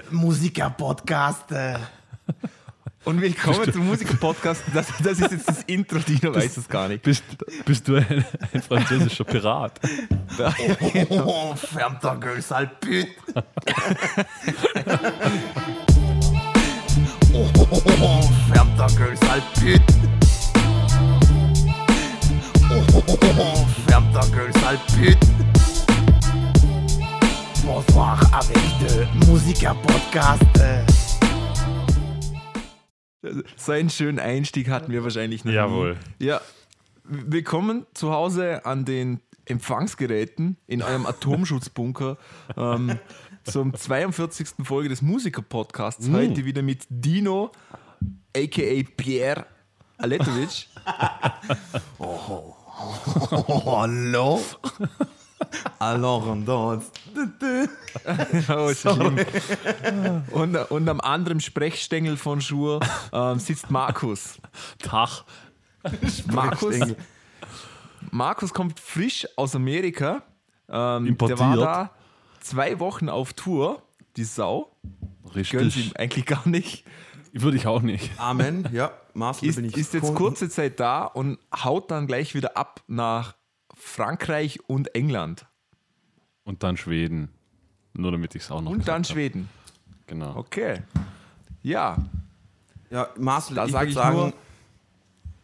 Bonsoir avec de Musiker Podcast. äh. Und willkommen zum Musiker-Podcast. Das, das ist jetzt das Intro, Dino weiß es gar nicht. Bist, bist du ein, ein französischer Pirat? Oh, ferme ta gueule, sale pute. Oh, ferme ta gueule, sale pute. Oh, ferme ta gueule, sale pute. Bonsoir avec de Musiker Podcast. So einen schönen Einstieg hatten wir wahrscheinlich noch Jawohl. Nie. Ja, willkommen zu Hause an den Empfangsgeräten in eurem Atomschutzbunker ähm, zum 42. Folge des Musiker-Podcasts. Heute wieder mit Dino, a.k.a. Pierre Aletovic. Oh, hallo? Alors, on danse. Oh. Und, und am anderen Sprechstängel von Schur ähm, sitzt Markus. Tach. Markus, Markus kommt frisch aus Amerika. Ähm, Importiert. Der war da zwei Wochen auf Tour. Die Sau. Gönnt ihm Richtig. eigentlich gar nicht. Würde ich auch nicht. Amen, ja, Marcel Ist, bin ich. ist jetzt kurze Zeit da und haut dann gleich wieder ab nach Frankreich und England. Und dann Schweden. Nur damit ich es auch noch Und dann gesagt Schweden. Genau. Okay. Ja, Ja, Marcel, da ich sage würde ich sagen, nur,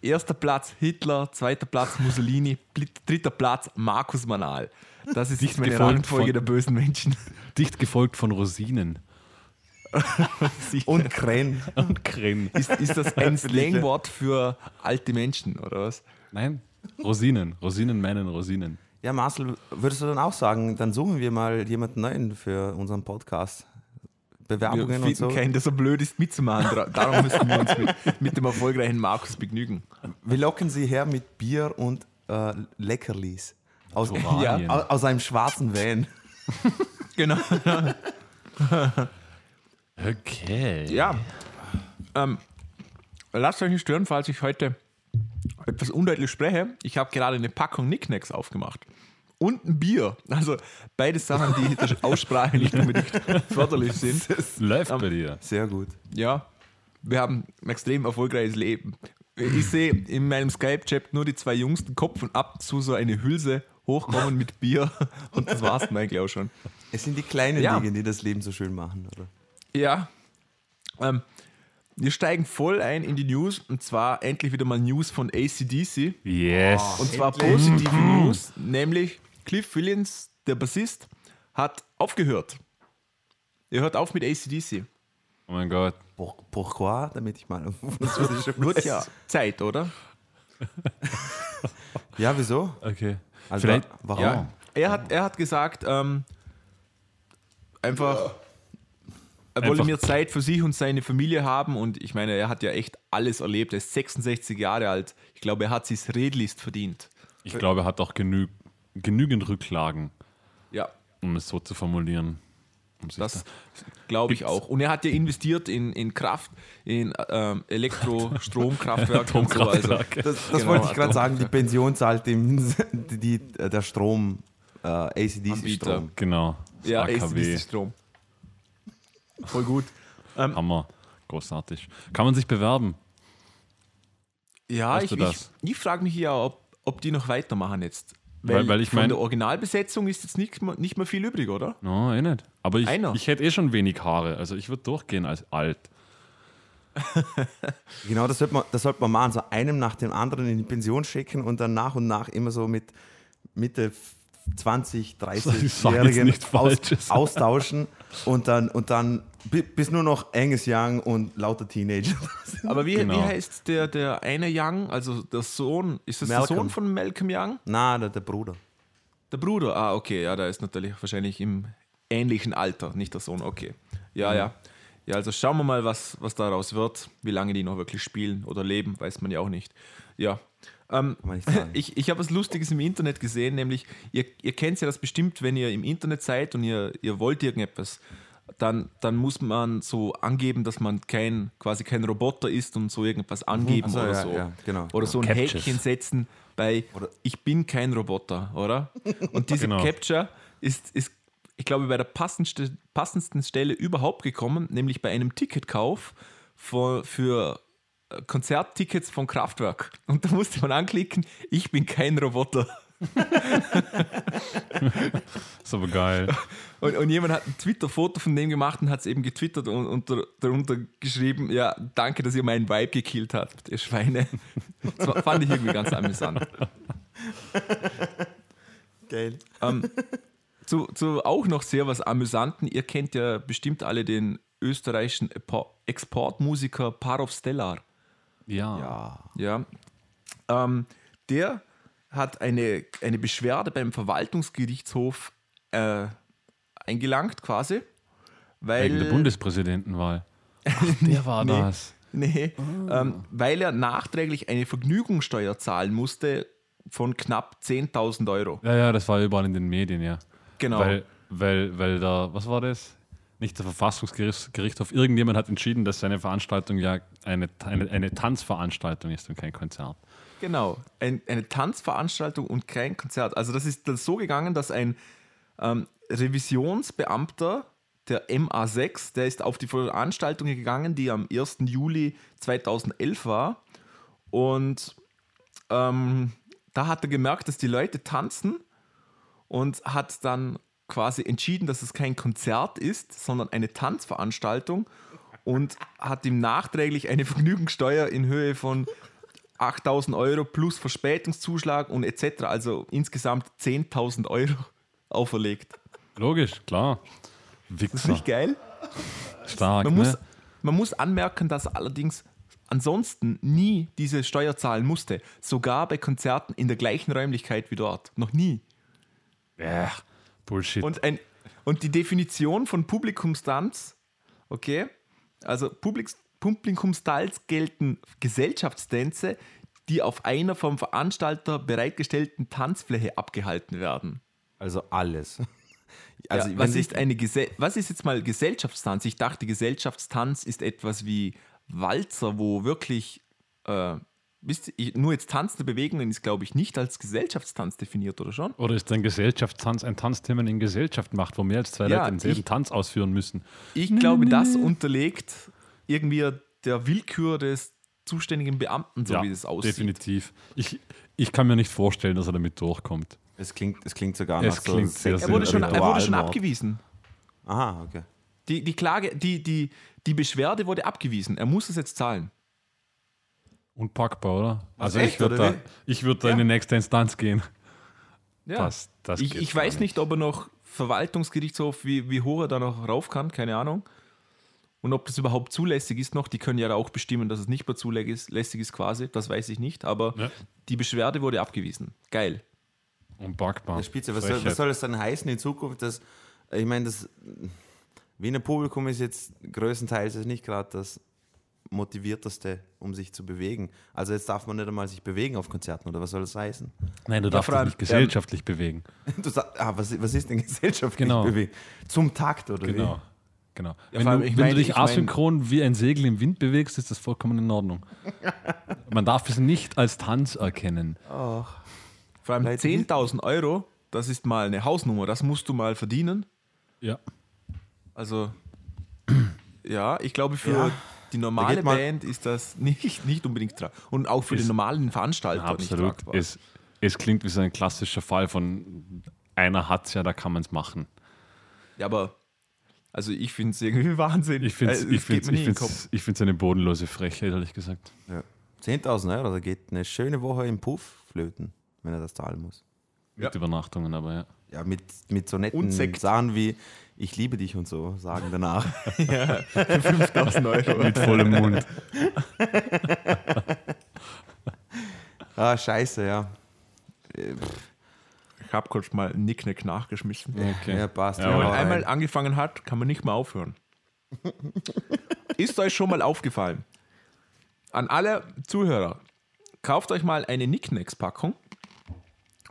erster Platz Hitler, zweiter Platz Mussolini, dritter Platz Markus Manal. Das ist Dicht meine von- der bösen Menschen. Dicht gefolgt von Rosinen und Kren. und Creme. Ist, ist das ein Slangwort für alte Menschen oder was? Nein, Rosinen. Rosinen meinen Rosinen. Ja, Marcel, würdest du dann auch sagen, dann suchen wir mal jemanden neuen für unseren Podcast? Wir Bewerbungen finden und so. keinen, der so blöd ist mitzumachen. Darum müssen wir uns mit, mit dem erfolgreichen Markus begnügen. Wir locken sie her mit Bier und äh, Leckerlis. Aus, aus, aus einem schwarzen Van. Genau. Okay. Ja. Ähm, lasst euch nicht stören, falls ich heute etwas undeutlich spreche. Ich habe gerade eine Packung Nicknacks aufgemacht. Und ein Bier. Also beide Sachen, die der Aussprache nicht unbedingt förderlich sind. Läuft bei dir. Sehr gut. Ja, wir haben ein extrem erfolgreiches Leben. Ich sehe in meinem Skype-Chat nur die zwei Jungs den Kopf und ab zu so eine Hülse hochkommen mit Bier. Und das war's dann eigentlich auch schon. Es sind die kleinen Ja. Dinge, die das Leben so schön machen, oder? Ja. Ähm, wir steigen voll ein in die News und zwar endlich wieder mal News von ACDC. Yes. Und zwar Endlich. positive News, nämlich Cliff Williams, der Bassist, hat aufgehört. Er hört auf mit ACDC. oh mein Gott. Pour- Pourquoi? Damit ich mal auf Französisch Wird ja Zeit, oder? Ja, wieso? Okay. Also, Vielleicht. warum? Ja. Er hat, er hat gesagt, ähm, einfach, er Einfach- mehr Zeit für sich und seine Familie haben und ich meine, er hat ja echt alles erlebt. Er ist 66 Jahre alt. Ich glaube, er hat sich redlichst verdient. Ich glaube, er hat auch genü genügend Rücklagen, Ja, um es so zu formulieren. Um das da- glaube ich auch. Und er hat ja investiert in, in Kraft, in ähm, Elektrostromkraftwerke und so. Also. Das, das Genau, wollte ich gerade sagen. Die Pension zahlt dem die, die, der Strom, äh. ACDC-Strom. Genau. Das ja. ACDC-Strom. Voll gut. Ähm, Hammer. Großartig. Kann man sich bewerben? Ja, Weißt ich, ich, ich frage mich ja, ob, ob die noch weitermachen jetzt. Weil- weil ich von mein- der Originalbesetzung ist jetzt nicht, mehr- nicht mehr viel übrig, oder? No, eh nicht. Aber ich, Einer. ich hätte eh schon wenig Haare. Also ich würde durchgehen als alt. Genau, das sollte, man, das sollte man machen. So einem nach dem anderen in die Pension schicken und dann nach und nach immer so mit Mitte 20, Ich sag jetzt 30-Jährigen nichts aus, austauschen und dann, und dann bi- bis nur noch Angus Young und lauter Teenager. Aber wie, Genau. wie heißt der, der eine Young, also der Sohn, ist das der Malcolm. Sohn von Malcolm Young? Na, der, der Bruder. Der Bruder, ah, okay, ja, der ist natürlich wahrscheinlich im ähnlichen Alter, nicht der Sohn, okay. Ja, ja. Ja, also schauen wir mal, was, was daraus wird, wie lange die noch wirklich spielen oder leben, weiß man ja auch nicht. Ja. Ähm, ich ich habe was Lustiges im Internet gesehen, nämlich, ihr, ihr kennt ja das bestimmt, wenn ihr im Internet seid und ihr, ihr wollt irgendetwas, dann, dann muss man so angeben, dass man kein, quasi kein Roboter ist und so irgendwas angeben Ach so, oder ja, so. ja, genau. Oder so ein Captures. Häkchen setzen bei Oder- Ich bin kein Roboter, oder? Und diese Genau. Capture ist, ist ich glaube, bei der passendste, passendsten Stelle überhaupt gekommen, nämlich bei einem Ticketkauf für, für Konzerttickets von Kraftwerk. Und da musste man anklicken, ich bin kein Roboter. Ist aber geil. Und, und jemand hat ein Twitter-Foto von dem gemacht und hat es eben getwittert und, und dar- darunter geschrieben, ja, danke, dass ihr meinen Vibe gekillt habt, ihr Schweine. Das war- fand ich irgendwie ganz amüsant. Geil. Ähm, zu, zu auch noch sehr was Amüsanten, ihr kennt ja bestimmt alle den österreichischen Exportmusiker Parov Stellar. Ja. Ja. Ja. Ähm, der hat eine, eine Beschwerde beim Verwaltungsgerichtshof äh, eingelangt, quasi. Weil, Wegen der Bundespräsidentenwahl. Ach, der war Nee. das. Nee, ähm, weil er nachträglich eine Vergnügungssteuer zahlen musste von knapp 10.000 Euro. Ja, ja, das war überall in den Medien, ja. Genau. Weil, weil, weil da, was war das? Nicht der Verfassungsgerichtshof, irgendjemand hat entschieden, dass seine Veranstaltung ja eine, eine, eine Tanzveranstaltung ist und kein Konzert. Genau, ein, eine Tanzveranstaltung und kein Konzert. Also das ist dann so gegangen, dass ein ähm, Revisionsbeamter der MA6, der ist auf die Veranstaltung gegangen, die am 1. Juli 2011 war. Und ähm, da hat er gemerkt, dass die Leute tanzen und hat dann quasi entschieden, dass es kein Konzert ist, sondern eine Tanzveranstaltung und hat ihm nachträglich eine Vergnügungssteuer in Höhe von 8000 Euro plus Verspätungszuschlag und etc., also insgesamt 10.000 Euro auferlegt. Logisch, klar. Das ist Wichser. nicht geil? Stark, Man ne? muss, man muss anmerken, dass er allerdings ansonsten nie diese Steuer zahlen musste. Sogar bei Konzerten in der gleichen Räumlichkeit wie dort. Noch nie. Ja, Bullshit. Und, ein, und die Definition von Publikumstanz, okay, also Publik, Publikumstanz gelten Gesellschaftstänze, die auf einer vom Veranstalter bereitgestellten Tanzfläche abgehalten werden. Also alles. Also, wenn was, ist eine Gese was ist jetzt mal Gesellschaftstanz? Ich dachte, Gesellschaftstanz ist etwas wie Walzer, wo wirklich äh, wisst ihr, nur jetzt tanzende Bewegungen ist, glaube ich, nicht als Gesellschaftstanz definiert, oder schon? Oder ist ein Gesellschaftstanz ein Tanz, den man in Gesellschaft macht, wo mehr als zwei Ja, Leute denselben ich- Tanz ausführen müssen? Ich glaube, das unterlegt irgendwie der Willkür des zuständigen Beamten, so wie das aussieht. definitiv. Ich, ich kann mir nicht vorstellen, dass er damit durchkommt. Es klingt, es klingt sogar Es nach so klingt sehr, Er sehr wurde schon, er wurde schon abgewiesen. Aha, okay. Die, die Klage, die, die, die Beschwerde wurde abgewiesen. Er muss es jetzt zahlen. Unpackbar, oder? Also echt, ich würde da, ich würd da in die nächste Instanz gehen. Ja. Das- das ich ich weiß nicht, ob er noch Verwaltungsgerichtshof, wie, wie hoch er da noch rauf kann, keine Ahnung. Und ob das überhaupt zulässig ist noch, die können ja auch bestimmen, dass es nicht mehr zulässig ist, lässig ist quasi, das weiß ich nicht, aber Ja. die Beschwerde wurde abgewiesen. Geil. Unpackbar. Spitze, was soll, was soll das dann heißen in Zukunft? Dass, ich meine, das Wiener Publikum ist jetzt größtenteils nicht gerade das motivierteste, um sich zu bewegen. Also jetzt darf man nicht einmal sich bewegen auf Konzerten, oder was soll das heißen? Nein, du darfst dich nicht gesellschaftlich bewegen. Du sagst, ah, was, was ist denn gesellschaftlich Genau. bewegen? Zum Takt, oder Genau. genau. Ja, wenn allem, du, ich wenn du dich asynchron wie ein Segel im Wind bewegst, ist das vollkommen in Ordnung. Man darf es nicht als Tanz erkennen. Vor allem Leute, 10.000 Euro, das ist mal eine Hausnummer, das musst du mal verdienen. Ja. Also, ja, ich glaube, für Ja, die normale Band ist das nicht, nicht unbedingt tragbar. Und auch für Ist- den normalen Veranstalter Absolut. nicht tragbar. Es, es klingt wie so ein klassischer Fall von einer hat es ja, da kann man es machen. Ja, aber also ich finde es irgendwie Wahnsinn. Ich finde es Äh, ich es find's, ich find's, eine bodenlose Frechheit, ehrlich gesagt. Ja. 10.000 Euro, da geht eine schöne Woche im Puff flöten, wenn er das zahlen muss. Mit Übernachtungen, aber ja. Ja, mit, mit so netten. Sachen wie Ich liebe dich und so, sagen danach. Ja, für 5000 Euro. Mit vollem Mund. ah, scheiße, ja. Ich habe kurz mal einen Nicknack nachgeschmissen. Okay. Ja, passt. Ja, Wenn man einmal angefangen hat, kann man nicht mehr aufhören. Ist euch schon mal aufgefallen? An alle Zuhörer, kauft euch mal eine Nicknacks-Packung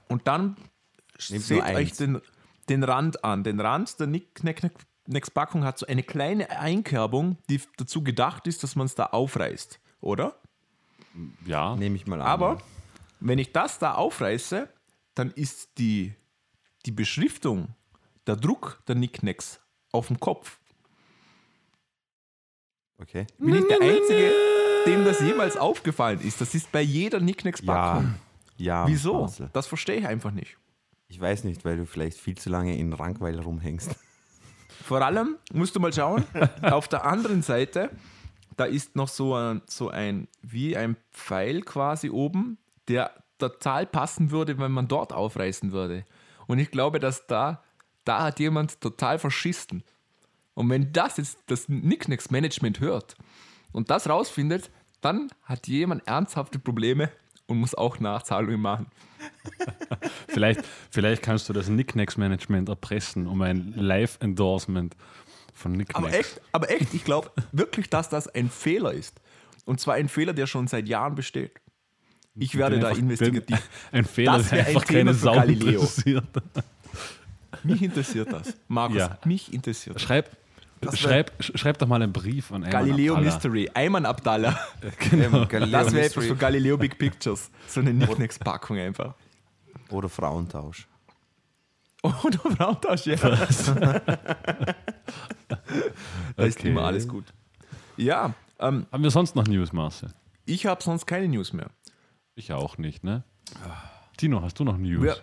und dann Nehmt seht nur euch den, den Rand an. Den Rand der Nicknacks-Packung hat so eine kleine Einkerbung, die dazu gedacht ist, dass man es da aufreißt, oder? Ja. Nehme ich mal an. Aber wenn ich das da aufreiße, dann ist die, die Beschriftung der Druck der Nicknacks auf dem Kopf. Okay. Bin ich der Einzige, dem das jemals aufgefallen ist? Das ist bei jeder Nicknacks-Packung. Ja. Wieso? Marcel. Das verstehe ich einfach nicht. Ich weiß nicht, weil du vielleicht viel zu lange in Rankweil rumhängst. Vor allem musst du mal schauen, auf der anderen Seite, da ist noch so ein, so ein, wie ein Pfeil quasi oben, der total passen würde, wenn man dort aufreißen würde. Und ich glaube, dass da, da hat jemand total verschissen. Und wenn das jetzt das Nicknacks-Management hört und das rausfindet, dann hat jemand ernsthafte Probleme und muss auch Nachzahlungen machen. Vielleicht, vielleicht kannst du das Nicknacks-Management erpressen um ein Live-Endorsement von Nicknacks. Aber echt, aber echt, ich glaube wirklich, dass das ein Fehler ist. Und zwar ein Fehler, der schon seit Jahren besteht. Ich werde da investigativ. Ein Fehler, Das der ein einfach Thema keine Sau interessiert. Mich interessiert das. Markus, Ja. mich interessiert das. Schreib, schreib, schreib doch mal einen Brief an Ayman Galileo Abdallah. Mystery, Ayman Abdallah. Galileo Das wäre etwas für Galileo Big Pictures. So eine Nicknacks-Packung einfach. oder Frauentausch. Oder Frauentausch, ja. da ist Okay. immer alles gut. Ja, ähm, Haben wir sonst noch News, Marcel? ich habe sonst keine News mehr. Ich auch nicht, ne? Tino, hast du noch News? Wir,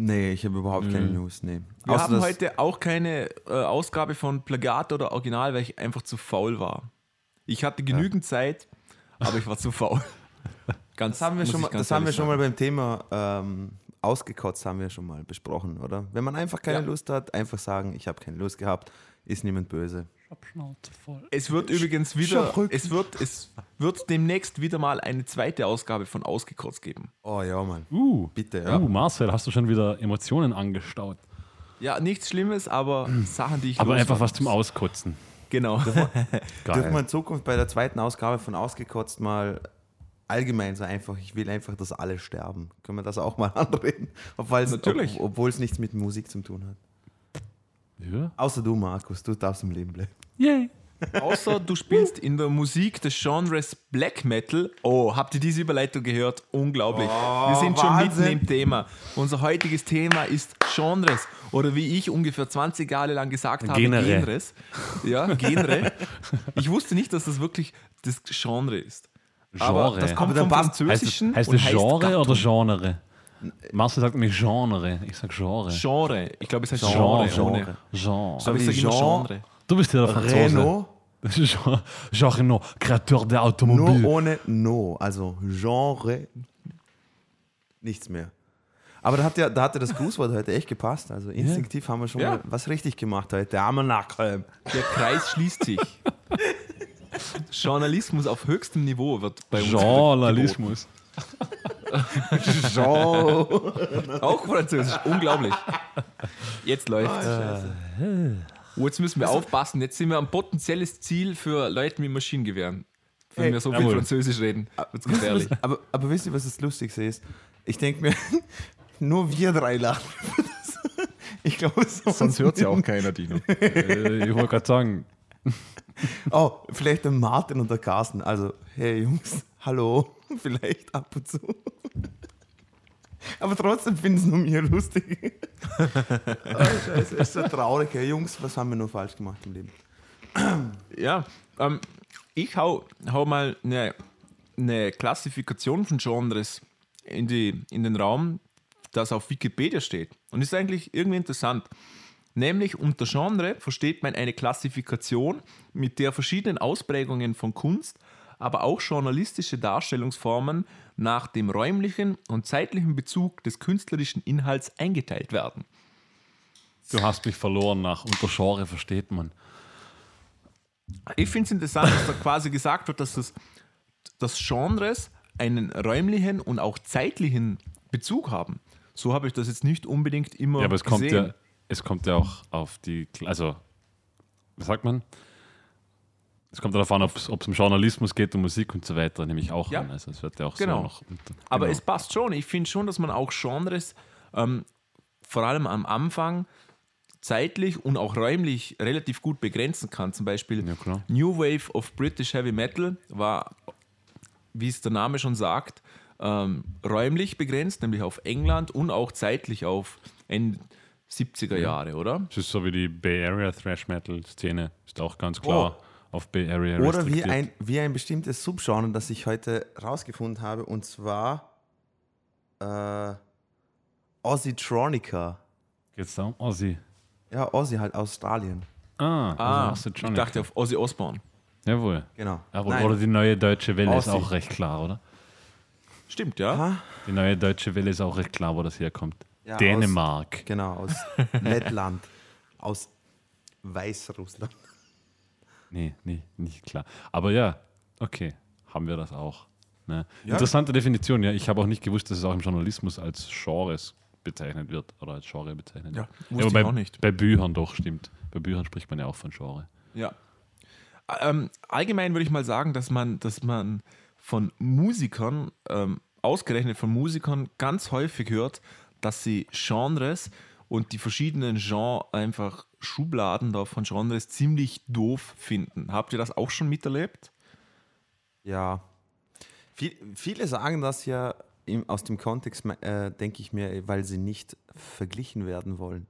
Nee, ich habe überhaupt keine News. Nee. wir Außer haben heute auch keine äh, Ausgabe von Plagiat oder Original, weil ich einfach zu faul war. Ich hatte genügend Zeit, aber ich war zu faul. Ganz, Das haben wir schon mal, das haben wir schon mal beim Thema ähm, ausgekotzt, haben wir schon mal besprochen, oder? Wenn man einfach keine Ja. Lust hat, einfach sagen, ich habe keine Lust gehabt, ist niemand böse. Schnauze voll. Es wird übrigens wieder, es wird, es wird demnächst wieder mal eine zweite Ausgabe von Ausgekotzt geben. Oh ja, Mann. Uh, Bitte, ja. uh, Marcel, hast du schon wieder Emotionen angestaut? Ja, nichts Schlimmes, aber Sachen, die ich Aber einfach was zum. Auskotzen. Genau. Dürfen wir in Zukunft bei der zweiten Ausgabe von Ausgekotzt mal allgemein so einfach, ich will einfach, dass alle sterben. Können wir das auch mal anreden? Obwohl es, Natürlich. Ob, obwohl es nichts mit Musik zu tun hat. Ja. Außer du, Markus, du darfst im Leben bleiben. Yay. Außer du spielst in der Musik des Genres Black Metal. Oh, habt ihr diese Überleitung gehört? Unglaublich. Wir sind schon Wahnsinn. mitten im Thema. Unser heutiges Thema ist Genres. Oder wie ich ungefähr 20 Jahre lang gesagt habe, Genre. Genres. Ja, Genre. Ich wusste nicht, dass das wirklich das Genre ist. Aber Genre. das kommt Aber vom passt- Heißt Französischen heißt und es Genre Gattung. oder Genre? Marcel sagt nämlich Genre. Ich sag Genre. Genre. Ich glaube, es heißt Genre. Genre. Genre. Genre. Aber ich sage Genre. Du bist ja der Franzose. Renault, Jean, Jean Renault, Kreateur der nur Automobil. ohne No. Also Genre, nichts mehr. Aber da hat ja, da hatte das Grußwort heute echt gepasst. Also instinktiv haben wir schon Ja. mal was richtig gemacht heute. Der arme Nackelm. Der Kreis schließt sich. Journalismus auf höchstem Niveau wird bei uns Journalismus. Jean. Auch Französisch, unglaublich. Jetzt läuft Oh, jetzt müssen wir aufpassen. Jetzt sind wir ein potenzielles Ziel für Leute mit Maschinengewehren. Wenn Hey, wir so viel jawohl. Französisch reden, wird's gefährlich. aber, aber wisst ihr, was das Lustigste ist? Ich denke mir, nur wir drei lachen. Ich glaube, sonst, keiner, Dino. äh, ich wollte gerade sagen, Oh, vielleicht der Martin und der Carsten. Also, hey Jungs, hallo. Vielleicht ab und zu. Aber trotzdem finden es nur mir lustig. oh, Scheiße, ist so traurig. Hey Jungs, was haben wir nur falsch gemacht im Leben? Ja, ähm, ich hau, hau mal eine, eine Klassifikation von Genres in, die, in den Raum, das auf Wikipedia steht. Und ist eigentlich irgendwie interessant. Nämlich unter Genre versteht man eine Klassifikation, mit der verschiedene Ausprägungen von Kunst, aber auch journalistische Darstellungsformen nach dem räumlichen und zeitlichen Bezug des künstlerischen Inhalts eingeteilt werden. du hast mich verloren nach unter Genre versteht man. Ich finde es interessant, dass da quasi gesagt wird, dass das, dass Genres einen räumlichen und auch zeitlichen Bezug haben. So habe ich das jetzt nicht unbedingt immer Ja, aber es kommt gesehen. ja, es kommt ja auch auf die, also, was sagt man? Es kommt darauf an, ob es um Journalismus geht, um Musik und so weiter, nämlich auch Ja. an. Also es wird ja auch Genau. so noch. unter- Aber genau. es passt schon. Ich finde schon, dass man auch Genres ähm, vor allem am Anfang zeitlich und auch räumlich relativ gut begrenzen kann. Zum Beispiel Ja. New Wave of British Heavy Metal war, wie es der Name schon sagt, ähm, räumlich begrenzt, nämlich auf England und auch zeitlich auf Ende 70er Jahre, oder? Es ist so wie die Bay Area Thrash Metal Szene, ist auch ganz klar auf Bay Area Oder wie ein, wie ein bestimmtes Subgenre, das ich heute rausgefunden habe, und zwar äh, Aussitronica. Geht's da um Ozzy? Ja, Aussie halt, Australien. Ah, Ah, also ich dachte auf Ozzy Osbourne. Jawohl. Genau. Ja, Nein. oder die neue deutsche Welle ist Ozzy. auch recht klar, oder? Stimmt, ja. Ha? Die neue deutsche Welle ist auch recht klar, wo das herkommt. Ja, Dänemark. Genau, aus Lettland. Aus Weißrussland. Nee, nee, nicht klar. Aber ja, okay, haben wir das auch. Ne? Ja. Interessante Definition, ja. Ich habe auch nicht gewusst, dass es auch im Journalismus als Genres bezeichnet wird oder als Genre bezeichnet Ja, wird. wusste aber bei, ich auch nicht. Bei Büchern doch, stimmt. Bei Büchern spricht man ja auch von Genre. Ja. Ähm, allgemein würde ich mal sagen, dass man, dass man von Musikern, ähm, ausgerechnet von Musikern, ganz häufig hört, dass sie Genres und die verschiedenen Genres einfach Schubladen da von Genres ziemlich doof finden. Habt ihr das auch schon miterlebt? Ja. Viel, viele sagen das ja im, aus dem Kontext, äh, denke ich mir, weil sie nicht verglichen werden wollen.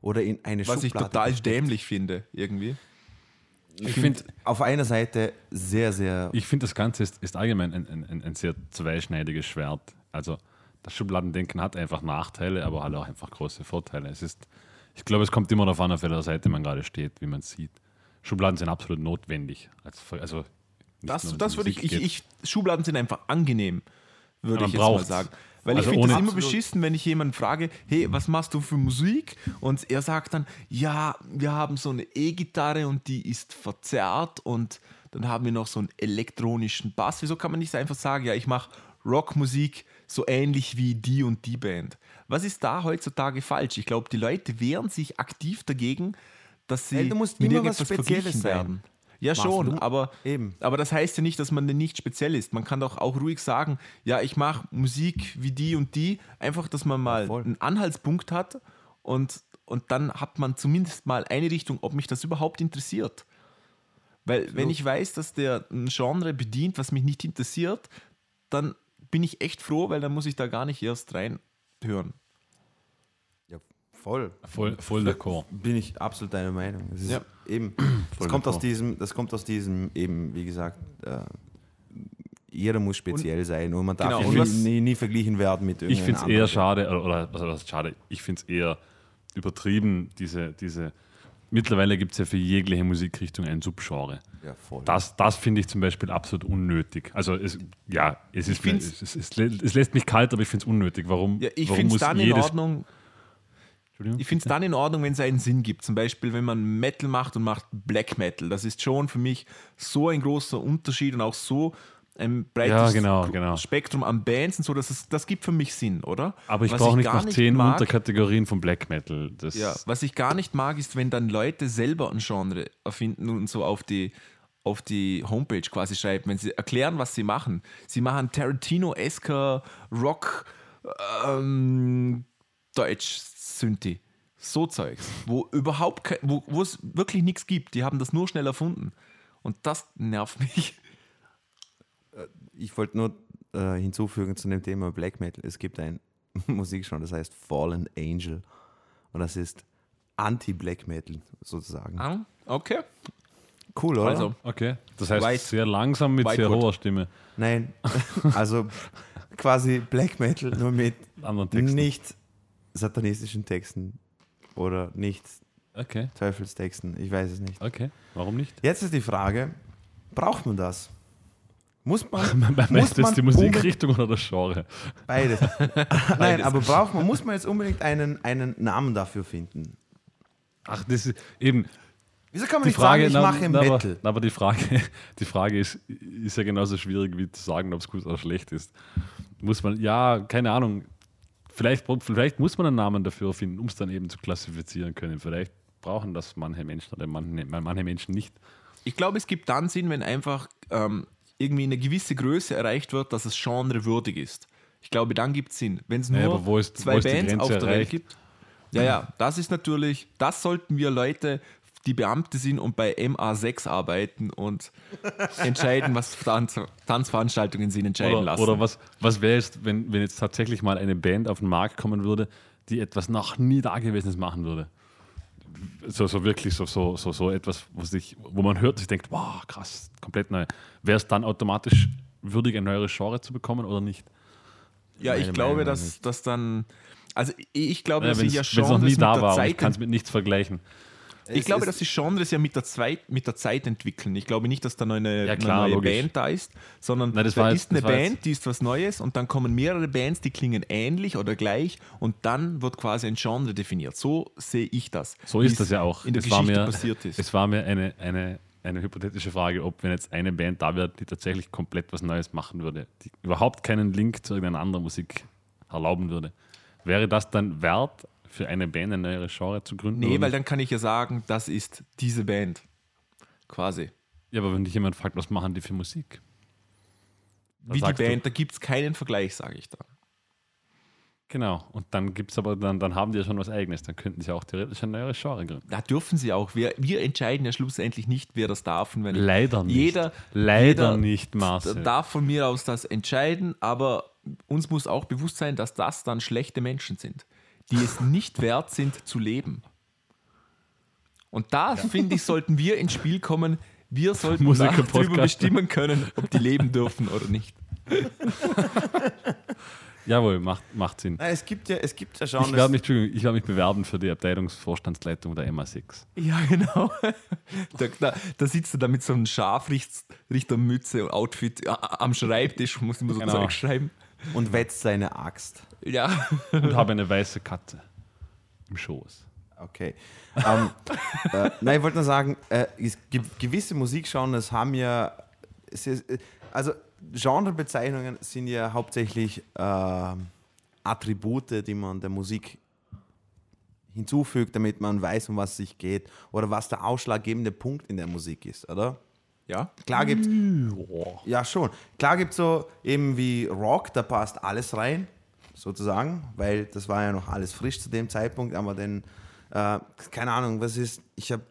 Oder in eine Was ich Schublade total gesteckt. dämlich finde, irgendwie. Ich finde, Auf einer Seite sehr, sehr. ich find, das Ganze ist, ist allgemein ein, ein, ein, ein sehr zweischneidiges Schwert. Also das Schubladendenken hat einfach Nachteile, aber halt auch einfach große Vorteile. Es ist, ich glaube, es kommt immer darauf an, auf welcher Seite man gerade steht, wie man es sieht. Schubladen sind absolut notwendig. Als, also Das, das würde ich, ich, ich, Schubladen sind einfach angenehm, würde ich jetzt mal sagen. Weil Also ich finde es immer beschissen, wenn ich jemanden frage, hey, was machst du für Musik? Und er sagt dann, ja, wir haben so eine E-Gitarre und die ist verzerrt und dann haben wir noch so einen elektronischen Bass. Wieso kann man nicht einfach sagen, ja, ich mache Rockmusik so ähnlich wie die und die Band? Was ist da heutzutage falsch? Ich glaube, die Leute wehren sich aktiv dagegen, dass sie Hey, du musst mit immer was irgendetwas Spezielles werden. Ja, Machst schon, du- aber, Eben. aber das heißt ja nicht, dass man nicht speziell ist. Man kann doch auch ruhig sagen, ja, ich mache Musik wie die und die, einfach, dass man mal voll. einen Anhaltspunkt hat und, und dann hat man zumindest mal eine Richtung, ob mich das überhaupt interessiert. Weil wenn ich weiß, dass der ein Genre bedient, was mich nicht interessiert, dann bin ich echt froh, weil dann muss ich da gar nicht erst reinhören. Ja, voll. Voll, voll d'accord. Bin ich absolut deiner Meinung. Es ist Ja. eben, das kommt aus diesem, das kommt aus diesem eben, wie gesagt, äh, jeder muss speziell sein und man darf Genau, nie, und was- nie, nie verglichen werden mit Ich finde es irgendeinem eher schade, oder, was heißt schade, ich finde es eher übertrieben, diese, diese mittlerweile gibt es ja für jegliche Musikrichtung ein Subgenre. Ja, voll. Das, das finde ich zum Beispiel absolut unnötig. Also es, ja, es, ist, es, es, es, es lässt mich kalt, aber ich finde es unnötig. Warum, Ja, ich finde es dann in. Ordnung? Ich finde es dann in Ordnung, wenn es einen Sinn gibt. Zum Beispiel, wenn man Metal macht und macht Black Metal. Das ist schon für mich so ein großer Unterschied und auch so ein breites Ja, genau, genau. Spektrum an Bands und so. Das, ist, das gibt für mich Sinn, oder? aber ich brauche nicht noch zehn mag, Unterkategorien von Black Metal. Das, ja, Was ich gar nicht mag, ist, wenn dann Leute selber ein Genre erfinden und so auf die, auf die Homepage quasi schreiben, wenn sie erklären, was sie machen. Sie machen Tarantino-esker Rock ähm, Deutsch Synthi. So Zeugs, wo überhaupt kein, wo es wirklich nichts gibt. Die haben das nur schnell erfunden. Und das nervt mich. Ich wollte nur äh, hinzufügen zu dem Thema Black Metal. Es gibt ein Musikgenre, das heißt Fallen Angel. Und das ist Anti-Black Metal sozusagen. Ah, okay. Cool, oder? Also, Okay, das heißt White- sehr langsam mit sehr Whitewood. hoher Stimme. Nein, also quasi Black Metal nur mit Anderen Texten. nicht satanistischen Texten oder nicht Okay, Teufelstexten. Ich weiß es nicht. okay. Warum nicht? Jetzt ist die Frage, braucht man das? Muss man, du man jetzt die Musikrichtung oder das Genre? Beides. Nein, aber braucht man, muss man jetzt unbedingt einen, einen Namen dafür finden? Ach, das ist eben Wieso kann man die nicht Frage. sagen, ich na, mache na, Metal? Aber, aber die Frage, die Frage ist, ist ja genauso schwierig wie zu sagen, ob es gut oder schlecht ist. Muss man, ja, keine Ahnung. Vielleicht, vielleicht muss man einen Namen dafür finden, um es dann eben zu klassifizieren können. Vielleicht brauchen das manche Menschen oder manche, manche Menschen nicht. Ich glaube, es gibt dann Sinn, wenn einfach ähm, irgendwie eine gewisse Größe erreicht wird, dass es genrewürdig ist. Ich glaube, dann gibt es Sinn. Wenn es nur Ja, aber wo ist- zwei Bands auf der Welt erreicht? gibt. Ja, ja, das ist natürlich, das sollten wir Leute, die Beamte sind und bei MA6 arbeiten und entscheiden, was Tanz, Tanzveranstaltungen sie entscheiden Oder, lassen. oder was, was wäre jetzt, wenn, wenn jetzt tatsächlich mal eine Band auf den Markt kommen würde, die etwas noch nie Dagewesenes machen würde. So, so wirklich so, so, so, so etwas, wo, sich, wo man hört, sich denkt, wow, krass, komplett neu. Wäre es dann automatisch würdig, ein neues Genre zu bekommen oder nicht? Ja, Meine ich glaube, Meinung dass, nicht. dass dann. Also ich glaube, Ja, dass Wenn sich ja es noch Genres nie da war, ich kann es mit nichts vergleichen. Ich Es glaube, dass die Genres ja mit der, Zeit, mit der Zeit entwickeln. Ich glaube nicht, dass da noch eine, Ja, klar, eine neue logisch. Band da ist, sondern Nein, da ist eine Band, jetzt- die ist was Neues und dann kommen mehrere Bands, die klingen ähnlich oder gleich und dann wird quasi ein Genre definiert. So sehe ich das. So ist das ja auch. In der es Geschichte mir, passiert ist. Es war mir eine, eine, eine hypothetische Frage, ob wenn jetzt eine Band da wäre, die tatsächlich komplett was Neues machen würde, die überhaupt keinen Link zu irgendeiner anderen Musik erlauben würde. Wäre das dann wert, für eine Band eine neue Genre zu gründen? nee, weil dann kann ich ja sagen, das ist diese Band. Quasi. Ja, aber wenn dich jemand fragt, was machen die für Musik? Wie die sagst du- Band, da gibt es keinen Vergleich, sage ich dann. Genau. Und dann gibt es aber, dann, dann haben die ja schon was Eigenes. Dann könnten sie auch theoretisch ein neues Genre gründen. Da dürfen sie auch. Wir, wir entscheiden ja schlussendlich nicht, wer das darf. Und wenn Leider nicht. Jeder, Leider jeder nicht, Marcel. darf von mir aus das entscheiden, aber uns muss auch bewusst sein, dass das dann schlechte Menschen sind, die es nicht wert sind zu leben. Und da, finde ich, sollten wir ins Spiel kommen. Wir sollten darüber bestimmen können, ob die leben dürfen oder nicht. Jawohl, macht, macht Sinn. Nein, es gibt ja, es gibt ja Ich Genres. werde mich, ich werde mich bewerben für die Abteilungsvorstandsleitung der MA6. Ja, genau. Da, da, da sitzt er da mit so einem Scharfrichtermütze und Outfit äh, am Schreibtisch, muss immer so Genau. Zeug schreiben. und wetzt seine Axt. Ja. Und habe eine weiße Katze im Schoß. Okay. ähm, äh, nein, ich wollte nur sagen, äh, es gibt gewisse Musikgenres haben ja, es ist, äh, also Genrebezeichnungen sind ja hauptsächlich äh, Attribute, die man der Musik hinzufügt, damit man weiß, um was es sich geht oder was der ausschlaggebende Punkt in der Musik ist, oder? Ja? Klar gibt ja schon. Klar gibt es so eben wie Rock, da passt alles rein, sozusagen, weil das war ja noch alles frisch zu dem Zeitpunkt, aber dann, äh, keine Ahnung, was ist, ich habe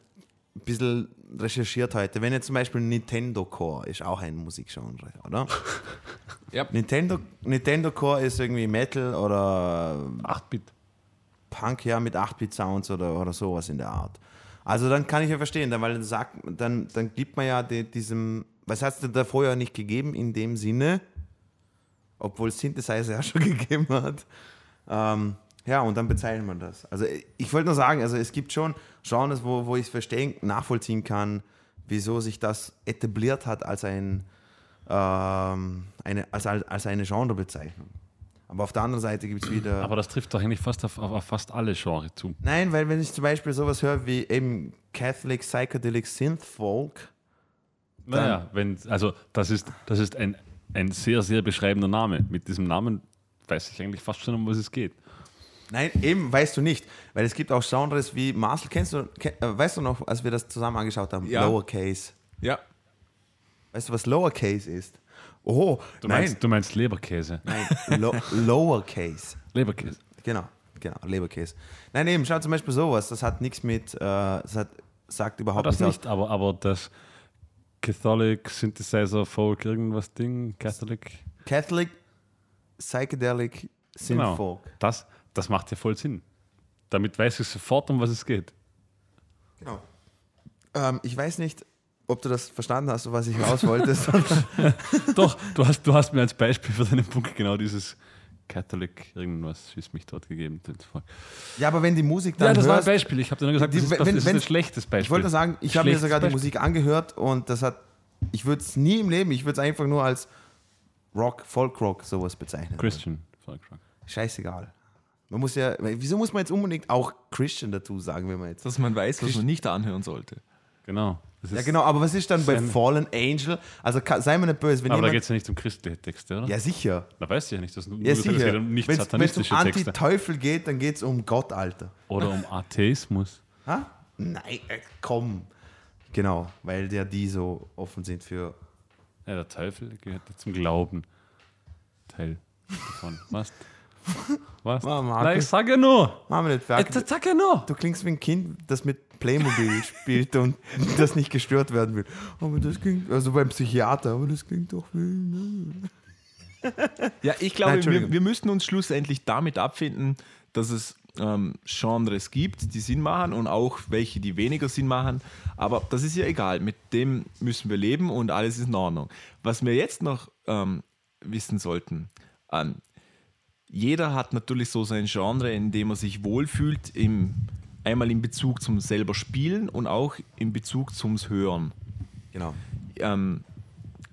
ein bisschen recherchiert heute. Wenn jetzt zum Beispiel Nintendo Core ist auch ein Musikgenre, oder? Ja. Nintendo, Nintendo Core ist irgendwie Metal oder 8-Bit. Punk ja mit 8-Bit-Sounds oder, oder sowas in der Art. Also dann kann ich ja verstehen, dann, weil dann sagt, dann, dann gibt man ja die, diesem, was hat es denn da vorher nicht gegeben in dem Sinne, obwohl es Synthesizer ja schon gegeben hat. Ähm, ja, und dann bezeichnet man das. Also ich wollte nur sagen, also es gibt schon Genres, wo, wo ich es verstehen, nachvollziehen kann, wieso sich das etabliert hat als, ein, ähm, eine, als, als eine Genrebezeichnung. Aber auf der anderen Seite gibt es wieder. Aber das trifft doch eigentlich fast auf, auf, auf fast alle Genres zu. Nein, weil wenn ich zum Beispiel sowas höre wie eben Catholic Psychedelic Synth Folk, Naja, wenn, also das ist, das ist ein, ein sehr, sehr beschreibender Name. Mit diesem Namen weiß ich eigentlich fast schon, um was es geht. nein, eben weißt du nicht, weil es gibt auch Genres wie Marcel, kennst du, äh, weißt du noch, als wir das zusammen angeschaut haben, Ja. Lowercase. Ja. Weißt du, was Lowercase ist? Oh, Du nein, meinst, du meinst Leberkäse. nein, Lo Lowercase. Leberkäse. Genau, genau, Leberkäse. Nein, eben, schau zum Beispiel sowas, das hat nichts mit, äh, das hat, sagt überhaupt Das nichts aus. nicht, aber, aber das Catholic Synthesizer Folk irgendwas Ding, Catholic. Catholic Psychedelic Synth Genau. Folk. Das, das macht ja voll Sinn. Damit weiß ich sofort, um was es geht. Genau. Ähm, ich weiß nicht, ob du das verstanden hast, was ich raus wollte. Doch, du hast, du hast mir als Beispiel für deinen Punkt genau dieses Catholic irgendwas ist mich dort gegeben. ja, aber wenn die Musik dann Ja, das war ein hörst, Beispiel. Ich habe dir nur gesagt, Die- das ist, wenn- das ist wenn- ein schlechtes Beispiel. ich wollte nur sagen, ich habe mir sogar die. Musik angehört und das hat, ich würde es nie im Leben, ich würde es einfach nur als Rock, Folk-Rock sowas bezeichnen. Christian Folk Rock. Scheißegal. Man muss ja, wieso muss man jetzt unbedingt auch Christian dazu sagen, wenn man jetzt. Dass man weiß, was man nicht anhören sollte. Genau. Ja, genau, aber was ist dann bei Fallen Angel? Also sei mir nicht böse, wenn Aber da geht es ja nicht um christliche Texte, oder? ja, sicher. Da weißt du ja nicht, dass Ja, es geht um nicht Wenn es um satanistische Texte. Anti-Teufel geht, dann geht es um Gott, Alter. Oder um Atheismus. Ha? Nein, äh, komm. Genau, weil ja die so offen sind für. Ja, der Teufel gehört zum Glauben. Teil davon. Was? Was? Markus. Nein, ich sage nur. Machen wir nicht fertig. Jetzt sag ja nur. Du klingst wie ein Kind, das mit Playmobil spielt und das nicht gestört werden will. Aber das klingt, also beim Psychiater, aber das klingt doch wie. Ja, ich Nein, glaube, wir, Entschuldigung. wir müssen uns schlussendlich damit abfinden, dass es ähm, Genres gibt, die Sinn machen und auch welche, die weniger Sinn machen. Aber das ist ja egal. Mit dem müssen wir leben und alles ist in Ordnung. Was wir jetzt noch ähm, wissen sollten, ähm, jeder hat natürlich so sein Genre, in dem er sich wohlfühlt, im, einmal in Bezug zum selber Spielen und auch in Bezug zum Hören. Genau. Ähm,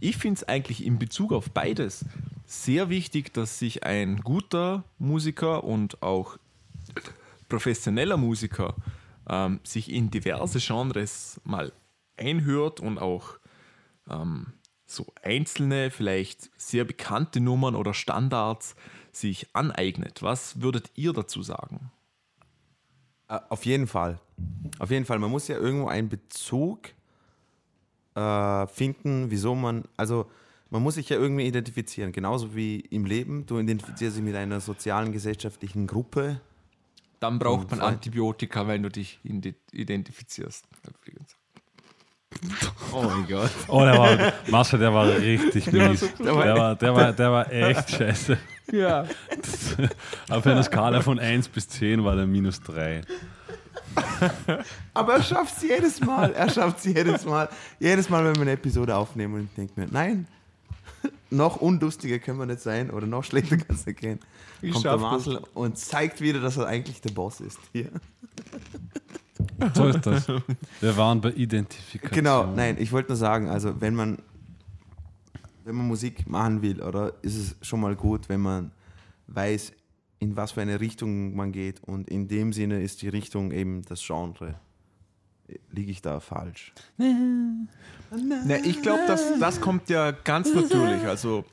ich finde es eigentlich in Bezug auf beides sehr wichtig, dass sich ein guter Musiker und auch professioneller Musiker ähm, sich in diverse Genres mal einhört und auch ähm, so einzelne, vielleicht sehr bekannte Nummern oder Standards sich aneignet. Was würdet ihr dazu sagen? Äh, Auf jeden Fall. Auf jeden Fall. Man muss ja irgendwo einen Bezug äh, finden, wieso man, also man muss sich ja irgendwie identifizieren. Genauso wie im Leben. Du identifizierst dich mit einer sozialen, gesellschaftlichen Gruppe. Dann braucht man. Antibiotika, wenn du dich ide- identifizierst. Übrigens. Oh mein Gott. Oh, der war, Marcel, der war richtig Der war mies. so- Der war, der, war, der war echt scheiße. Ja. Auf einer Skala von 1 bis 10 war der minus 3. Aber er schafft es jedes Mal. Er schafft es jedes Mal. Jedes Mal, wenn wir eine Episode aufnehmen und ich denke mir, nein, noch unlustiger können wir nicht sein oder noch schlechter kann es nicht gehen. Ich Kommt der Marcel und zeigt wieder, dass er eigentlich der Boss ist hier. So ist das. Wir waren bei Identifikation. Genau, nein, ich wollte nur sagen, also wenn man, wenn man Musik machen will, oder ist es schon mal gut, wenn man weiß, in was für eine Richtung man geht und in dem Sinne ist die Richtung eben das Genre. Liege ich da falsch? Na, ich glaube, das, das kommt ja ganz natürlich. Also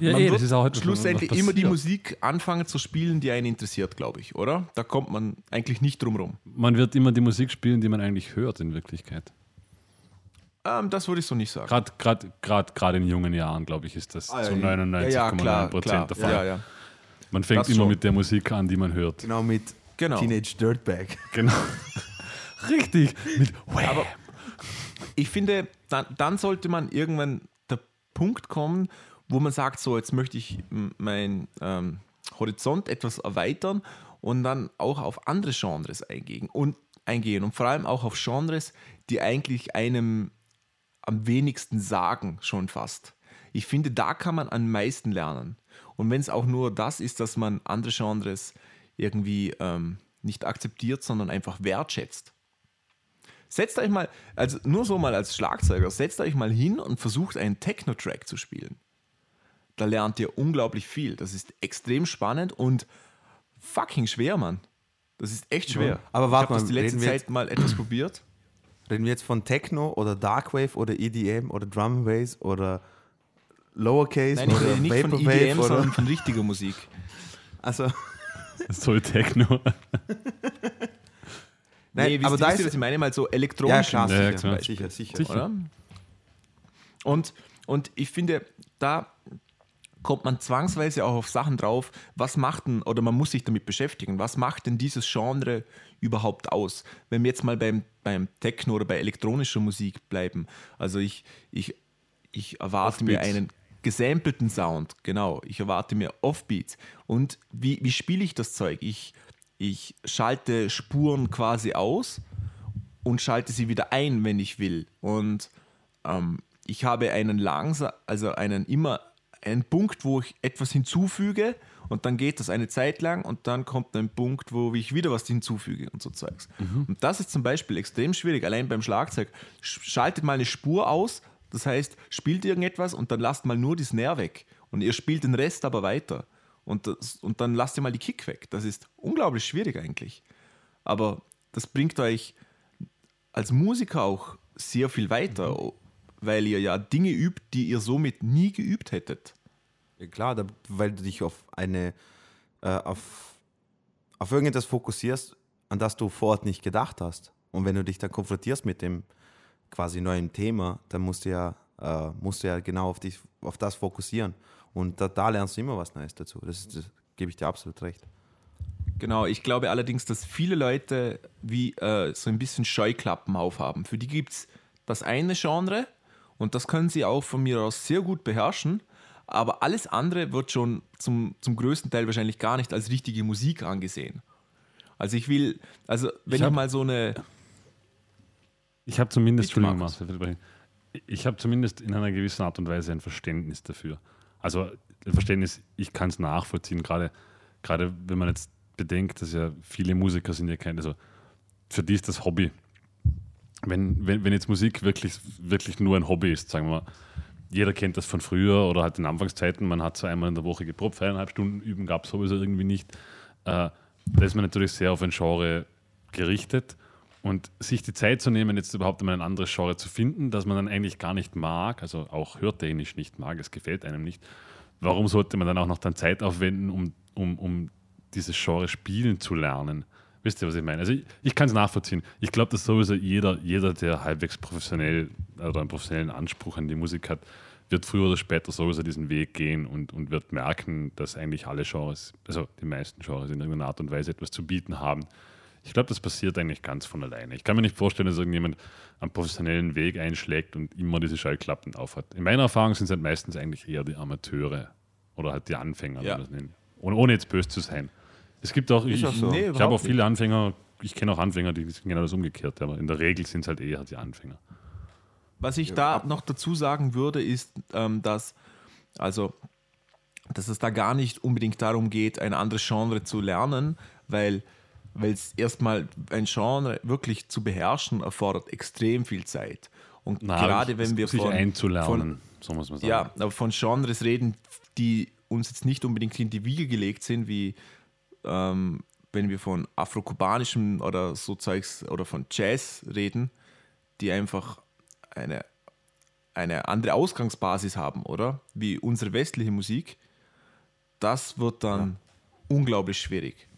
Ja, man eh, wird das ist auch etwas, schlussendlich immer die. Musik anfangen zu spielen, die einen interessiert, glaube ich, oder? Da kommt man eigentlich nicht drum rum. Man wird immer die Musik spielen, die man eigentlich hört in Wirklichkeit. Ähm, das würde ich so nicht sagen. Gerade grad, grad, grad in jungen Jahren, glaube ich, ist das Ah, ja, zu ja. 99,9 Prozent der Fall. Ja, ja. Man fängt Das immer schon. mit der Musik an, die man hört. Genau mit Genau. Teenage Dirtbag. Genau. Richtig. Mit Aber ich finde, dann, dann sollte man irgendwann der Punkt kommen, wo man sagt, so, jetzt möchte ich m, mein ähm, Horizont etwas erweitern und dann auch auf andere Genres eingehen und, eingehen und vor allem auch auf Genres, die eigentlich einem am wenigsten sagen, schon fast. Ich finde, da kann man am meisten lernen. Und wenn es auch nur das ist, dass man andere Genres irgendwie ähm, nicht akzeptiert, sondern einfach wertschätzt. Setzt euch mal, also nur so mal als Schlagzeuger, setzt euch mal hin und versucht einen Techno-Track zu spielen. Da lernt ihr unglaublich viel. Das ist extrem spannend und fucking schwer, Mann. Das ist echt schwer. Aber warte ich habe das mal, die letzte Zeit mal etwas probiert. Reden wir jetzt von Techno oder Darkwave oder EDM oder Drum and Bass oder Lowercase Nein, ich oder rede nicht von Vaporwave EDM, oder sondern von richtiger Musik. also Soul Techno. Nein, nee, wisst aber da wisst ihr, ist was ich meine? Mal so ja elektronisch. klar, Ja, sicher, klar. sicher, sicher, Sicher. oder? Und, und ich finde, da kommt man zwangsweise auch auf Sachen drauf, was macht denn, oder man muss sich damit beschäftigen, was macht denn dieses Genre überhaupt aus? Wenn wir jetzt mal beim, beim Techno oder bei elektronischer Musik bleiben, also ich, ich, ich erwarte mir einen gesampelten Sound, genau, ich erwarte mir Offbeats. Und wie, wie spiele ich das Zeug? Ich, ich schalte Spuren quasi aus und schalte sie wieder ein, wenn ich will. Und ähm, ich habe einen langsam, also einen immer einen Punkt, wo ich etwas hinzufüge und dann geht das eine Zeit lang und dann kommt ein Punkt, wo ich wieder was hinzufüge und so Zeugs. Und das ist zum Beispiel extrem schwierig, allein beim Schlagzeug. Sch- Schaltet mal eine Spur aus, das heißt, spielt irgendetwas und dann lasst mal nur die Snare weg und ihr spielt den Rest aber weiter. Und, das, und dann lasst ihr mal die Kick weg. Das ist unglaublich schwierig eigentlich. Aber das bringt euch als Musiker auch sehr viel weiter, weil ihr ja Dinge übt, die ihr somit nie geübt hättet. Ja, klar, da, weil du dich auf eine äh, auf, auf irgendetwas fokussierst, an das du vor Ort nicht gedacht hast. Und wenn du dich dann konfrontierst mit dem quasi neuen Thema, dann musst du ja, äh, musst du ja genau auf, dich, auf das fokussieren. Und da, da lernst du immer was Neues dazu. Das, das gebe ich dir absolut recht. Genau, ich glaube allerdings, dass viele Leute wie äh, so ein bisschen Scheuklappen aufhaben. Für die gibt es das eine Genre und das können sie auch von mir aus sehr gut beherrschen, aber alles andere wird schon zum, zum größten Teil wahrscheinlich gar nicht als richtige Musik angesehen. Also ich will, also wenn Ich ich, hab- mal so eine, Ich habe zumindest, Entschuldigung, sprechen. ich habe zumindest in einer gewissen Art und Weise ein Verständnis dafür. Also ein Verständnis, ich kann es nachvollziehen, gerade, gerade wenn man jetzt bedenkt, dass ja viele Musiker sind ja keine, also für die ist das Hobby. Wenn, wenn, wenn jetzt Musik wirklich, wirklich nur ein Hobby ist, sagen wir mal, jeder kennt das von früher oder halt in Anfangszeiten, man hat so einmal in der Woche geprobt, eineinhalb Stunden üben gab es sowieso irgendwie nicht. Äh, da ist man natürlich sehr auf ein Genre gerichtet und sich die Zeit zu nehmen, jetzt überhaupt einmal ein anderes Genre zu finden, das man dann eigentlich gar nicht mag, also auch hörtechnisch nicht mag, es gefällt einem nicht. Warum sollte man dann auch noch dann Zeit aufwenden, um, um, um dieses Genre spielen zu lernen? Wisst ihr, was ich meine? Also ich, ich kann es nachvollziehen. Ich glaube, dass sowieso jeder, jeder, der halbwegs professionell oder einen professionellen Anspruch an die Musik hat, wird früher oder später sowieso diesen Weg gehen und, und wird merken, dass eigentlich alle Genres, also die meisten Genres in irgendeiner Art und Weise etwas zu bieten haben. Ich glaube, das passiert eigentlich ganz von alleine. Ich kann mir nicht vorstellen, dass irgendjemand einen professionellen Weg einschlägt und immer diese Schallklappen aufhat. In meiner Erfahrung sind es halt meistens eigentlich eher die Amateure oder halt die Anfänger, Ja. ohne jetzt böse zu sein. Es gibt auch, ich, auch so. Nee, ich habe auch viele Anfänger, ich kenne auch Anfänger, die sind genau das umgekehrt, aber in der Regel sind es halt eher die Anfänger. Was ich da noch dazu sagen würde, ist, ähm, dass, also, dass es da gar nicht unbedingt darum geht, ein anderes Genre zu lernen, weil weil es erstmal ein Genre wirklich zu beherrschen erfordert extrem viel Zeit. Und Na, gerade wenn wir sich von, einzulernen, so muss man sagen. ja, aber von Genres reden, die uns jetzt nicht unbedingt in die Wiege gelegt sind, wie ähm, wenn wir von afrokubanischem oder so Zeugs oder von Jazz reden, die einfach eine, eine andere Ausgangsbasis haben, oder? Wie unsere westliche Musik, das wird dann unglaublich schwierig.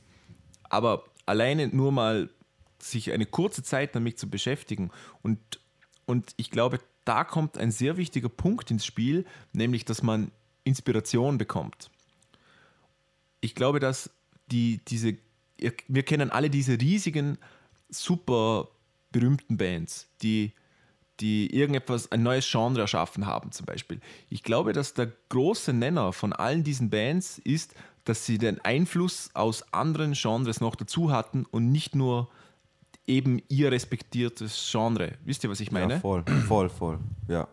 Aber alleine nur mal sich eine kurze Zeit damit zu beschäftigen und, und ich glaube, da kommt ein sehr wichtiger Punkt ins Spiel, nämlich, dass man Inspiration bekommt. Ich glaube, dass die, diese, wir kennen alle diese riesigen, super berühmten Bands, die, die irgendetwas, ein neues Genre erschaffen haben, zum Beispiel. Ich glaube, dass der große Nenner von allen diesen Bands ist, dass sie den Einfluss aus anderen Genres noch dazu hatten und nicht nur eben ihr respektiertes Genre. Wisst ihr, was ich meine? Ja, voll, voll, voll. Ja.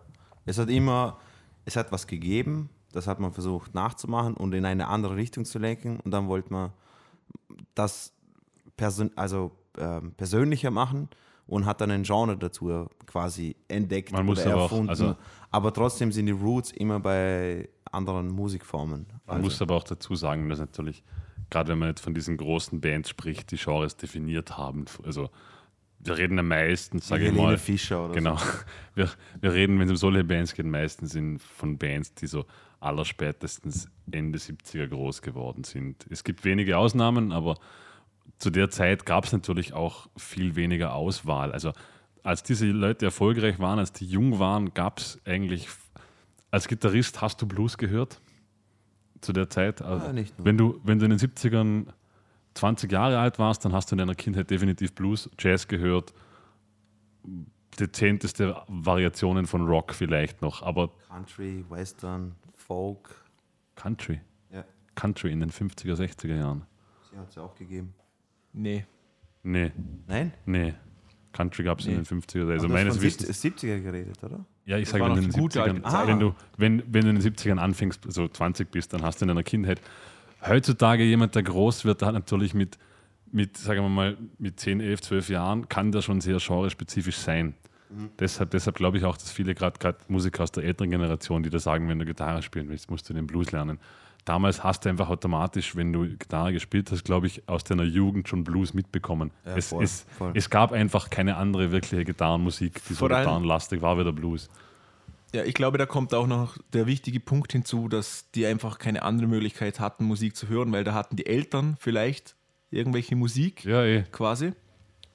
Es hat immer, es hat was gegeben, das hat man versucht nachzumachen und in eine andere Richtung zu lenken und dann wollte man das person also, ähm, persönlicher machen und hat dann ein Genre dazu quasi entdeckt Man muss oder aber auch- erfunden. also- aber trotzdem sind die Roots immer bei anderen Musikformen. Man muss aber auch dazu sagen, dass natürlich, gerade wenn man jetzt von diesen großen Bands spricht, die Genres definiert haben. Also wir reden ja meistens, sage ich mal, Fischer oder genau. so. Wir, wir reden, wenn es um solche Bands geht, meistens in, von Bands, die so allerspätestens Ende 70er groß geworden sind. Es gibt wenige Ausnahmen, aber zu der Zeit gab es natürlich auch viel weniger Auswahl. Also als diese Leute erfolgreich waren, als die jung waren, gab es eigentlich, als Gitarrist hast du Blues gehört? Zu der Zeit? Also, nur. wenn, du, wenn du in den 70ern 20 Jahre alt warst, dann hast du in deiner Kindheit definitiv Blues, Jazz gehört, dezenteste Variationen von Rock vielleicht noch, aber Country, Western, Folk. Country. Ja, Country in den 50er, 60er Jahren. sie hat es ja auch gegeben. Nee. Nee, Nein? nee. Country gab es in Nee. den 50er. Also du meines hast Wissens. 70, 70er geredet, oder? Ja, ich sage, wenn, du in den die gute 70ern, alte Zeit. wenn, du, wenn, wenn du in den 70ern anfängst, so 20 bist, dann hast du in deiner Kindheit. Heutzutage jemand, der groß wird, der hat natürlich mit, mit, sagen wir mal, mit 10, 11, 12 Jahren, kann der schon sehr genrespezifisch sein. Deshalb, deshalb glaube ich auch, dass viele gerade Musiker aus der älteren Generation, die da sagen, wenn du Gitarre spielen willst, musst du den Blues lernen. Damals hast du einfach automatisch, wenn du Gitarre gespielt hast, glaube ich, aus deiner Jugend schon Blues mitbekommen. Ja, es, voll, es, voll. es gab einfach keine andere wirkliche Gitarrenmusik, die so gitarrenlastig war wie der Blues. Ja, ich glaube, da kommt auch noch der wichtige Punkt hinzu, dass die einfach keine andere Möglichkeit hatten, Musik zu hören, weil da hatten die Eltern vielleicht irgendwelche Musik Ja, eh. quasi.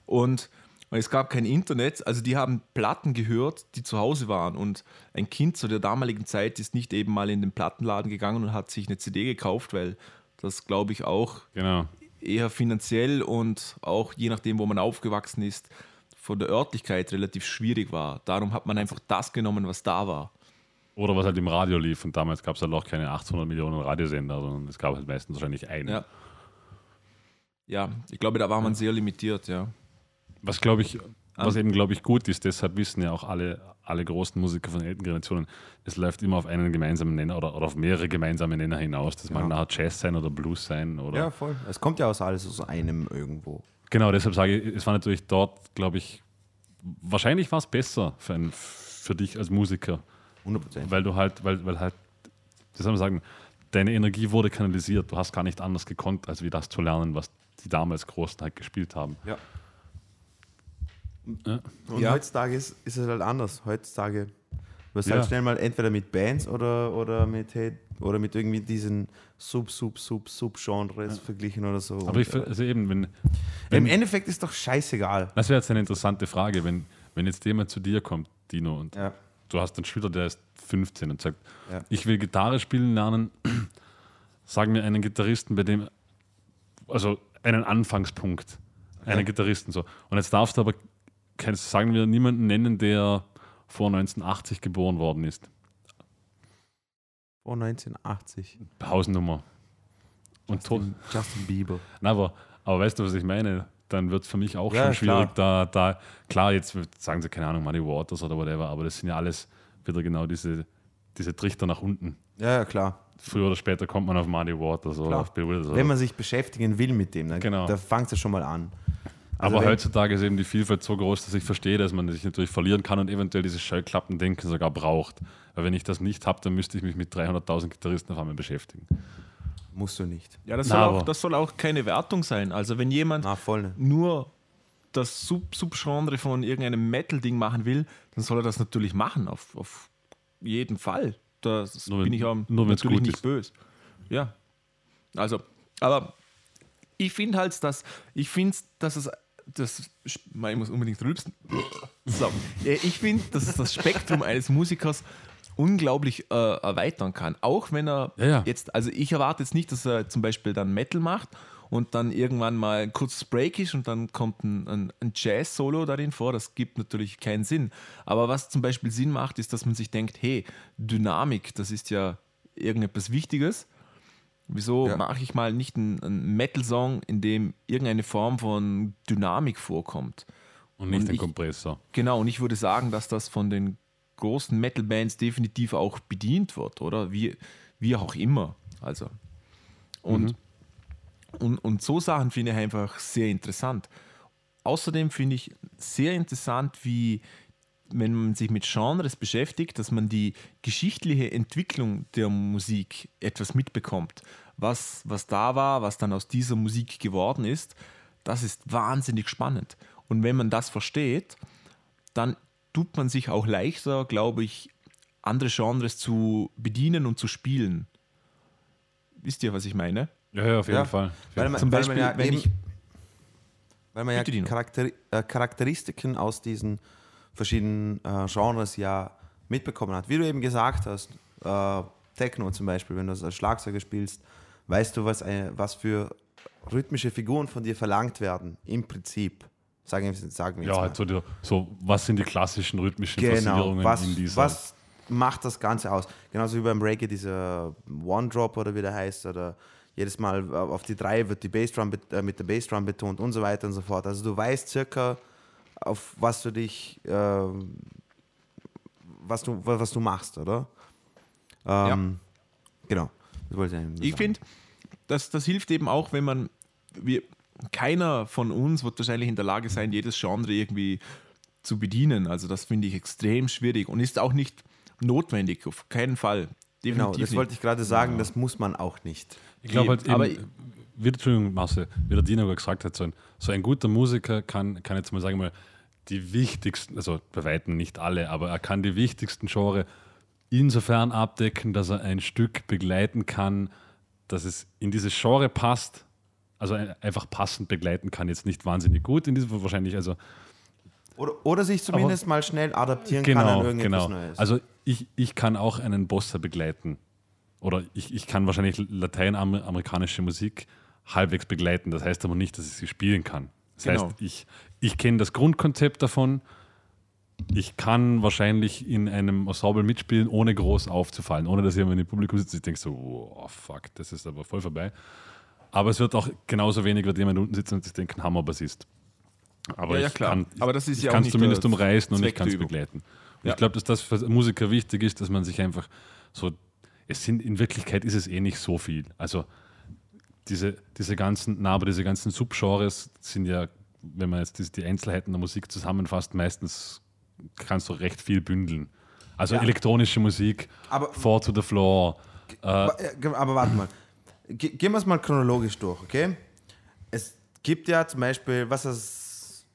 Und, und es gab kein Internet, also die haben Platten gehört, die zu Hause waren. Und ein Kind zu der damaligen Zeit ist nicht eben mal in den Plattenladen gegangen und hat sich eine CD gekauft, weil das, glaube ich, auch Genau. eher finanziell und auch je nachdem, wo man aufgewachsen ist, von der Örtlichkeit relativ schwierig war. Darum hat man einfach das genommen, was da war. Oder was halt im Radio lief. Und damals gab es halt auch keine 800 Millionen Radiosender, sondern es gab halt meistens wahrscheinlich einen. Ja. ja, ich glaube, da war man sehr limitiert, ja. Was glaube ich, was eben glaube ich gut ist, deshalb wissen ja auch alle, alle großen Musiker von älteren Generationen, es läuft immer auf einen gemeinsamen Nenner oder, oder auf mehrere gemeinsame Nenner hinaus. Das mag Ja. nachher Jazz sein oder Blues sein oder Ja, voll. Es kommt ja aus alles aus einem irgendwo. Genau, deshalb sage ich, es war natürlich dort, glaube ich, wahrscheinlich war es besser für, ein, für dich als Musiker, 100%. weil du halt, weil, weil halt, wie soll man sagen, deine Energie wurde kanalisiert. Du hast gar nicht anders gekonnt, als wie das zu lernen, was die damals Großen halt gespielt haben. Ja. Ja. Und Ja. heutzutage ist, ist es halt anders. Heutzutage du Ja. halt schnell mal entweder mit Bands oder, oder, mit, hey, oder mit irgendwie diesen Sub, Sub, Sub, Sub-Genres verglichen oder so. Aber ich, also eben, wenn, wenn Im Endeffekt ist doch scheißegal. das wäre jetzt eine interessante Frage, wenn, wenn jetzt jemand zu dir kommt, Dino, und Ja. du hast einen Schüler, der ist 15 und sagt, Ja. ich will Gitarre spielen lernen, sag mir einen Gitarristen, bei dem, also einen Anfangspunkt, einen Ja. Gitarristen so. Und jetzt darfst du aber, kannst, sagen wir, niemanden nennen, der vor 1980 geboren worden ist. Vor 1980. Hausnummer. Und Justin, Justin Bieber. Na, aber, aber weißt du, was ich meine? Dann wird es für mich auch Ja, schon schwierig, da, da, klar, jetzt sagen sie, keine Ahnung, Muddy Waters oder whatever, aber das sind ja alles wieder genau diese, diese Trichter nach unten. Ja, ja, klar. Früher oder später kommt man auf Muddy Waters oder Klar. auf Bill Withers. Wenn Oder. man sich beschäftigen will mit dem, dann Genau. da fängt es schon mal an. Also Aber heutzutage ist eben die Vielfalt so groß, dass ich verstehe, dass man sich natürlich verlieren kann und eventuell dieses Schallklappendenken sogar braucht. Weil wenn ich das nicht habe, dann müsste ich mich mit 300.000 Gitarristen auf einmal beschäftigen. Musst du nicht. Ja, das Na, soll, auch, das soll auch keine Wertung sein. Also wenn jemand Na, nur das Sub Subgenre von irgendeinem Metal-Ding machen will, dann soll er das natürlich machen, auf, auf jeden Fall. Das Nur wenn- bin ich auch nur natürlich nicht ist. böse. Ja. Also, aber ich finde halt, dass ich finde, dass es das, ich muss unbedingt rülpsen. So. Ja, Ich finde, dass es das Spektrum eines Musikers unglaublich äh, erweitern kann. Auch wenn er Ja, ja. jetzt, also ich erwarte jetzt nicht, dass er zum Beispiel dann Metal macht und dann irgendwann mal ein kurzes Break ist und dann kommt ein, ein, ein Jazz-Solo darin vor. Das gibt natürlich keinen Sinn. Aber was zum Beispiel Sinn macht, ist, dass man sich denkt, hey, Dynamik, das ist ja irgendetwas Wichtiges. Wieso Ja. mache ich mal nicht einen, einen Metal-Song, in dem irgendeine Form von Dynamik vorkommt? Und nicht Und den ich- Kompressor. Genau, und ich würde sagen, dass das von den großen Metal-Bands definitiv auch bedient wird, oder? Wie, wie auch immer. Also. Und, und, und so Sachen finde ich einfach sehr interessant. Außerdem finde ich sehr interessant, wie, wenn man sich mit Genres beschäftigt, dass man die geschichtliche Entwicklung der Musik etwas mitbekommt. Was, was da war, was dann aus dieser Musik geworden ist, das ist wahnsinnig spannend. Und wenn man das versteht, dann tut man sich auch leichter, glaube ich, andere Genres zu bedienen und zu spielen. Wisst ihr, was ich meine? Ja, ja, auf jeden Ja. Fall. Weil man, Zum weil Beispiel, man ja wenn eben, ich- weil man ja. Charakter, äh, Charakteristiken aus diesen verschiedenen äh, Genres ja mitbekommen hat. Wie du eben gesagt hast, äh, Techno zum Beispiel, wenn du als Schlagzeuger spielst, weißt du, was, eine, was für rhythmische Figuren von dir verlangt werden, im Prinzip. Sagen wir, sagen wir Ja, mal. halt so, die, so, was sind die klassischen rhythmischen Genau, was, in dieser. was macht das Ganze aus? Genauso wie beim Reggae dieser One-Drop oder wie der heißt, oder jedes Mal auf die drei wird die Bassdrum äh, mit der Bassdrum betont und so weiter und so fort. Also du weißt circa, auf was du dich, ähm, was, du, wa- was du machst, oder? Ähm, Genau. Das wollte ich Ich finde, das, das hilft eben auch, wenn man, wir, keiner von uns wird wahrscheinlich in der Lage sein, jedes Genre irgendwie zu bedienen. Also das finde ich extrem schwierig und ist auch nicht notwendig, auf keinen Fall. Genau, Definitiv das wollte ich gerade sagen, das muss man auch nicht. Ich glaube halt Aber- eben, wie, Entschuldigung, Marcel, wie der Dino gesagt hat, so ein, so ein guter Musiker kann, kann jetzt mal sagen, mal, die wichtigsten, also bei Weitem nicht alle, aber er kann die wichtigsten Genre insofern abdecken, dass er ein Stück begleiten kann, dass es in dieses Genre passt, also ein- einfach passend begleiten kann, jetzt nicht wahnsinnig gut in diesem Fall wahrscheinlich, also Oder, oder sich zumindest mal schnell adaptieren kann an genau, irgendetwas genau. Neues. Also ich, ich kann auch einen Bossa begleiten. Oder ich, ich kann wahrscheinlich lateinamerikanische Musik halbwegs begleiten. Das heißt aber nicht, dass ich sie spielen kann. Das Genau. heißt, ich, ich kenne das Grundkonzept davon. Ich kann wahrscheinlich in einem Ensemble mitspielen, ohne groß aufzufallen, ohne dass jemand im Publikum sitzt ich denke so, oh fuck, das ist aber voll vorbei. aber es wird auch genauso wenig, wird jemand unten sitzen und sich denken, Hammer-Bassist. Aber Ja, ja, ich klar. kann Aber das ist ich ja auch kann es zumindest umreißen und ich kann es begleiten. Und Ja. Ich glaube, dass das für Musiker wichtig ist, dass man sich einfach so, es sind, in Wirklichkeit ist es eh nicht so viel. Also diese, diese ganzen, na, aber diese ganzen Subgenres sind ja, wenn man jetzt die, die Einzelheiten der Musik zusammenfasst, meistens kannst du recht viel bündeln. Also Ja. elektronische Musik, Aber- Four to the Floor, äh, Aber, warte mal. Ge gehen wir es mal chronologisch durch, okay? Es gibt ja zum Beispiel, was es.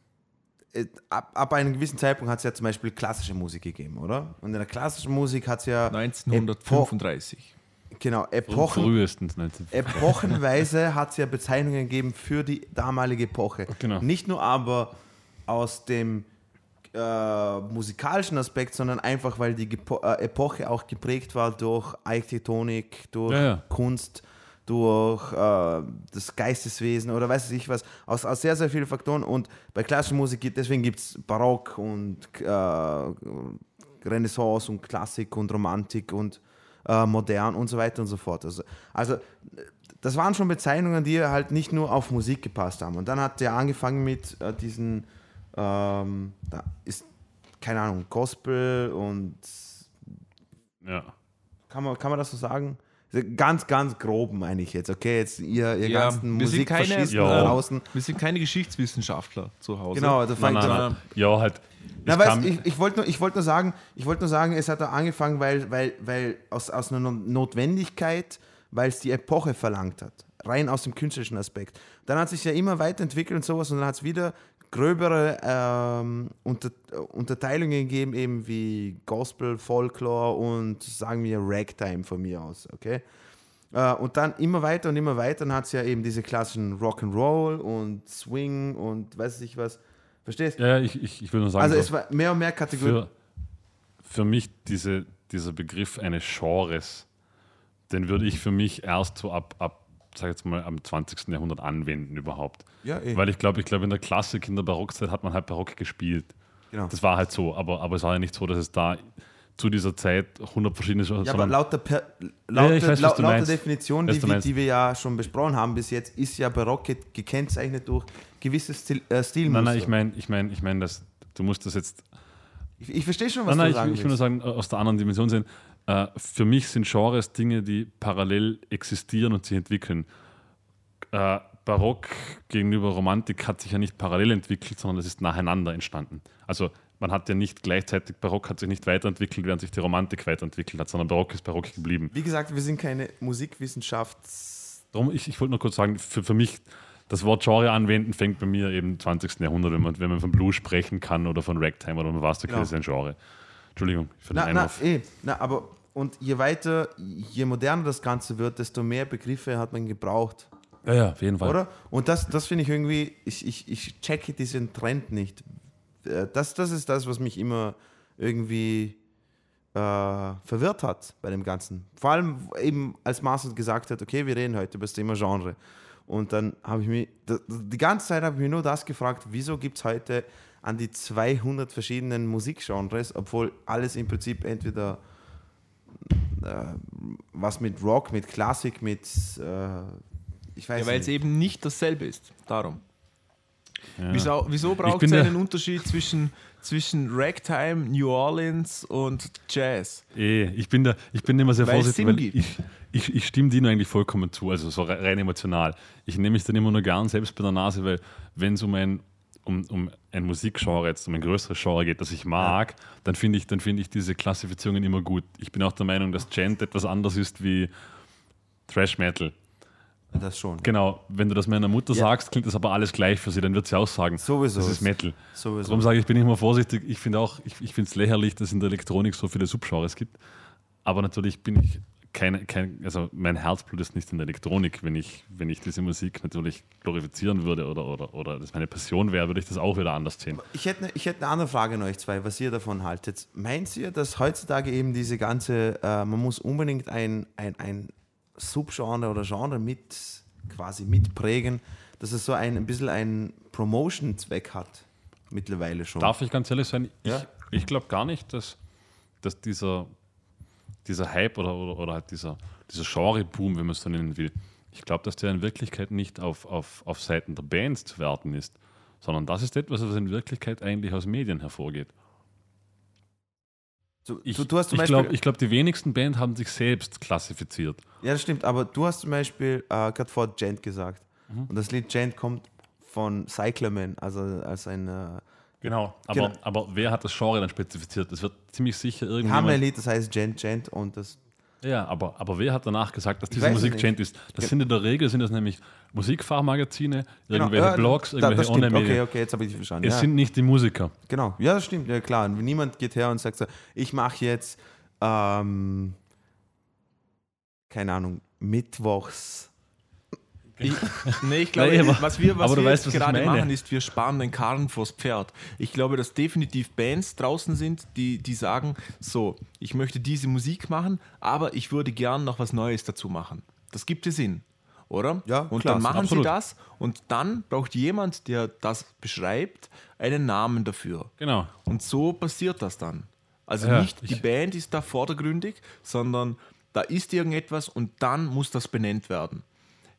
äh, Ab, ab einem gewissen Zeitpunkt hat es ja zum Beispiel klassische Musik gegeben, oder? Und in der klassischen Musik hat es ja. 1935. Genau, Epochen, frühestens 19. Epochenweise hat es ja Bezeichnungen gegeben für die damalige Epoche. Genau. Nicht nur aber aus dem äh, musikalischen Aspekt, sondern einfach, weil die Gepo äh, Epoche auch geprägt war durch Architektonik, durch Ja, ja. Kunst, durch äh, das Geisteswesen oder weiß ich was, aus, aus sehr, sehr vielen Faktoren. Und bei klassischer Musik, gibt- deswegen gibt es Barock und äh, Renaissance und Klassik und Romantik und äh, modern und so weiter und so fort. Also, also das waren schon Bezeichnungen, die halt nicht nur auf Musik gepasst haben. Und dann hat er angefangen mit äh, diesen, ähm, da ist, keine Ahnung, Gospel und Ja. kann man, kann man das so sagen? Ganz, ganz grob meine ich jetzt, okay? Jetzt ihr, ihr Ja, ganzen wir sind keine- Musikfaschisten da draußen. Wir sind keine Geschichtswissenschaftler zu Hause. Genau, da Nein, fängt nein, er- nein. Ja, halt. Na, ich weißt, ich, ich wollte nur, ich wollt nur sagen, ich wollte nur sagen, es hat da angefangen, weil, weil, weil aus, aus einer Notwendigkeit, weil es die Epoche verlangt hat. Rein aus dem künstlerischen Aspekt. Dann hat sich ja immer weiterentwickelt und sowas und dann hat es wieder gröbere ähm, Unter, Unterteilungen gegeben, eben wie Gospel, Folklore und sagen wir Ragtime von mir aus, okay? Äh, und dann immer weiter und immer weiter, dann hat es ja eben diese klassischen Rock'n'Roll und Swing und weiß ich was. Verstehst? ja, ja, ich, ich, ich will nur sagen, Also so, es war mehr und mehr Kategorien. für, für mich diese, dieser Begriff eines Genres, den würde ich für mich erst so ab, ab sag jetzt mal, am 20. Jahrhundert anwenden überhaupt. Ja, eh. Weil ich glaube, ich glaube, in der Klassik, in der Barockzeit hat man halt Barock gespielt. Genau. Das war halt so, aber, aber es war ja nicht so, dass es da zu dieser Zeit 100 verschiedene Genres Ja, aber laut der, per, Ja, laut, ich der, weiß, was laut, du laut der meinst. Definition, die, die wir ja schon besprochen haben bis jetzt, ist ja Barock ge- gekennzeichnet durch gewisse Stil, äh, Stilmuster. Nein, nein, ich meine, ich meine, ich dass du musst das jetzt ich, ich verstehe schon, was Nein, nein, du ich, sagen ich will nur sagen, aus der anderen Dimension sehen, äh, für mich sind Genres Dinge, die parallel existieren und sich entwickeln. Äh, Barock gegenüber Romantik hat sich ja nicht parallel entwickelt, sondern es ist nacheinander entstanden. Also man hat ja nicht gleichzeitig, Barock hat sich nicht weiterentwickelt, während sich die Romantik weiterentwickelt hat, sondern Barock ist Barock geblieben. Wie gesagt, wir sind keine Musikwissenschafts... Darum, ich, ich wollte nur kurz sagen, für, für mich, das Wort Genre anwenden fängt bei mir eben im 20. Jahrhundert, wenn man, wenn man von Blues sprechen kann oder von Ragtime oder man weiß, okay, Genau. das ist ein Genre. Entschuldigung für den Na, na, Einwurf. eh, na, aber und je weiter, je moderner das Ganze wird, desto mehr Begriffe hat man gebraucht, Ja, ja, auf jeden Fall. oder? Und das, das finde ich irgendwie, ich, ich, ich checke diesen Trend nicht. Äh, Das, das ist das, was mich immer irgendwie äh, verwirrt hat bei dem Ganzen. Vor allem eben, als Marcel gesagt hat, okay, wir reden heute über das Thema Genre. Und dann habe ich mich, die ganze Zeit habe ich mich nur das gefragt, wieso gibt es heute an die 200 verschiedenen Musikgenres, obwohl alles im Prinzip entweder äh, was mit Rock, mit Klassik, mit, äh, ich weiß Ja, weil es eben nicht dasselbe ist. Darum. Ja. Wieso, wieso braucht es einen Unterschied zwischen, zwischen Ragtime, New Orleans und Jazz? Eh, ich bin da, ich bin immer sehr Weil vorsichtig, weil ich, ich, ich stimme Dino eigentlich vollkommen zu, also so re- rein emotional. Ich nehme mich dann immer nur gern selbst bei der Nase, weil wenn es um ein, um, um ein Musikgenre, jetzt um ein größeres Genre geht, das ich mag, dann finde ich, dann finde ich diese Klassifizierungen immer gut. Ich bin auch der Meinung, dass Gent etwas anders ist wie Thrash Metal. Das schon. Genau, wenn du das meiner Mutter Ja. sagst, klingt das aber alles gleich für sie, dann wird sie auch sagen, Sowieso. das ist Metal. Sowieso. Darum sage ich, bin ich immer vorsichtig. Ich finde auch, ich, ich finde es lächerlich, dass es in der Elektronik so viele Subgenres gibt. Aber natürlich bin ich kein, kein, also mein Herzblut ist nicht in der Elektronik. Wenn ich, wenn ich diese Musik natürlich glorifizieren würde oder, oder, oder das meine Passion wäre, würde ich das auch wieder anders sehen. Ich hätte, ne, ich hätte eine andere Frage an euch zwei, was ihr davon haltet. Meint ihr, dass heutzutage eben diese ganze, äh, man muss unbedingt ein, ein, ein Subgenre oder Genre mit quasi mitprägen, dass es so ein, ein bisschen einen Promotion-Zweck hat mittlerweile schon? Darf ich ganz ehrlich sein? Ja. Ich, ich glaube gar nicht, dass, dass dieser, dieser Hype oder, oder, oder halt dieser, dieser Genre-Boom, wenn man es so nennen will, Ich glaube, dass der in Wirklichkeit nicht auf, auf, auf Seiten der Bands zu werten ist, sondern das ist etwas, was in Wirklichkeit eigentlich aus Medien hervorgeht. Du, Ich, du, du hast zum ich glaube, glaub, die wenigsten Bands haben sich selbst klassifiziert. Ja, das stimmt, aber du hast zum Beispiel äh, gerade vor Gent gesagt. Mhm. Und das Lied Gent kommt von Cyclamen, also als ein. Äh, Genau. Aber, Genau. aber wer hat das Genre dann spezifiziert? Das wird ziemlich sicher wir haben ein. Lied, das heißt Gent, Gent und das. Ja, aber, aber wer hat danach gesagt, dass diese Musik. Gent ist? Das sind in der Regel sind das nämlich Musikfachmagazine, Genau, irgendwelche ja, Blogs, da- irgendwelche das stimmt. Okay, Online-Medien. okay, jetzt habe ich verstanden. Es Ja, sind nicht die Musiker. genau. Ja, das stimmt, ja klar. Und niemand geht her und sagt so, ich mache jetzt, ähm, keine Ahnung, Mittwochs. Ich, nee, ich glaube, aber- was wir, was wir weißt, jetzt was gerade machen, ist, wir sparen den Karren vors Pferd. Ich glaube, dass definitiv Bands draußen sind, die, die sagen, so, ich möchte diese Musik machen, aber ich würde gern noch was Neues dazu machen. Das gibt es Sinn, oder? Ja, Und klar, dann machen absolut. sie das und dann braucht jemand, der das beschreibt, einen Namen dafür. Genau. Und so passiert das dann. Also Ja, nicht die ich- Band ist da vordergründig, sondern da ist irgendetwas und dann muss das benannt werden.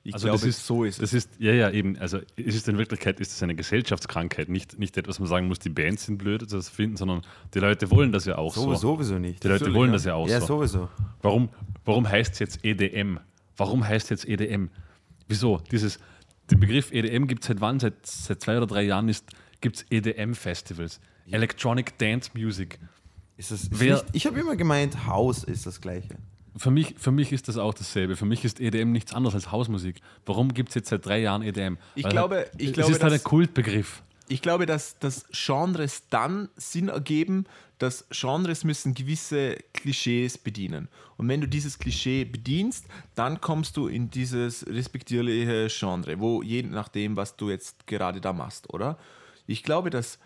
Ich Also glaube, das ist, so ist das es. ist, ja, ja, eben. Also es ist in Wirklichkeit ist es eine Gesellschaftskrankheit, nicht, nicht etwas, man sagen muss, die Bands sind blöd, das finden, sondern die Leute wollen das ja auch So, so. sowieso nicht. Die Leute wollen ja. das ja auch Ja, so. sowieso. Warum, warum heißt es jetzt EDM? Warum heißt jetzt EDM? Wieso? Dieses, den Begriff EDM gibt es seit wann? Seit, seit zwei oder drei Jahren gibt es EDM-Festivals. Electronic Dance Music. Ist das, ist Wer- nicht, ich habe immer gemeint, Haus ist das Gleiche. Für mich, für mich ist das auch dasselbe. Für mich ist EDM nichts anderes als Hausmusik. Warum gibt es jetzt seit drei Jahren EDM? Ich Weil glaube- halt, ich es glaube, ist halt ein Kultbegriff. Ich glaube, dass, dass Genres dann Sinn ergeben, dass Genres müssen gewisse Klischees bedienen. Und wenn du dieses Klischee bedienst, dann kommst du in dieses respektierliche Genre, wo je nachdem, was du jetzt gerade da machst, oder? Ich glaube, dass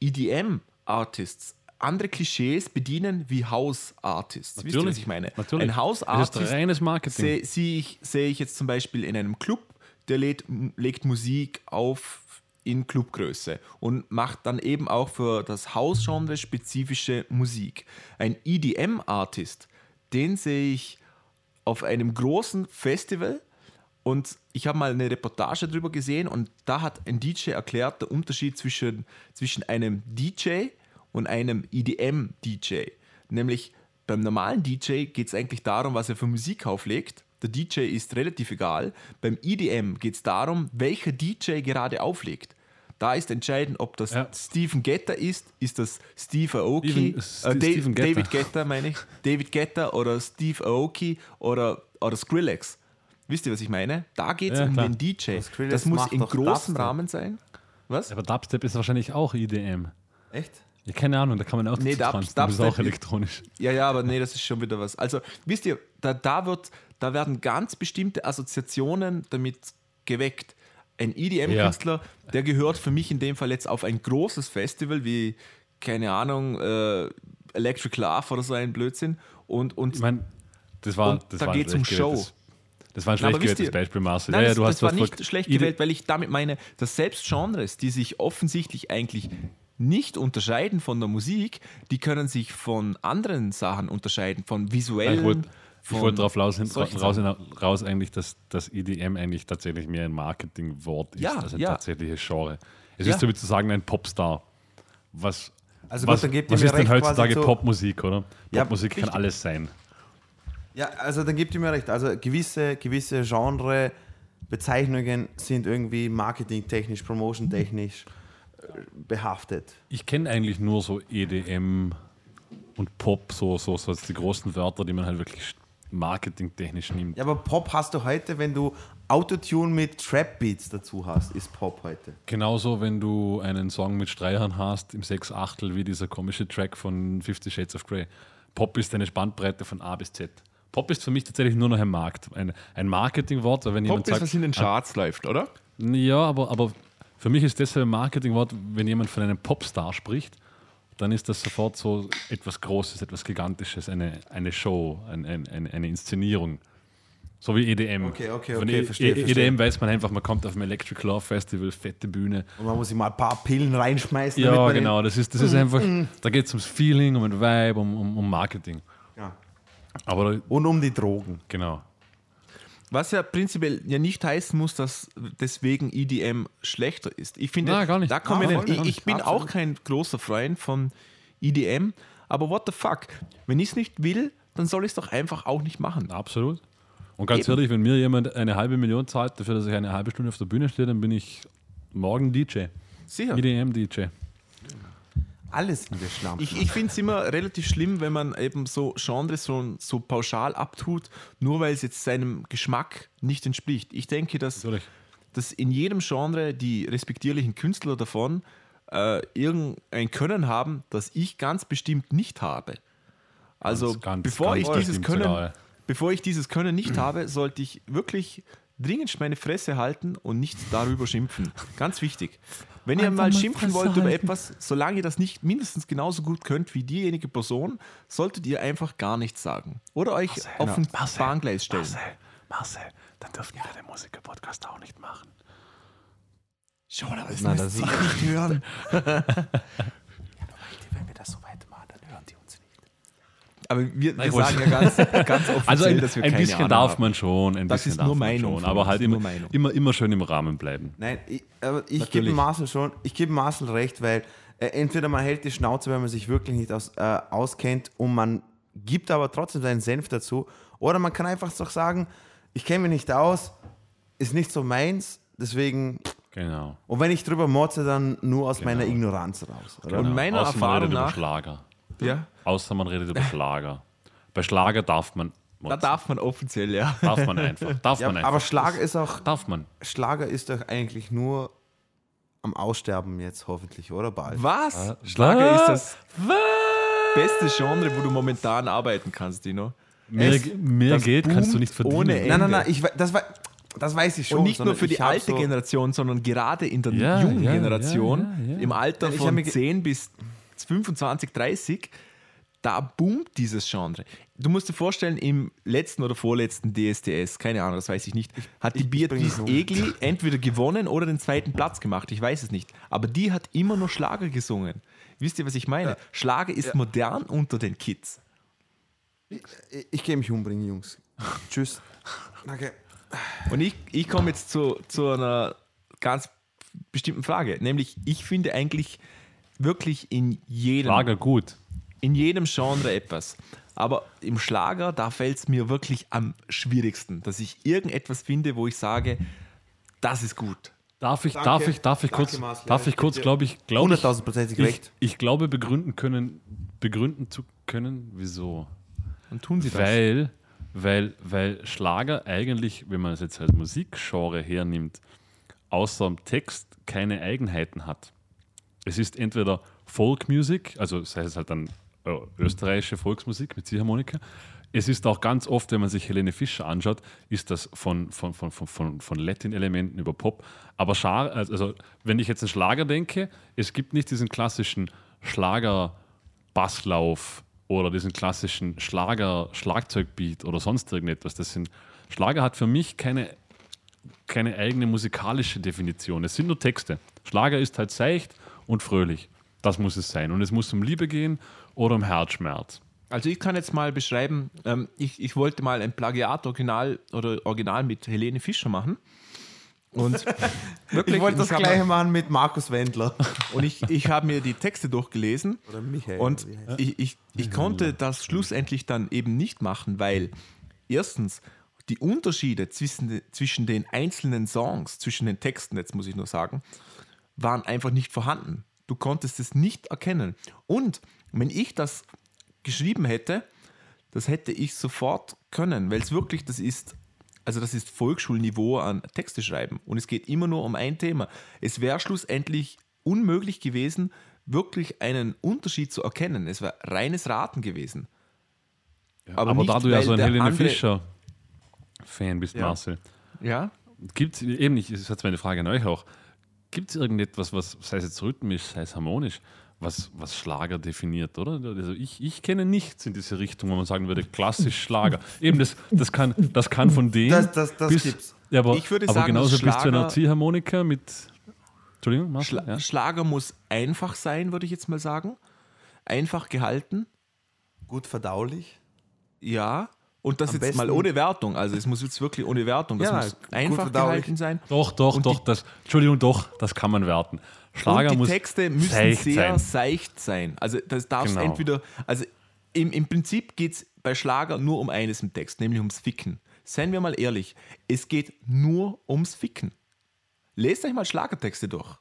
EDM-Artists andere Klischees bedienen wie House-Artists. Wisst ihr, was Natürlich, ich meine? natürlich. Ein House-Artist reines Marketing. sehe sehe ich, sehe ich jetzt zum Beispiel in einem Club, der lädt, legt Musik auf in Clubgröße und macht dann eben auch für das Hausgenre spezifische Musik. Ein EDM-Artist, den sehe ich auf einem großen Festival und ich habe mal eine Reportage darüber gesehen und da hat ein DJ erklärt, der Unterschied zwischen, zwischen einem DJ und einem EDM-DJ. Nämlich beim normalen DJ geht es eigentlich darum, was er für Musik auflegt. Der DJ ist relativ egal. Beim EDM geht es darum, welcher DJ gerade auflegt. Da ist entscheidend, ob das Ja. Stephen Getter ist, ist das Steve Aoki, Steven- äh, St- Da- Stephen Getter. David Getter meine ich, David Getter oder Steve Aoki oder, oder Skrillex. Wisst ihr, was ich meine? Da geht es Ja, um klar. den DJ. Skrillex Das muss in großem Dubstep. Rahmen sein. Was? Aber Dubstep ist wahrscheinlich auch EDM. Echt? Ja, keine Ahnung, da kann man auch Nee, dazu Dub- tanzen. Das ist Dubstep auch elektronisch. Ja, ja, aber nee, das ist schon wieder was. Also, wisst ihr, da, da, wird, da werden ganz bestimmte Assoziationen damit geweckt. Ein EDM-Künstler, der gehört für mich in dem Fall jetzt auf ein großes Festival wie, keine Ahnung, äh, Electric Love oder so ein Blödsinn. Und, und Ich meine, das war, Und das da war ein geht's um gewähltes- Show. Das war ein schlecht gewähltes ihr- Beispiel, Marcel. Nein, ja, ja, das, du das hast war nicht schlecht gewählt, weil ich damit meine, dass selbst Genres, die sich offensichtlich eigentlich nicht unterscheiden von der Musik, die können sich von anderen Sachen unterscheiden, von visuellen. Ich wollte wollte darauf raus, raus, raus eigentlich, dass das EDM eigentlich tatsächlich mehr ein Marketingwort ist Ja, als ein ja. tatsächlich Genre. Es Ja. ist so wie zu sagen, ein Popstar. Was, Also gut, was, dann gebt ihr was mir ist denn heutzutage so- Popmusik, oder? Ja, Popmusik kann alles sein. Ja, also dann gebt ihr mir recht. Also gewisse, gewisse Genre-Bezeichnungen sind irgendwie marketingtechnisch, promotion-technisch behaftet. Ich kenne eigentlich nur so EDM und Pop, so, so, so als die großen Wörter, die man halt wirklich marketingtechnisch nimmt. Ja, aber Pop hast du heute, wenn du Autotune mit Trap-Beats dazu hast, ist Pop heute. Genauso, wenn du einen Song mit Streichern hast, im Sechs Achtel, wie dieser komische Track von Fifty Shades of Grey. Pop ist eine Spannbreite von A bis Z. Pop ist für mich tatsächlich nur noch ein Markt, ein, ein Marketingwort, weil wenn Pop jemand ist, sagt, was in den Charts läuft, oder? ja, aber, aber für mich ist deshalb ein Marketingwort, wenn jemand von einem Popstar spricht, dann ist das sofort so etwas Großes, etwas Gigantisches, eine, eine Show, ein, ein, eine, eine Inszenierung. So wie EDM. Okay, okay, okay, E- verstehe, E- verstehe. EDM weiß man einfach, man kommt auf ein Electric Love Festival, fette Bühne. Und man muss sich mal ein paar Pillen reinschmeißen. Ja, genau, das ist, das ist einfach, da geht es ums Feeling, um ein Vibe, um, um, um Marketing. Ja. Aber Und um die Drogen. genau. Was ja prinzipiell ja nicht heißen muss, dass deswegen EDM schlechter ist. Ich finde, Na, gar nicht. da kommen Ah, Ich, ich bin Absolut. auch kein großer Freund von EDM, aber what the fuck? Wenn ich es nicht will, dann soll ich es doch einfach auch nicht machen. Absolut. Und ganz Eben. ehrlich, wenn mir jemand eine halbe Million zahlt dafür, dass ich eine halbe Stunde auf der Bühne stehe, dann bin ich morgen DJ. Sicher. EDM-DJ. Alles in der Schnamm. Ich, ich finde es immer relativ schlimm, wenn man eben so Genres so, so pauschal abtut, nur weil es jetzt seinem Geschmack nicht entspricht. Ich denke, dass, Natürlich. dass in jedem Genre die respektierlichen Künstler davon äh, irgendein Können haben, das ich ganz bestimmt nicht habe. Also Ganz, ganz, bevor, ganz ich dieses Können, sogar, bevor ich dieses Können nicht habe, sollte ich wirklich dringend meine Fresse halten und nicht darüber schimpfen. Ganz wichtig. Wenn ihr mal schimpfen wollt über halten. etwas, solange ihr das nicht mindestens genauso gut könnt wie diejenige Person, solltet ihr einfach gar nichts sagen. Oder euch auf ein Bahngleis stellen. Marcel, dann dürfen wir den Musiker-Podcast auch nicht machen. Schon, aber das müsst ihr ist- nicht hören. Wenn wir das so weitermachen, dann hören die uns nicht. Aber wir, wir sagen ja ganz, ganz offiziell, Also ein, dass wir ein keine bisschen Ahnung darf haben. man schon. Ein Das bisschen ist darf nur man Meinung Schon, aber halt immer, Meinung. immer, immer schön im Rahmen bleiben. Nein, ich, aber ich gebe Marcel schon, ich gebe Marcel recht, weil äh, entweder man hält die Schnauze, wenn man sich wirklich nicht aus, äh, auskennt und man gibt aber trotzdem seinen Senf dazu, oder man kann einfach doch sagen, ich kenne mich nicht aus, ist nicht so meins, deswegen, Genau. und wenn ich drüber motze, dann nur aus meiner Ignoranz raus. Oder? Und meiner Außer man Erfahrung nach- Schlager. Ja, Außer man redet über Schlager. Bei Schlager darf man. da motzen. darf man offiziell, ja. darf man einfach. Darf Ja, man einfach. aber Schlager ist auch, darf man. Schlager ist doch eigentlich nur am Aussterben jetzt hoffentlich, oder bald? Was? Schlager ist das beste Genre, wo du momentan arbeiten kannst, Dino. Mehr, Es- mehr Geld kannst du nicht verdienen. ohne Nein, nein, Ende. nein, ich, das, das weiß ich schon. Und nicht nur für die ich alte so, Generation, sondern gerade in der Ja, jungen ja, Generation, ja, ja. im Alter Ich von ge- 10 bis 25, 30, da boomt dieses Genre. Du musst dir vorstellen, im letzten oder vorletzten DSDS, keine Ahnung, das weiß ich nicht, hat die Beatrice. Egli entweder gewonnen oder den zweiten Platz gemacht. Ich weiß es nicht. Aber die hat immer nur Schlager gesungen. Wisst ihr, was ich meine? Schlager ist modern unter den Kids. Ich, ich gehe mich umbringen, Jungs. Tschüss. Danke. Und ich, ich komme jetzt zu, zu einer ganz bestimmten Frage. Nämlich, ich finde eigentlich wirklich in jedem, Schlager gut. in jedem Genre etwas. Aber im Schlager, da fällt es mir wirklich am schwierigsten, dass ich irgendetwas finde, wo ich sage, das ist gut. Darf ich, Danke. darf ich, darf ich Danke, kurz, Marcel. darf ich kurz, glaube ich, glaube ich, Hunderttausendprozentig ich, recht. ich glaube begründen können, begründen zu können, wieso? Und tun sie das. Weil, weil, weil Schlager eigentlich, wenn man es jetzt als Musikgenre hernimmt, außer dem Text keine Eigenheiten hat. Es ist entweder Folkmusik, also sei es halt dann äh, österreichische Volksmusik mit Ziehharmonika. Es ist auch ganz oft, wenn man sich Helene Fischer anschaut, ist das von, von, von, von, von, Latin-Elementen über Pop. Aber Schar, also wenn ich jetzt an Schlager denke, es gibt nicht diesen klassischen Schlager-Basslauf oder diesen klassischen Schlager-Schlagzeugbeat oder sonst irgendetwas. Das sind, Schlager hat für mich keine, keine eigene musikalische Definition. Es sind nur Texte. Schlager ist halt seicht und fröhlich. Das muss es sein. Und es muss um Liebe gehen oder um Herzschmerz. Also ich kann jetzt mal beschreiben, ähm, ich, ich wollte mal ein Plagiat-Original oder Original mit Helene Fischer machen. Und wirklich, Ich wollte das gleiche machen mit Markus Wendler. Und ich, ich habe mir die Texte durchgelesen Oder Michael. und ich, ich, ich konnte das schlussendlich dann eben nicht machen, weil erstens die Unterschiede zwischen, zwischen den einzelnen Songs, zwischen den Texten, jetzt muss ich nur sagen, waren einfach nicht vorhanden. Du konntest es nicht erkennen. Und wenn ich das geschrieben hätte, das hätte ich sofort können, weil es wirklich, das ist, also das ist Volksschulniveau an Texte schreiben und es geht immer nur um ein Thema. Es wäre schlussendlich unmöglich gewesen, wirklich einen Unterschied zu erkennen. Es wäre reines Raten gewesen. Aber, nicht, da du ja so ein Helene Fischer-Fan bist, Marcel, Ja, gibt es eben nicht, das ist jetzt meine Frage an euch auch, gibt es irgendetwas, was, sei es jetzt rhythmisch, sei es harmonisch, was, was Schlager definiert, oder? Also ich, ich kenne nichts in diese Richtung, wo man sagen würde, klassisch Schlager. Eben, das, das, kann, das kann von dem Das- das- das bis, gibt's. Ja, aber, Ich würde aber sagen, genauso dass bis zu einer Schlager- Ziehharmonika mit Entschuldigung, Marcel, Schla ja? Schlager muss einfach sein, würde ich jetzt mal sagen. Einfach gehalten, Gut verdaulich. ja. Und das Am jetzt besten- mal ohne Wertung. Also es muss jetzt wirklich ohne Wertung. Das Ja, muss einfach gehalten sein. Doch, doch, Und doch, das, Entschuldigung, doch, das kann man werten. Schlager und die muss Texte müssen seicht sehr sein. seicht sein. Also das darf Genau. entweder, also im, im Prinzip geht es bei Schlager nur um eines im Text, nämlich ums Ficken. Seien wir mal ehrlich, es geht nur ums Ficken. Lest euch mal Schlagertexte durch.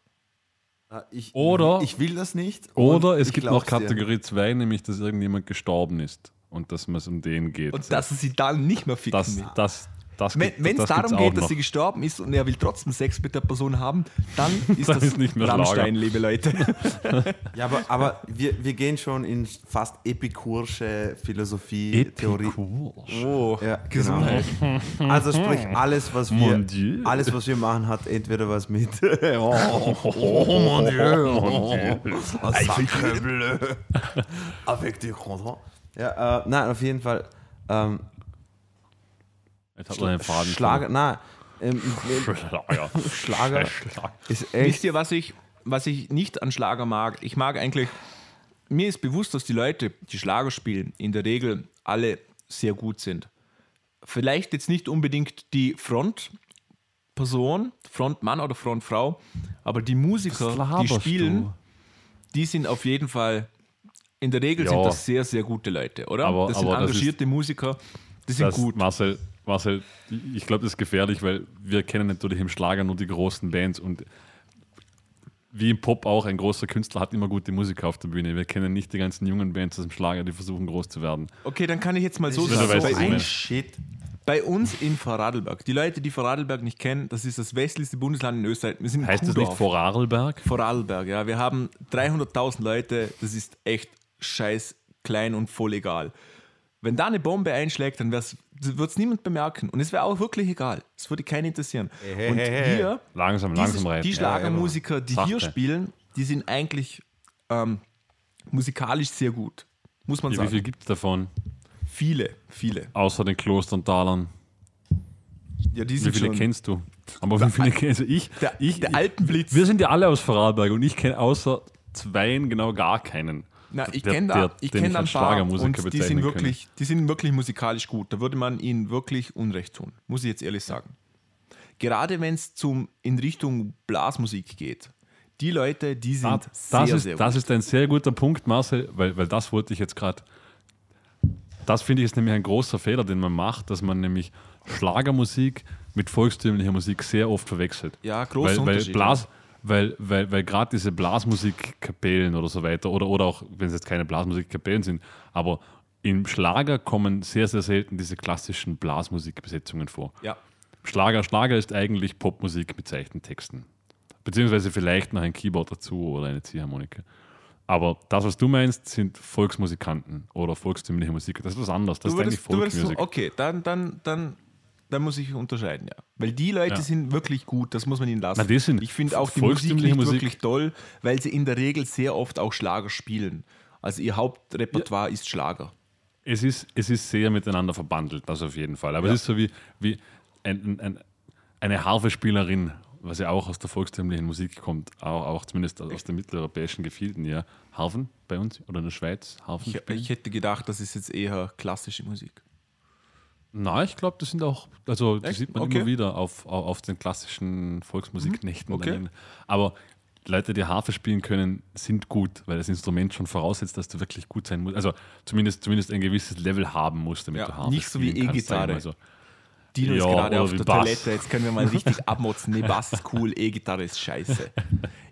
Ah, Ich, Oder- ich will das nicht. Oder es gibt noch. Kategorie 2, nämlich, dass irgendjemand gestorben ist und dass es um den geht. Und dass sie dann nicht mehr ficken. das, das, das, Wenn es das darum geht, dass noch. sie gestorben ist und er will trotzdem Sex mit der Person haben, dann ist Dann das ist nicht mehr Rammstein, Schlager. liebe Leute. Ja, aber, aber wir, wir gehen schon in fast epikursche Philosophie, Theorie. Epikur. Oh, Ja, genau. Also sprich, alles, was wir, Mon Dieu. alles, was wir machen, hat entweder was mit oh, oh, mon Dieu, oh, oh, sacre bleu, avec des croissants. Ja, äh, nein, auf jeden Fall. Ähm, Jetzt hat man den Faden. Schlager, nein, ähm, Schlager. Schlager Schlager. Wisst ihr, was ich, was ich nicht an Schlager mag? Ich mag eigentlich, mir ist bewusst, dass die Leute, die Schlager spielen, in der Regel alle sehr gut sind. Vielleicht jetzt nicht unbedingt die Frontperson, Frontmann oder Frontfrau, aber die Musiker, die spielen, du? die sind auf jeden Fall, in der Regel Ja. sind das sehr, sehr gute Leute, oder? Aber- das sind aber das engagierte Musiker, die sind Das, gut. Marcel, Marcel, ich glaube, das ist gefährlich, weil wir kennen natürlich im Schlager nur die großen Bands und wie im Pop auch, ein großer Künstler hat immer gute Musiker auf der Bühne. Wir kennen nicht die ganzen jungen Bands aus dem Schlager, die versuchen groß zu werden. Okay, dann kann ich jetzt mal so sagen. ein. Shit. Bei uns in Vorarlberg. Die Leute, die Vorarlberg nicht kennen, das ist das westlichste Bundesland in Österreich. Wir sind Heißt das nicht. Vorarlberg? Vorarlberg, ja. Wir haben 300.000 Leute. Das ist echt scheiß klein und voll egal. Wenn da eine Bombe einschlägt, dann wird es niemand bemerken. Und es wäre auch wirklich egal. Es würde keinen interessieren. hey, und hey, hier, Langsam, diese, langsam rein. die Schlagermusiker, die hier Sachte. spielen, die sind eigentlich ähm, musikalisch sehr gut. Muss man Ja, wie sagen. viel gibt es davon? viele, viele. Außer den Klosterntalern. Ja, die Wie sind viele schon. kennst du? Aber wie viele kennst du? Ich, Der, ich, der Alpenblitz. wir sind ja alle aus Vorarlberg und ich kenne außer zweien genau gar keinen. Na, ich kenne da, ich kenn da ein paar und die sind, wirklich, die sind wirklich musikalisch gut. Da würde man ihnen wirklich Unrecht tun, muss ich jetzt ehrlich sagen. Gerade wenn es in Richtung Blasmusik geht. Die Leute, die sind Ah, sehr, das, ist, sehr das gut. ist ein sehr guter Punkt, Marcel, weil, weil das wollte ich jetzt gerade. Das finde ich ist nämlich ein großer Fehler, den man macht, dass man nämlich Schlagermusik mit volkstümlicher Musik sehr oft verwechselt. Ja, großer weil, weil Unterschied, Blas, weil, weil, weil gerade diese Blasmusikkapellen oder so weiter, oder, oder auch wenn es jetzt keine Blasmusikkapellen sind, aber im Schlager kommen sehr, sehr selten diese klassischen Blasmusikbesetzungen vor. Ja. Schlager, Schlager ist eigentlich Popmusik mit seichten Texten. Beziehungsweise vielleicht noch ein Keyboard dazu oder eine Ziehharmonika. Aber das, was du meinst, sind Volksmusikanten oder volkstümliche Musiker. Das ist was anderes. Das Du ist eigentlich würdest, würdest Folkmusik. okay, dann, dann, dann, dann muss ich unterscheiden, ja. Weil die Leute Ja. sind wirklich gut, das muss man ihnen lassen. Na, die sind ich finde auch die Musik nicht Musik. wirklich toll, weil sie in der Regel sehr oft auch Schlager spielen. Also ihr Hauptrepertoire ist Schlager. Es ist, es ist sehr miteinander verbandelt, das auf jeden Fall. Aber Ja. es ist so wie, wie ein, ein, eine Harfespielerin, was ja auch aus der volkstümlichen Musik kommt, auch, auch zumindest aus den mitteleuropäischen Gefilden, ja. Harfen bei uns oder in der Schweiz, Harfen Ich, ich hätte gedacht, das ist jetzt eher klassische Musik. Nein, ich glaube, das sind auch, also die Echt? sieht man Okay. immer wieder auf, auf, den klassischen Volksmusiknächten. Mhm. Okay. Aber Leute, die Harfe spielen können, sind gut, weil das Instrument schon voraussetzt, dass du wirklich gut sein musst. Also zumindest, zumindest ein gewisses Level haben musst, damit Ja, du Harfe nicht so wie spielen E-Gitarre. mal so. Dino Ja, ist gerade auf der Bass. Toilette, jetzt können wir mal richtig abmotzen. Nee, Bass ist cool, E-Gitarre ist scheiße.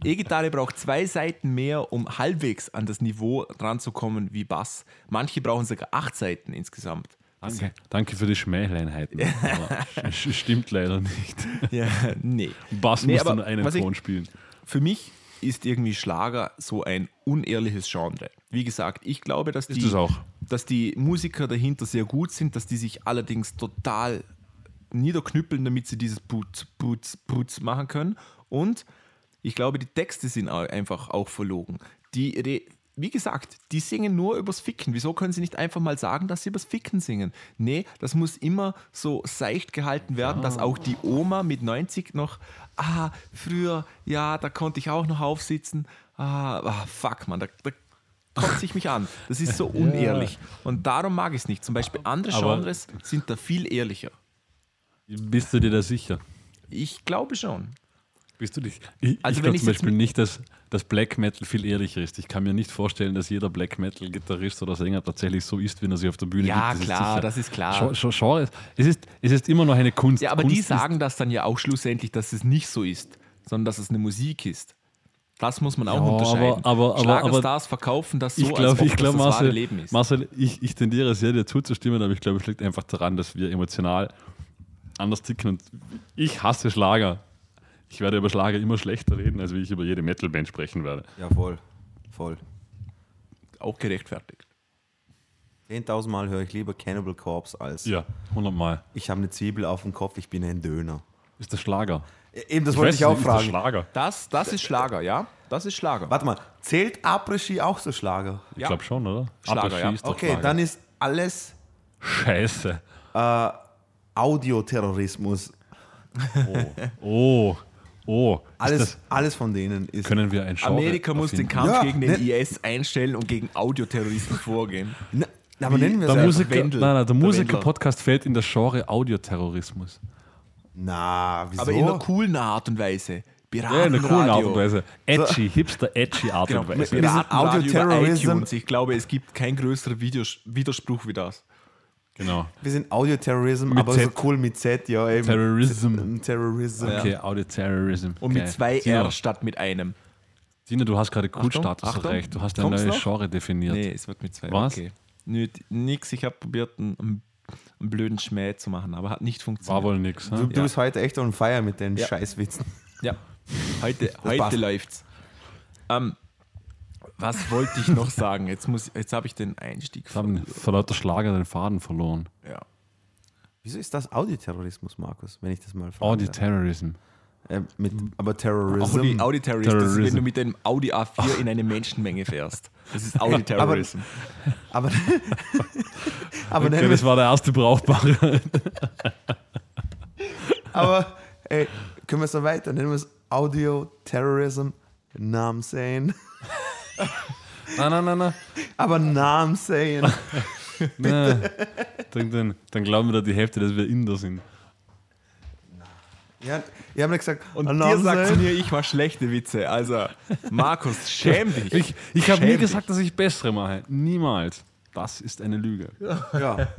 E-Gitarre braucht zwei Seiten mehr, um halbwegs an das Niveau ranzukommen wie Bass. Manche brauchen sogar acht Seiten insgesamt. Danke, danke für die Schmäheinheiten. Aber sch- stimmt leider nicht. Ja, nee. Bass Nee, muss dann einen was ich- Ton spielen. Für mich ist irgendwie Schlager so ein unehrliches Genre. Wie gesagt, ich glaube, dass die, auch. dass die Musiker dahinter sehr gut sind, dass die sich allerdings total niederknüppeln, damit sie dieses Putz, Putz, Putz machen können. Und ich glaube, die Texte sind einfach auch verlogen. Die, Re- wie gesagt, die singen nur übers Ficken. Wieso können sie nicht einfach mal sagen, dass sie übers Ficken singen? Nee, das muss immer so seicht gehalten werden, dass auch die Oma mit 90 noch, ah, früher, ja, da konnte ich auch noch aufsitzen. Ah, ah fuck, man, da, da, kotze ich mich an. Das ist so unehrlich. Und darum mag ich es nicht. Zum Beispiel andere Aber- Genres sind da viel ehrlicher. Bist du dir da sicher? Ich glaube schon. Bist du dich? Ich, Also ich wenn glaube zum Beispiel nicht, dass, dass Black Metal viel ehrlicher ist. Ich kann mir nicht vorstellen, dass jeder Black Metal-Gitarrist oder Sänger tatsächlich so ist, wie er sich auf der Bühne Ja, gibt. klar, sicher. das ist klar. Gen- Gen- Genre, es, ist, es ist immer noch eine Kunst. Ja, aber Kunst die sagen das dann ja auch schlussendlich, dass es nicht so ist, sondern dass es eine Musik ist. Das muss man auch Ja, unterscheiden. aber- aber- Schlagerstars verkaufen das so, ich glaube, als ob ich glaube, das das wahre Marcel, Leben ist. Marcel ich, ich tendiere sehr, dir zuzustimmen, aber ich glaube, es liegt einfach daran, dass wir emotional anders ticken. Und ich hasse Schlager. Ich werde über Schlager immer schlechter reden, als wie ich über jede Metalband sprechen werde. Ja, voll. Voll. auch gerechtfertigt. 10.000 Mal höre ich lieber Cannibal Corpse als Ja, 100 Mal. ich habe eine Zwiebel auf dem Kopf, ich bin ein Döner. Ist das Schlager? Eben, das wollte ich auch nicht, ist das fragen. Schlager? Das, das ist Schlager, ja? Das ist Schlager. Warte mal, zählt Après-Ski auch so Schlager? Ich Ja. glaube schon, oder? Schlager, ja. ist doch Okay, Schlager. dann ist alles Scheiße. Audioterrorismus. Oh, oh. Ist Alles, das, alles von denen ist. können wir ein Genre Amerika muss den? Kampf Ja, gegen den ne- IS einstellen und gegen Audioterroristen vorgehen. Na, aber Wie- nennen wir es Der, einfach. Musiker, Wendel. nein, nein, der, Der Musiker-Podcast fällt in das Genre Audioterrorismus. Na, wieso? Aber in einer coolen Art und Weise. Ja, in einer coolen Art Piratenradio. und Weise. Edgy, hipster, edgy Art Genau, und Weise. Wir sind Piratenradio über iTunes. Ich glaube, es gibt keinen größeren Viders Widerspruch wie das. Genau. wir sind Audioterrorism, Mit aber so Z. cool mit Z, ja eben. Terrorism. Terrorism. Okay, Audioterrorism. Und Geil. mit zwei Tina, R statt mit einem. Tina, du hast gerade Kultstatus Achtung. erreicht. Du hast ein neues noch? Genre definiert. Nee, es wird mit zwei Was? Okay. Nix. Ich habe probiert, einen, einen, blöden Schmäh zu machen, aber hat nicht War funktioniert. wohl nix. Du, Ne? du bist heute echt on fire mit den Ja. Scheißwitzen. Ja, heute, heute läuft's. Ähm, was wollte ich noch sagen? Jetzt, muss- jetzt habe ich den Einstieg Wir haben vor lauter Schlager den Faden verloren. Ja. Wieso ist das Audioterrorismus, Markus, wenn ich das mal frage? Audioterrorism. Äh, mit, aber Terrorism. Audi, Audi Terrorist, das ist, wenn Terrorism. du mit dem Audi A4 in eine Menschenmenge fährst. Das ist Audi Terrorism. aber aber, Okay, nennen das war der erste brauchbare. aber ey, können wir es noch weiter? Nennen wir es Audio-Terrorism, Namen sehen. Nein, nein, nein, nein. Aber Namen sehen. nein. Dann, dann, dann glauben wir da die Hälfte, dass wir Inder sind. Ja, ich habe nicht gesagt, Und dir sagt sehen. mir, ich mache schlechte Witze. Also, Markus, schäm dich. Ich, ich habe nie gesagt, dass ich bessere mache. Niemals. Das ist eine Lüge. Ja.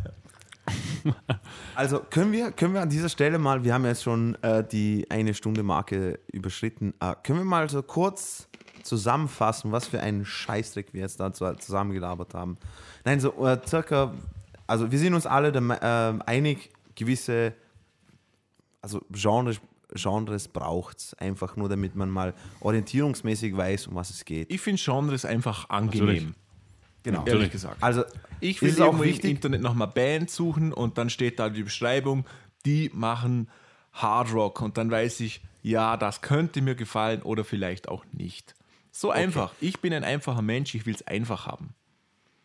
Also können wir, können wir an dieser Stelle mal, wir haben jetzt schon äh, die eine Stunde Marke überschritten, äh, können wir mal so kurz zusammenfassen, was für einen Scheißdreck wir jetzt da zu- zusammengelabert haben. Nein, so äh, circa, also wir sind uns alle äh, einig, gewisse, also Genres, Genres braucht es einfach nur, damit man mal orientierungsmäßig weiß, um was es geht. Ich finde Genres einfach angenehm. Natürlich. Genau. Ehrlich Natürlich. gesagt. Also Ich will auch im Internet nochmal Band suchen und dann steht da die Beschreibung, die machen Hard Rock und dann weiß ich, ja, das könnte mir gefallen oder vielleicht auch nicht. So einfach. Ich bin ein einfacher Mensch, ich will es einfach haben.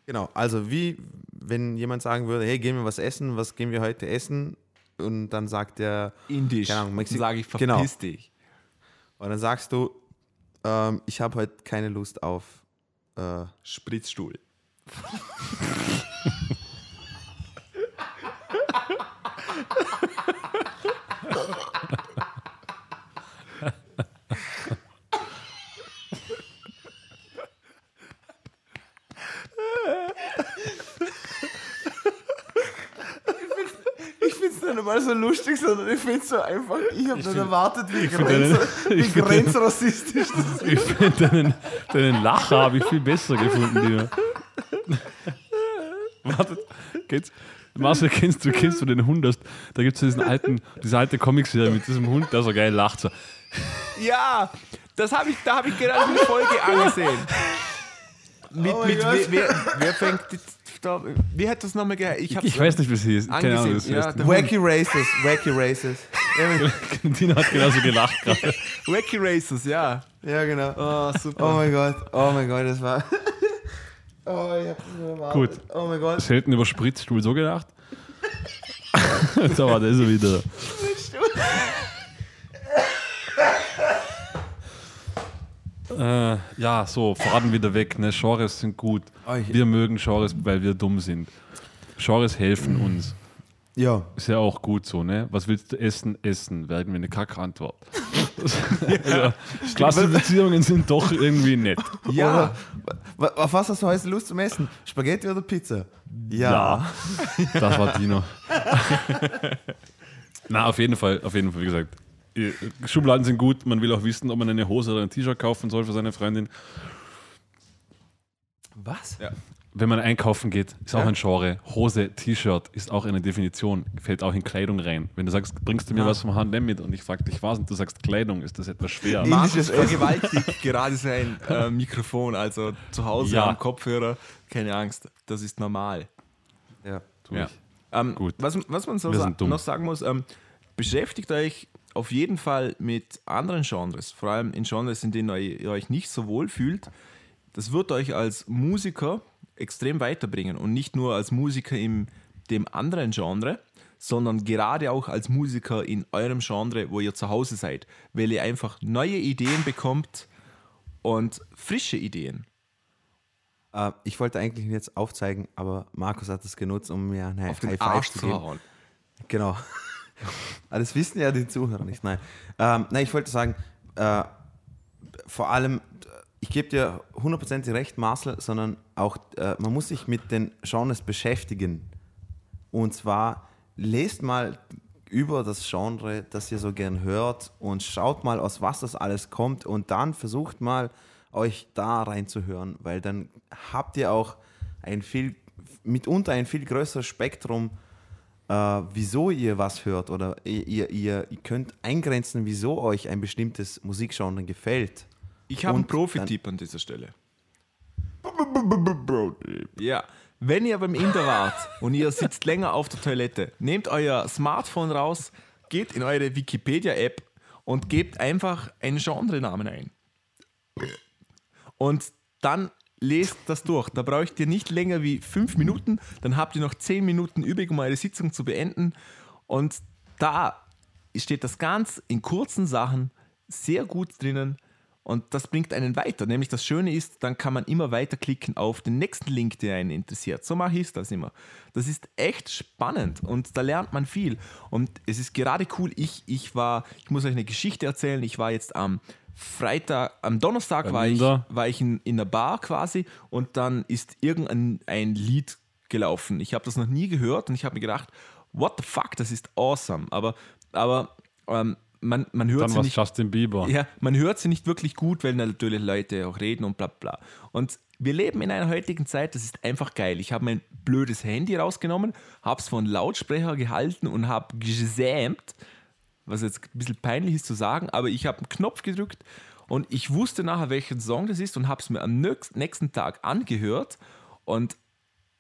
Genau, also wie wenn jemand sagen würde, hey, gehen wir was essen, was gehen wir heute essen? Und dann sagt er, Indisch. Keine Ahnung, dann Mexi- sage ich, Genau. verpiss dich. und dann sagst du, ähm, ich habe heute keine Lust auf. Äh, Spritzstuhl. so lustig, sondern ich finde es so einfach, ich habe nicht erwartet, wie, grenz, deine- wie grenzrassistisch das ist. Ich finde deinen, deinen Lacher habe ich viel besser gefunden, Dina. Warte, geht's? Marcel, kennst du, kennst du den Hund? Da gibt es diesen alten, diese alte Comicserie mit diesem Hund, der so geil lacht. So. Ja, das habe ich, da habe ich gerade eine Folge angesehen. Mit, Oh mit, wer, wer, wer fängt da, wie hat das nochmal geheißen? Ich, Ich weiß nicht, wie sie ist. Keine Ahnung, wie Ja, heißt. Wacky Races, Wacky Races. Dina hat genauso gelacht gerade. Wacky Races, ja. Ja, genau. Oh, super. Oh mein Gott, oh mein Gott, das war. Oh, ich hab's nicht erwartet. Gut. Oh mein Gott. Selten über Spritzstuhl so gelacht. da war das wieder. Äh, ja, so, Faden wieder weg. Ne? Genres sind gut. Wir mögen Genres, weil wir dumm sind. Genres helfen uns. Ja. Ist ja auch gut so, ne? Was willst du essen? Essen. Wäre irgendwie eine Kackantwort. also, Klassifizierungen sind doch irgendwie nett. Ja. Wa- Auf was hast du heute Lust zum Essen? Spaghetti oder Pizza? Ja. Das war Dino. Na, auf jeden Fall, auf jeden Fall, wie gesagt. Äh, Schubladen sind gut, man will auch wissen, ob man eine Hose oder ein T-Shirt kaufen soll für seine Freundin. Was? Wenn man einkaufen geht, ist auch Ja. ein Genre. Hose, T-Shirt ist auch eine Definition, fällt auch in Kleidung rein. Wenn du sagst, bringst du mir Ja. was vom H&M mit und ich frag dich was und du sagst Kleidung, ist das etwas schwer. Markus vergewaltigt gerade sein äh, Mikrofon, also zu Hause Ja. am Kopfhörer. Keine Angst, das ist normal. Ja. Tu Ja. ich. Ähm, Gut. Was, was man so sa dumm. noch sagen muss, ähm, beschäftigt euch auf jeden Fall mit anderen Genres, vor allem in Genres, in denen ihr, euch nicht so wohl fühlt. Das wird euch als Musiker extrem weiterbringen und nicht nur als Musiker in dem anderen Genre, sondern gerade auch als Musiker in eurem Genre, wo ihr zu Hause seid, weil ihr einfach neue Ideen bekommt und frische Ideen. Äh, ich wollte eigentlich jetzt aufzeigen, aber Markus hat es genutzt, um mir ein Auf den High Five Arsch zu geben. Genau. Aber das wissen ja die Zuhörer nicht. Nein, ähm, nein ich wollte sagen, äh, vor allem, ich gebe dir hundertprozentig recht, Marcel, sondern auch, äh, man muss sich mit den Genres beschäftigen. Und zwar, lest mal über das Genre, das ihr so gern hört und schaut mal, aus was das alles kommt und dann versucht mal, euch da reinzuhören, weil dann habt ihr auch ein viel, mitunter ein viel größeres Spektrum, äh, wieso ihr was hört oder ihr, ihr, ihr, könnt eingrenzen, wieso euch ein bestimmtes Musikgenre gefällt. Ich habe einen Profi-Tipp an dieser Stelle. Ja, wenn ihr beim Inder wart und ihr sitzt länger auf der Toilette, nehmt euer Smartphone raus, geht in eure Wikipedia-App und gebt einfach einen Genrenamen ein. Und dann lest das durch. Da braucht ihr nicht länger wie fünf Minuten, dann habt ihr noch zehn Minuten übrig, um eure Sitzung zu beenden. Und da steht das ganz in kurzen Sachen sehr gut drinnen und das bringt einen weiter. Nämlich das Schöne ist, dann kann man immer weiterklicken auf den nächsten Link, der einen interessiert. So mache ich das immer. Das ist echt spannend und da lernt man viel. Und es ist gerade cool, ich, ich war, ich muss euch eine Geschichte erzählen, ich war jetzt am Freitag, am Donnerstag war ich, war ich in, in einer Bar quasi und dann ist irgendein ein Lied gelaufen. Ich habe das noch nie gehört und ich habe mir gedacht, what the fuck, das ist awesome. Aber, aber ähm, man, man hört Dann sie nicht. Justin Bieber. Ja, man hört sie nicht wirklich gut, weil natürlich Leute auch reden und bla bla. Und wir leben in einer heutigen Zeit, das ist einfach geil. Ich habe mein blödes Handy rausgenommen, habe es von Lautsprecher gehalten und habe gesämt, was jetzt ein bisschen peinlich ist zu sagen, aber ich habe einen Knopf gedrückt und ich wusste nachher, welchen Song das ist und habe es mir am nächst- nächsten Tag angehört und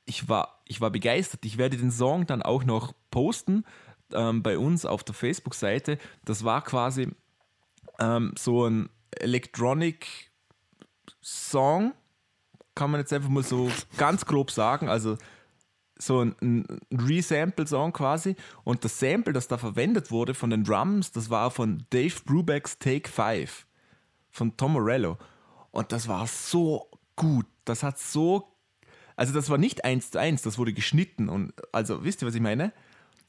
ich war, ich war begeistert. Ich werde den Song dann auch noch posten ähm, bei uns auf der Facebook-Seite. Das war quasi ähm, so ein Electronic-Song, kann man jetzt einfach mal so ganz grob sagen. Also so ein, ein Resample-Song quasi. Und das Sample, das da verwendet wurde von den Drums, das war von Dave Brubecks Take 5 von Tom Morello. Und das war so gut. Das hat so. Also, das war nicht eins zu eins, das wurde geschnitten. Und also, wisst ihr, was ich meine?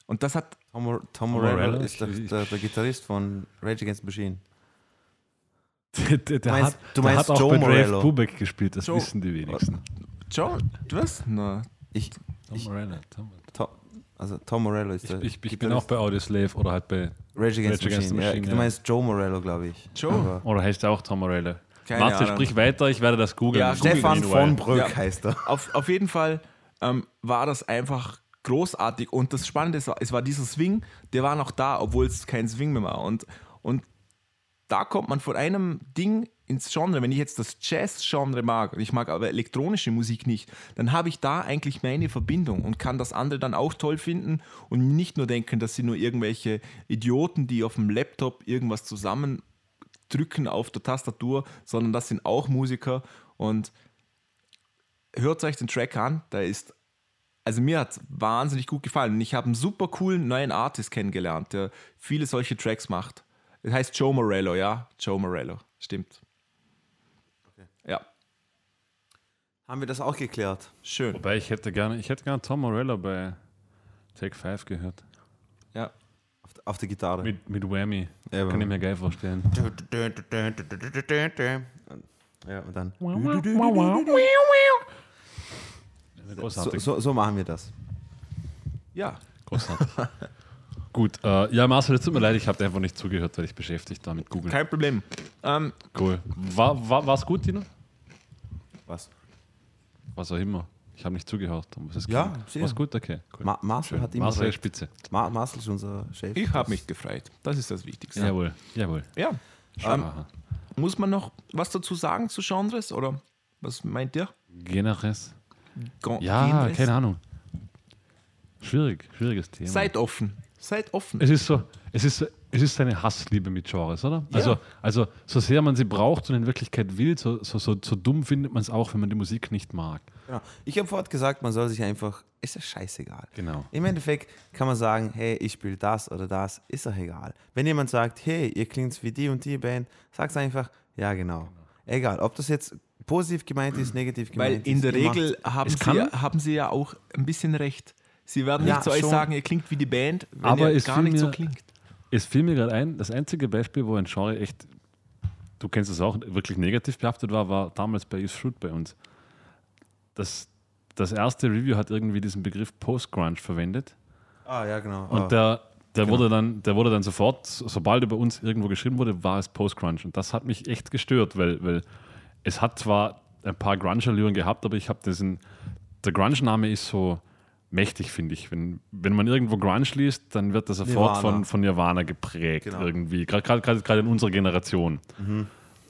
Und das hat. Tom, Tom Morello? Ist der, der, der Gitarrist von Rage Against the Machine. Der, der, der meinst- hat, du der meinst hat auch Joe bei Dave Morello? Brubeck gespielt, das Joe- wissen die wenigsten. Du was? Na, Ich, Tom Ich- Morello. Tom, Tom, also Tom Morello ist ich, der ich, ich bin auch bei Audioslave oder halt bei. Rage Against, Rage Against the the Machine. Machine, ja, ja. Du meinst Joe Morello, glaube ich. Joe? Aber Oder heißt er auch Tom Morello? Keine Marcel, Ahnung. sprich weiter, ich werde das googeln. Ja, google Stefan von Brück Ja. heißt er. auf, auf jeden Fall ähm, war das einfach großartig. Und das Spannende ist, es war dieser Swing, der war noch da, obwohl es kein Swing mehr war. Und, und da kommt man von einem Ding ins Genre. Wenn ich jetzt das Jazz-Genre mag, und ich mag aber elektronische Musik nicht, dann habe ich da eigentlich meine Verbindung und kann das andere dann auch toll finden und nicht nur denken, das sind nur irgendwelche Idioten, die auf dem Laptop irgendwas zusammendrücken auf der Tastatur, sondern das sind auch Musiker und hört euch den Track an, der ist also mir hat es wahnsinnig gut gefallen. Und ich habe einen super coolen neuen Artist kennengelernt, der viele solche Tracks macht. Das heißt Joe Morello, ja? Joe Morello, stimmt. Haben wir das auch geklärt? Schön. Wobei ich hätte gerne, ich hätte gerne Tom Morello bei Take 5 gehört. Ja. Auf, auf der Gitarre. Mit, mit Whammy. Ja, Kann ich mir geil vorstellen. Ja, und dann. So, so, so machen wir das. Ja. Großartig. Gut, äh, ja, Marcel, es tut mir leid, ich habe einfach nicht zugehört, weil ich beschäftigt war mit Google. Kein Problem. Ähm, Cool. War, war, war's gut, Tino? Was? Was auch immer. Ich habe nicht zugehört. Um was es Ja, sehr. War's gut? Okay, cool. Ma Marcel hat immer Marcel recht. Spitze. Ma Marcel ist unser Chef. ich habe mich gefreut. Das ist das Wichtigste. Jawohl, jawohl. Ja. Ähm, muss man noch was dazu sagen zu Genres oder was meint ihr? Generes. Gen- Ja, Genres? keine Ahnung. Schwierig, schwieriges Thema. Seid offen. Seid offen. es ist so, es ist, so- es ist eine Hassliebe mit Genres, oder? Also, also so sehr man sie braucht und in Wirklichkeit will, so, so, so, so dumm findet man es auch, wenn man die Musik nicht mag. Genau. Ich habe vorhin gesagt, man soll sich einfach, ist ja scheißegal. Genau. Im Endeffekt kann man sagen, hey, ich spiele das oder das, ist doch egal. Wenn jemand sagt, hey, ihr klingt wie die und die Band, sag's einfach, ja genau. Egal, ob das jetzt positiv gemeint ist, negativ Weil gemeint in ist. der ihr Regel haben es sie, ja, haben sie ja auch ein bisschen recht. Sie werden Ja, nicht zu euch schon. sagen, ihr klingt wie die Band, wenn Aber ihr gar nicht so mir- klingt. Es fiel mir gerade ein, das einzige Beispiel, wo ein Genre echt, du kennst es auch, wirklich negativ behaftet war, war damals bei Is Fruit bei uns. Das, das erste Review hat irgendwie diesen Begriff Post-Grunge verwendet. Ah, ja, genau. Und Ah. der, der, wurde dann, der wurde dann sofort, so- sobald er bei uns irgendwo geschrieben wurde, war es Post-Grunge. Und das hat mich echt gestört, weil, weil es hat zwar ein paar Grunge-Allüren gehabt, aber ich habe diesen, der Grunge-Name ist so mächtig, finde ich. Wenn, wenn man irgendwo Grunge liest, dann wird das sofort Nirvana. von, von Nirvana geprägt Genau. irgendwie. Gerade in unserer Generation.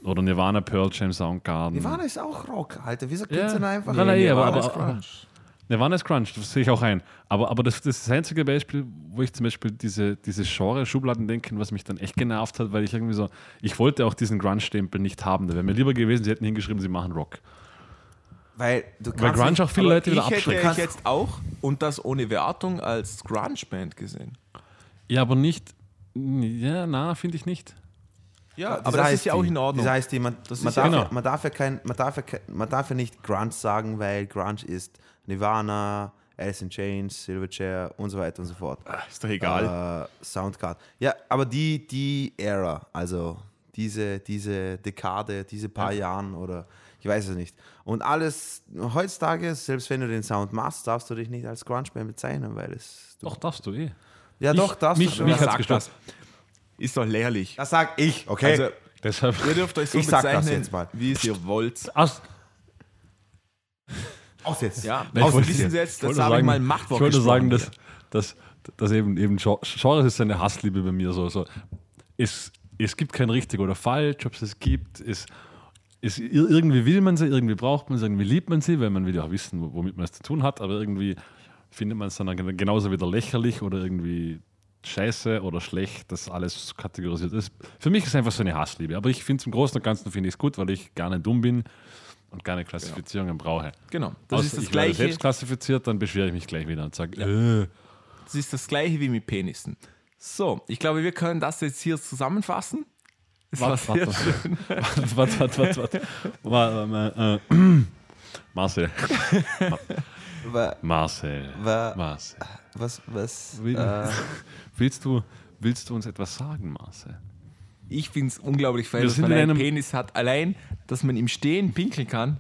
Oder Nirvana, Pearl Jam, Soundgarden. Nirvana ist auch Rock, Alter. Wieso Ja. klingt denn einfach? Nein, nein, aber- Nirvana aber- ist Grunge. Nirvana ist Crunch, das sehe ich auch ein. Aber, aber das, das ist das einzige Beispiel, wo ich zum Beispiel diese, diese Genre-Schubladen denken, was mich dann echt genervt hat, weil ich irgendwie so, ich wollte auch diesen Grunge-Stempel nicht haben. Da wäre mir lieber gewesen, sie hätten hingeschrieben, sie machen Rock. Weil du Weil kannst Grunge nicht- auch viele Leute wieder ich hätte abschreckt. jetzt auch, und das ohne Wertung, als Grunge-Band gesehen. Ja, aber nicht, ja, na, finde ich nicht. Ja, Das aber das heißt ist ja auch in Ordnung. Das heißt, man, Das ja- darf, genau. ja, man, darf ja kein, man, darf ja kein, man darf ja nicht Grunge sagen, weil Grunge ist Nirvana, Alice in Chains, Silverchair und so weiter und so fort. ist doch egal. Äh, Soundcard. Ja, aber die, die Era, also diese, diese Dekade, diese paar Jahren oder ich weiß es nicht. Und alles heutzutage, selbst wenn du den Sound machst, darfst du dich nicht als Grunge-Band bezeichnen, weil es. Du, Doch, darfst du eh. ja, ich- doch, darfst mich- du mich hat's gestört. das? Ist doch lächerlich. das sag ich, okay? Also, Deshalb. ihr dürft euch so Ich bezeichnen, jetzt mal. wie es ihr wollt. Aus, Aus jetzt. Ja, Nein, ich aus wollte- wissen Sie jetzt, ich das habe ich sagen- mal Machtwort Ich wollte sagen, dass, dass, dass eben, eben Gen- Genres ist eine Hassliebe bei mir. So, so. Es, es gibt kein richtig oder falsch, ob es es gibt. Es, es, ir- irgendwie will man sie, irgendwie braucht man sie, irgendwie liebt man sie, weil man will ja auch wissen, wo- womit man es zu tun hat, aber irgendwie findet man es dann gen- genauso wieder lächerlich oder irgendwie scheiße oder schlecht, dass alles kategorisiert ist. Für mich ist es einfach so eine Hassliebe. Aber ich finde es im Großen und Ganzen finde ich es gut, weil ich gerne dumm bin und keine Klassifizierungen brauche. Genau. Das Außer ist das ich gleiche. selbst klassifiziert, dann beschwere ich mich gleich wieder und sage, äh, Das ist das gleiche wie mit Penissen. So, ich glaube, wir können das jetzt hier zusammenfassen. Das war Warte, sehr warte. schön. warte, warte, warte, warte. Wa- äh, äh, Marcel, Marcel, Marcel. was, was, Will- äh, Willst du, willst du uns etwas sagen, Marcel? Ich finde es unglaublich fein, dass man in einen einem- Penis hat. Allein, dass man im Stehen pinkeln kann.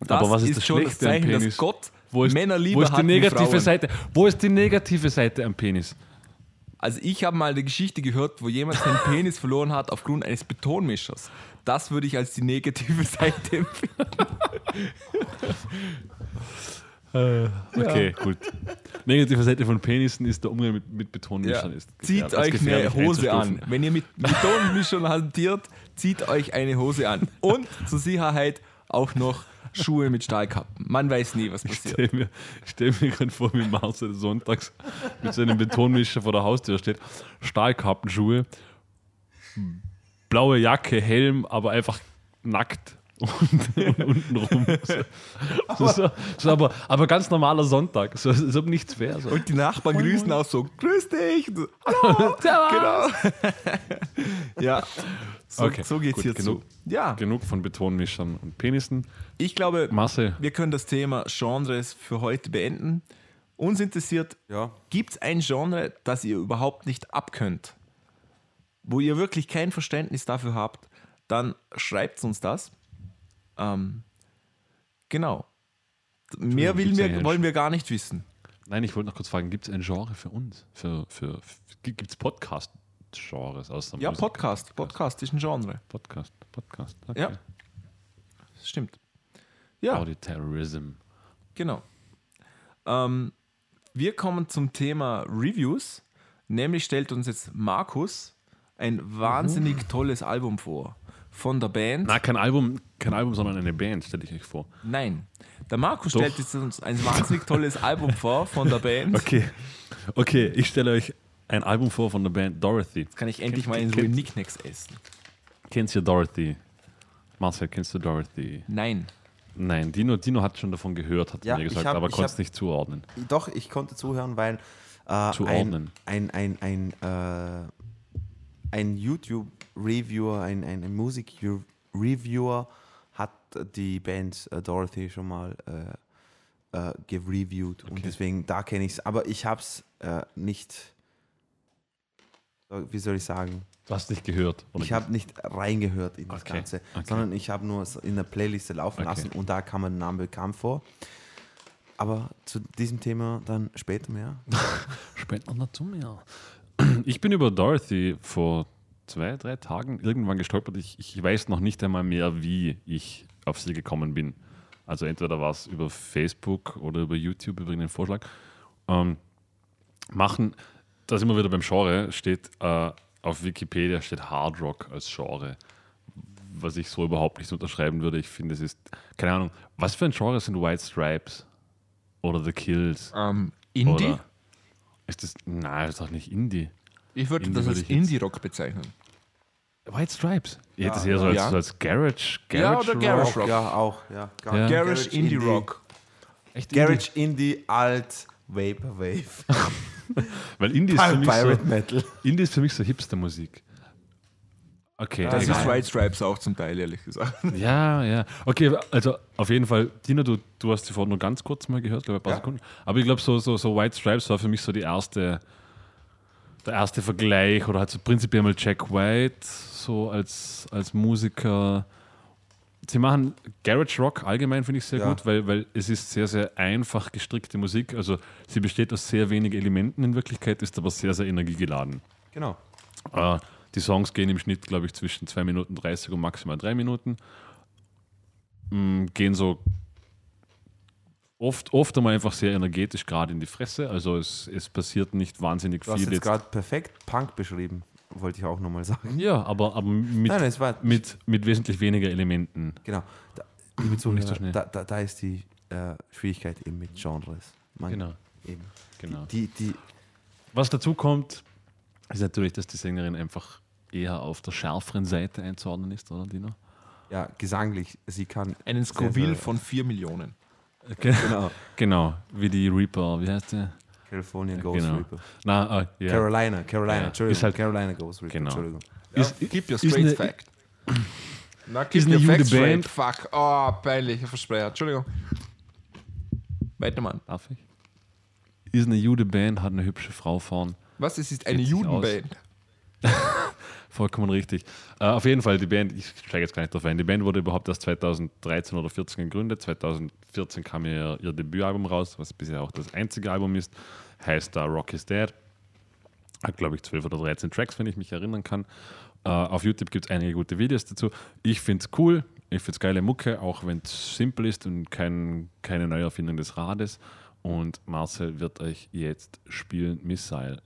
Das Aber was ist das schon das Zeichen, dass Penis? Gott Wo ist, Männer lieber wo ist hat die negative. Seite? Wo ist die negative Seite am Penis? Also ich habe mal eine Geschichte gehört, wo jemand seinen Penis verloren hat aufgrund eines Betonmischers. Das würde ich als die negative Seite empfinden. Okay, gut. Negative Seite von Penissen ist der Umgang mit, mit Betonmischern. Ja. Ist Zieht gefährlich- euch eine Hose an. Wenn ihr mit Betonmischern hantiert, zieht euch eine Hose an. Und zur Sicherheit auch noch Schuhe mit Stahlkappen. Man weiß nie, was Ich passiert. mir, ich stell mir gerade vor, wie Marcel sonntags mit seinem Betonmischer vor der Haustür steht. Stahlkappenschuhe, blaue Jacke, Helm, aber einfach nackt und, und unten rum. So, so, so, aber, aber ganz normaler Sonntag, so, als ob nichts wäre. So. Und die Nachbarn grüßen auch so, grüß dich. So, Hallo. genau. ja, so, Okay, so geht's gut, hier genug. zu. Ja, Genug von Betonmischern und Penissen. ich glaube, Masse. wir können das Thema Genres für heute beenden. Uns interessiert, Ja. gibt es ein Genre, das ihr überhaupt nicht abkönnt? Wo ihr wirklich kein Verständnis dafür habt, dann schreibt uns das. Ähm, genau. Mehr will eigentlich- wollen wir gar nicht wissen. Nein, ich wollte noch kurz fragen, gibt es ein Genre für uns? Für, für, gibt es Podcast-Genres außer Ja, Musik? Podcast. Podcast ist ein Genre. Podcast, Podcast. Okay. Ja. Das stimmt. Ja, Audioterrorism. genau. Ähm, wir kommen zum Thema Reviews. Nämlich stellt uns jetzt Markus ein wahnsinnig tolles Album vor. Von der Band. Na, kein Album, kein Album, sondern eine Band, stelle ich euch vor. Nein. Der Markus Doch. stellt jetzt uns ein wahnsinnig tolles Album vor von der Band. Okay. Okay, ich stelle euch ein Album vor von der Band Dorothy. Kann ich endlich Kennt- mal in so kennt- Nicknacks essen? Kennst du Dorothy? Marcel, kennst du Dorothy? Nein. Nein, Dino, Dino hat schon davon gehört, hat Ja, mir gesagt, hab- aber konnte es nicht zuordnen. Doch, ich konnte zuhören, weil äh, Zuordnen. ein, ein, ein, ein, äh, ein YouTube-Reviewer, ein, ein, ein Musik-Reviewer hat die Band äh, Dorothy schon mal äh, äh, gereviewt und deswegen, da kenne ich es. Aber ich habe es äh, nicht, äh, wie soll ich sagen, Du hast nicht gehört. Ich habe nicht reingehört in das Okay, Ganze, okay. sondern ich habe nur in der Playlist laufen Okay. lassen und da kam mein Name bekannt vor. Aber zu diesem Thema dann später mehr. Später noch zu mir. Ich bin über Dorothy vor zwei, drei Tagen irgendwann gestolpert. Ich, ich weiß noch nicht einmal mehr, wie ich auf sie gekommen bin. Also entweder war es über Facebook oder über YouTube, über einen Vorschlag. Ähm, machen, da sind wir wieder beim Genre, steht äh, auf Wikipedia steht Hard Rock als Genre. Was ich so überhaupt nicht unterschreiben würde. Ich finde, es ist, keine Ahnung, was für ein Genre sind White Stripes? Oder The Kills? Ähm, Indie? Oder ist das, nein, das ist doch nicht Indie. Ich würde Indie das als Indie-Rock bezeichnen. White Stripes. Ich hätte es Ja, eher so als, ja. so als Garage, Ja, Garage oder Garage Rock. Rock. Ja, auch. Ja. Gar- Ja. Garage Indie Rock. Echt Garage Indie, Alt, Vaporwave. Indie? Weil Indie ist, für mich Pirate so, Metal. Indie ist für mich so Hipster-Musik. Okay, Das egal. ist White Stripes auch zum Teil, ehrlich gesagt. Ja, ja. Okay, also auf jeden Fall, Dina, du, du hast sie vorhin nur ganz kurz mal gehört, glaube ich, ein paar Ja. Sekunden. Aber ich glaube, so, so, so White Stripes war für mich so die erste, der erste Vergleich oder halt so prinzipiell mal Jack White so als, als Musiker. Sie machen Garage Rock allgemein, finde ich sehr Ja. gut, weil, weil es ist sehr, sehr einfach gestrickte Musik. Also sie besteht aus sehr wenigen Elementen in Wirklichkeit, ist aber sehr, sehr energiegeladen. Genau. Äh, die Songs gehen im Schnitt, glaube ich, zwischen 2 Minuten 30 und maximal 3 Minuten. Mm, gehen so oft, oft einmal einfach sehr energetisch gerade in die Fresse. Also es, es passiert nicht wahnsinnig Du hast viel. jetzt Jetzt gerade perfekt Punk beschrieben, wollte ich auch nochmal sagen. ja, aber, aber mit, Nein, es war, mit, mit wesentlich weniger Elementen. genau. Da, liebe Nicht so da, da, da ist die äh, Schwierigkeit eben mit Genres. Man, Genau, Eben. genau. Die, die, Was dazu kommt, ist natürlich, dass die Sängerin einfach eher auf der schärferen Seite einzuordnen ist, oder Dino? ja, gesanglich, sie kann. Einen Scoville von 4 Millionen. Genau. Genau, wie die Reaper, wie heißt der? California Ghost Genau. Reaper. Na, ah, ja. Carolina, Carolina, Ja, Entschuldigung. ist halt- Carolina Ghost Reaper, Genau. Entschuldigung. Ist- keep your ist straight eine- fact. Na, ist keep eine your Jude facts straight. Band. Fuck. Oh, peinlich. Versprecher. Entschuldigung. Weiter, Mann. Darf ich? Ist eine Jude-Band, hat eine hübsche Frau vorn. Was? Es ist eine Judenband. Vollkommen richtig. Äh, auf jeden Fall, die Band, ich steige jetzt gar nicht drauf ein, die Band wurde überhaupt erst 2013 oder 2014 gegründet. 2014 kam ihr, ihr Debütalbum raus, was bisher auch das einzige Album ist. Heißt da Rock is Dead. Hat, glaube ich, 12 oder 13 Tracks, wenn ich mich erinnern kann. Äh, auf YouTube gibt es einige gute Videos dazu. Ich finde es cool. Ich finde es geile Mucke, auch wenn es simpel ist und kein, keine Neuerfindung des Rades. Und Marcel wird euch jetzt spielen Missile.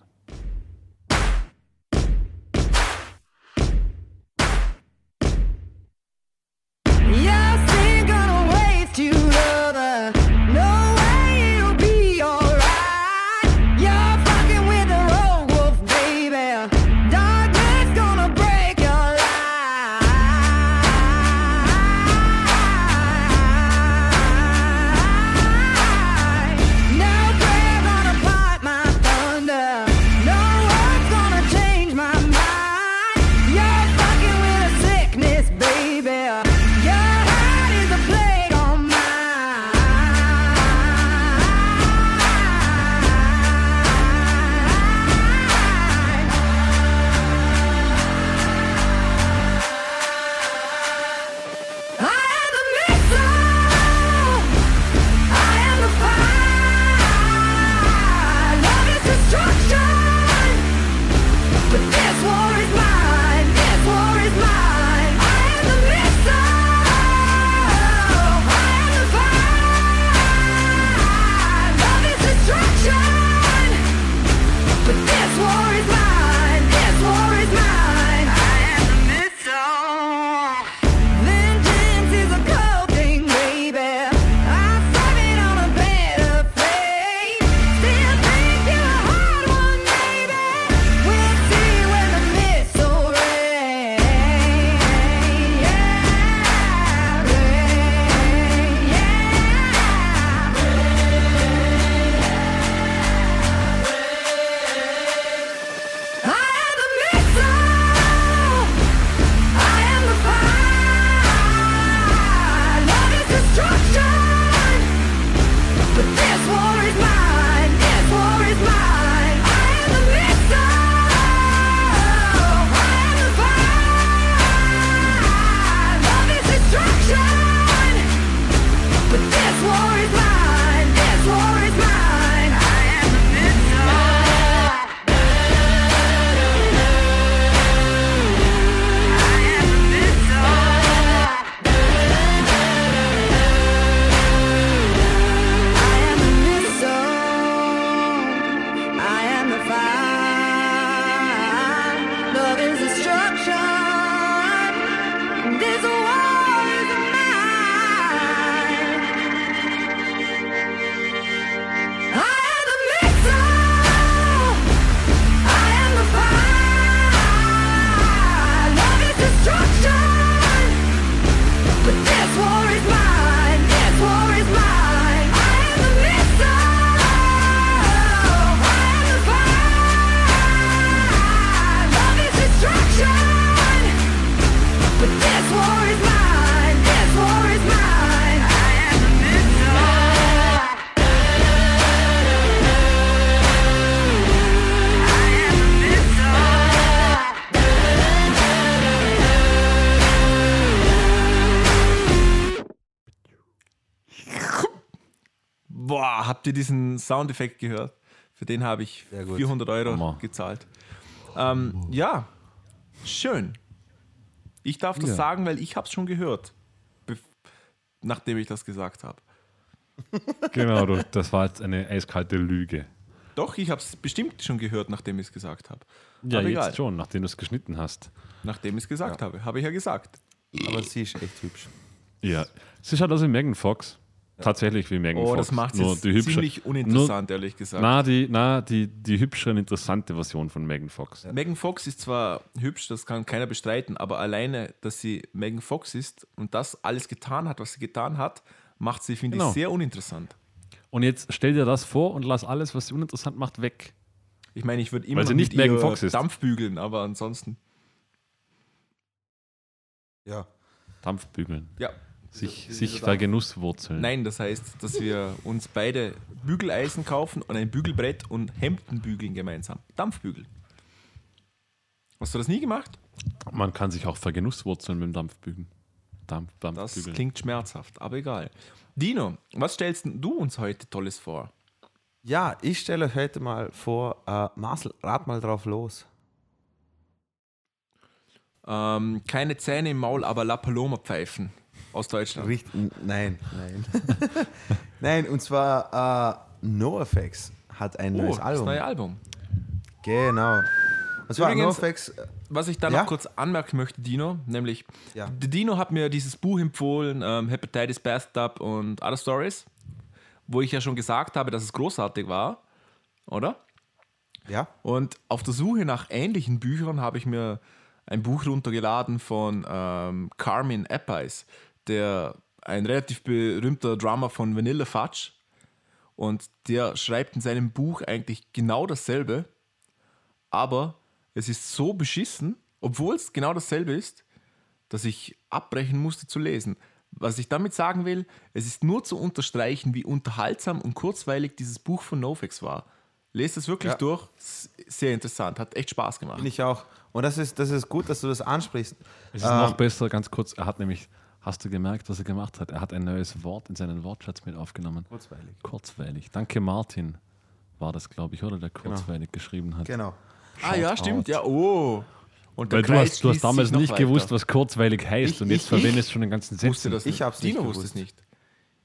Soundeffekt gehört? Für den habe ich Sehr gut. 400 Euro Hammer. gezahlt. Ähm, ja, schön. Ich darf das Ja. sagen, weil ich habe es schon gehört, nachdem ich das gesagt habe. Genau, du, das war jetzt eine eiskalte Lüge. Doch, ich habe es bestimmt schon gehört, nachdem ich es gesagt habe. Ja, Aber jetzt egal. schon, nachdem du es geschnitten hast. Nachdem ich es gesagt habe, habe ich ja gesagt. Aber sie ist echt hübsch. Ja. Sie schaut aus wie Megan Fox. Tatsächlich wie Megan Oh, Fox. das macht nur die hübsche, ziemlich uninteressant, ehrlich gesagt. Na, die, na die, die hübsche und interessante Version von Megan Fox. Megan Fox ist zwar hübsch, das kann keiner bestreiten, aber alleine, dass sie Megan Fox ist und das alles getan hat, was sie getan hat, macht sie, finde Genau. ich, sehr uninteressant. Und jetzt stell dir das vor und lass alles, was sie uninteressant macht, weg. Ich meine, ich würde immer Weil sie nicht Megan Fox ist. Dampf bügeln, aber ansonsten, Ja. Dampfbügeln. ja. Sich, sich vergenusswurzeln. Nein, das heißt, dass wir uns beide Bügeleisen kaufen und ein Bügelbrett und Hemden bügeln gemeinsam. Dampfbügeln. Hast du das nie gemacht? Man kann sich auch vergenusswurzeln mit dem Dampfbügeln. Dampf, Das klingt schmerzhaft, aber egal. Dino, was stellst du uns heute Tolles vor? Ja, ich stelle euch heute mal vor, äh, Marcel, rat mal drauf los. Ähm, keine Zähne im Maul, aber La Paloma pfeifen aus Deutschland. Richt, nein, nein. nein, und zwar äh, NoFX hat ein Oh, neues das Album. neue Album. Genau. Und zwar Übrigens- NoFX, äh, Was ich da Ja? noch kurz anmerken möchte, Dino, nämlich, Ja. Dino hat mir dieses Buch empfohlen, ähm, Hepatitis Bathtub und Other Stories, wo ich ja schon gesagt habe, dass es großartig war, oder? ja, Und auf der Suche nach ähnlichen Büchern habe ich mir ein Buch runtergeladen von ähm, Carmen Eppais, der ein relativ berühmter Drummer von Vanilla Fudge. Und der schreibt in seinem Buch eigentlich genau dasselbe, aber es ist so beschissen, obwohl es genau dasselbe ist, dass ich abbrechen musste zu lesen. Was ich damit sagen will, es ist nur zu unterstreichen, wie unterhaltsam und kurzweilig dieses Buch von Nofex war. Lest es wirklich Ja. durch, sehr interessant, hat echt Spaß gemacht. bin ich auch. Und das ist, das ist gut, dass du das ansprichst. Es ist noch besser, ganz kurz, er hat nämlich, hast du gemerkt, was er gemacht hat? Er hat ein neues Wort in seinen Wortschatz mit aufgenommen. Kurzweilig. Kurzweilig. Danke, Martin. War das, glaube ich, oder? Der kurzweilig geschrieben hat. Genau. ah ja, Shout stimmt, out. ja, oh. Und Weil du hast, du hast damals nicht weiter. gewusst, was kurzweilig heißt Ich- und jetzt ich- verwendest du schon den ganzen Sätzen. wusste das Ich nicht. hab's nicht Dino gewusst. wusste es nicht.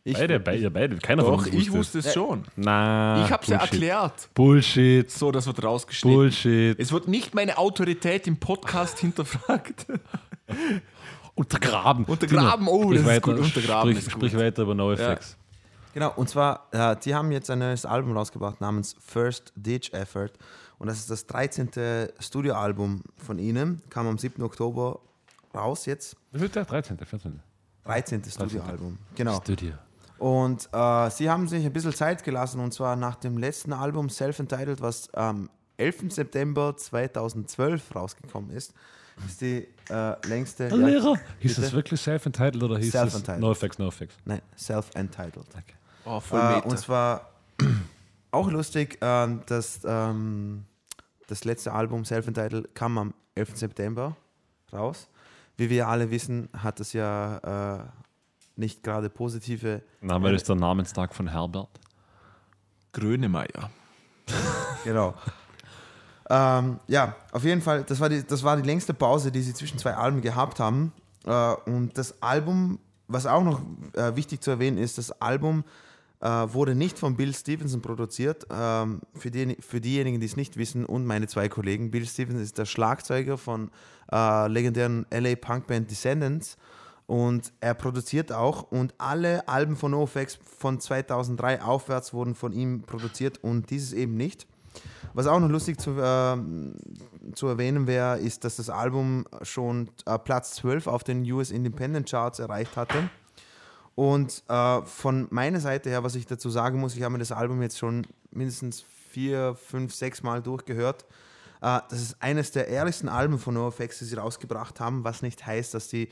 Ich, Beide, beide, beide. Keiner von Doch, uns ich wusste wusste es schon. Na, ich habe es ja Bullshit. erklärt. Bullshit. So, das wird rausgeschnitten. Bullshit. Es wird nicht meine Autorität im Podcast hinterfragt. Untergraben. Untergraben, oh, sprich das ist weiter, gut. Untergraben sprich, ist sprich gut. weiter über NoFX. Genau, und zwar, äh, die haben jetzt ein neues Album rausgebracht namens First Ditch Effort. Und das ist das 13. Studioalbum von ihnen. Kam am 7. Oktober raus jetzt. Wie viel ist der? 13., 14. 13. Studioalbum. Genau. Studio. Und äh, sie haben sich ein bisschen Zeit gelassen und zwar nach dem letzten Album Self-Entitled, was am 11. September 2012 rausgekommen ist. Ist die äh, längste. Herr Lehrer, hieß es wirklich Self-Entitled oder hieß es Self-Entitled. NoFX, NoFX? Nein, Self-Entitled. Oh, voll Äh, und zwar auch lustig, ähm, dass ähm, das letzte Album Self-Entitled kam am 11. September raus. Wie wir alle wissen, hat es ja äh, nicht gerade positive. Na, weil es der Namenstag von Herbert. Grönemeyer. Genau. Ähm, ja, auf jeden Fall, das war, die, das war die längste Pause, die sie zwischen zwei Alben gehabt haben. Äh, und das Album, was auch noch äh, wichtig zu erwähnen ist, das Album äh, wurde nicht von Bill Stevenson produziert. Ähm, für, die, für diejenigen, die es nicht wissen, und meine zwei Kollegen. Bill Stevenson ist der Schlagzeuger von äh, legendären LA Punkband Descendants. Und er produziert auch und alle Alben von NoFX von 2003 aufwärts wurden von ihm produziert und dieses eben nicht. Was auch noch lustig zu, ähm, zu erwähnen wäre, ist, dass das Album schon äh, Platz 12 auf den US Independent Charts erreicht hatte. Und äh, von meiner Seite her, was ich dazu sagen muss, ich habe mir das Album jetzt schon mindestens vier, fünf, sechs Mal durchgehört. Äh, das ist eines der ehrlichsten Alben von NoFX, die sie rausgebracht haben, was nicht heißt, dass sie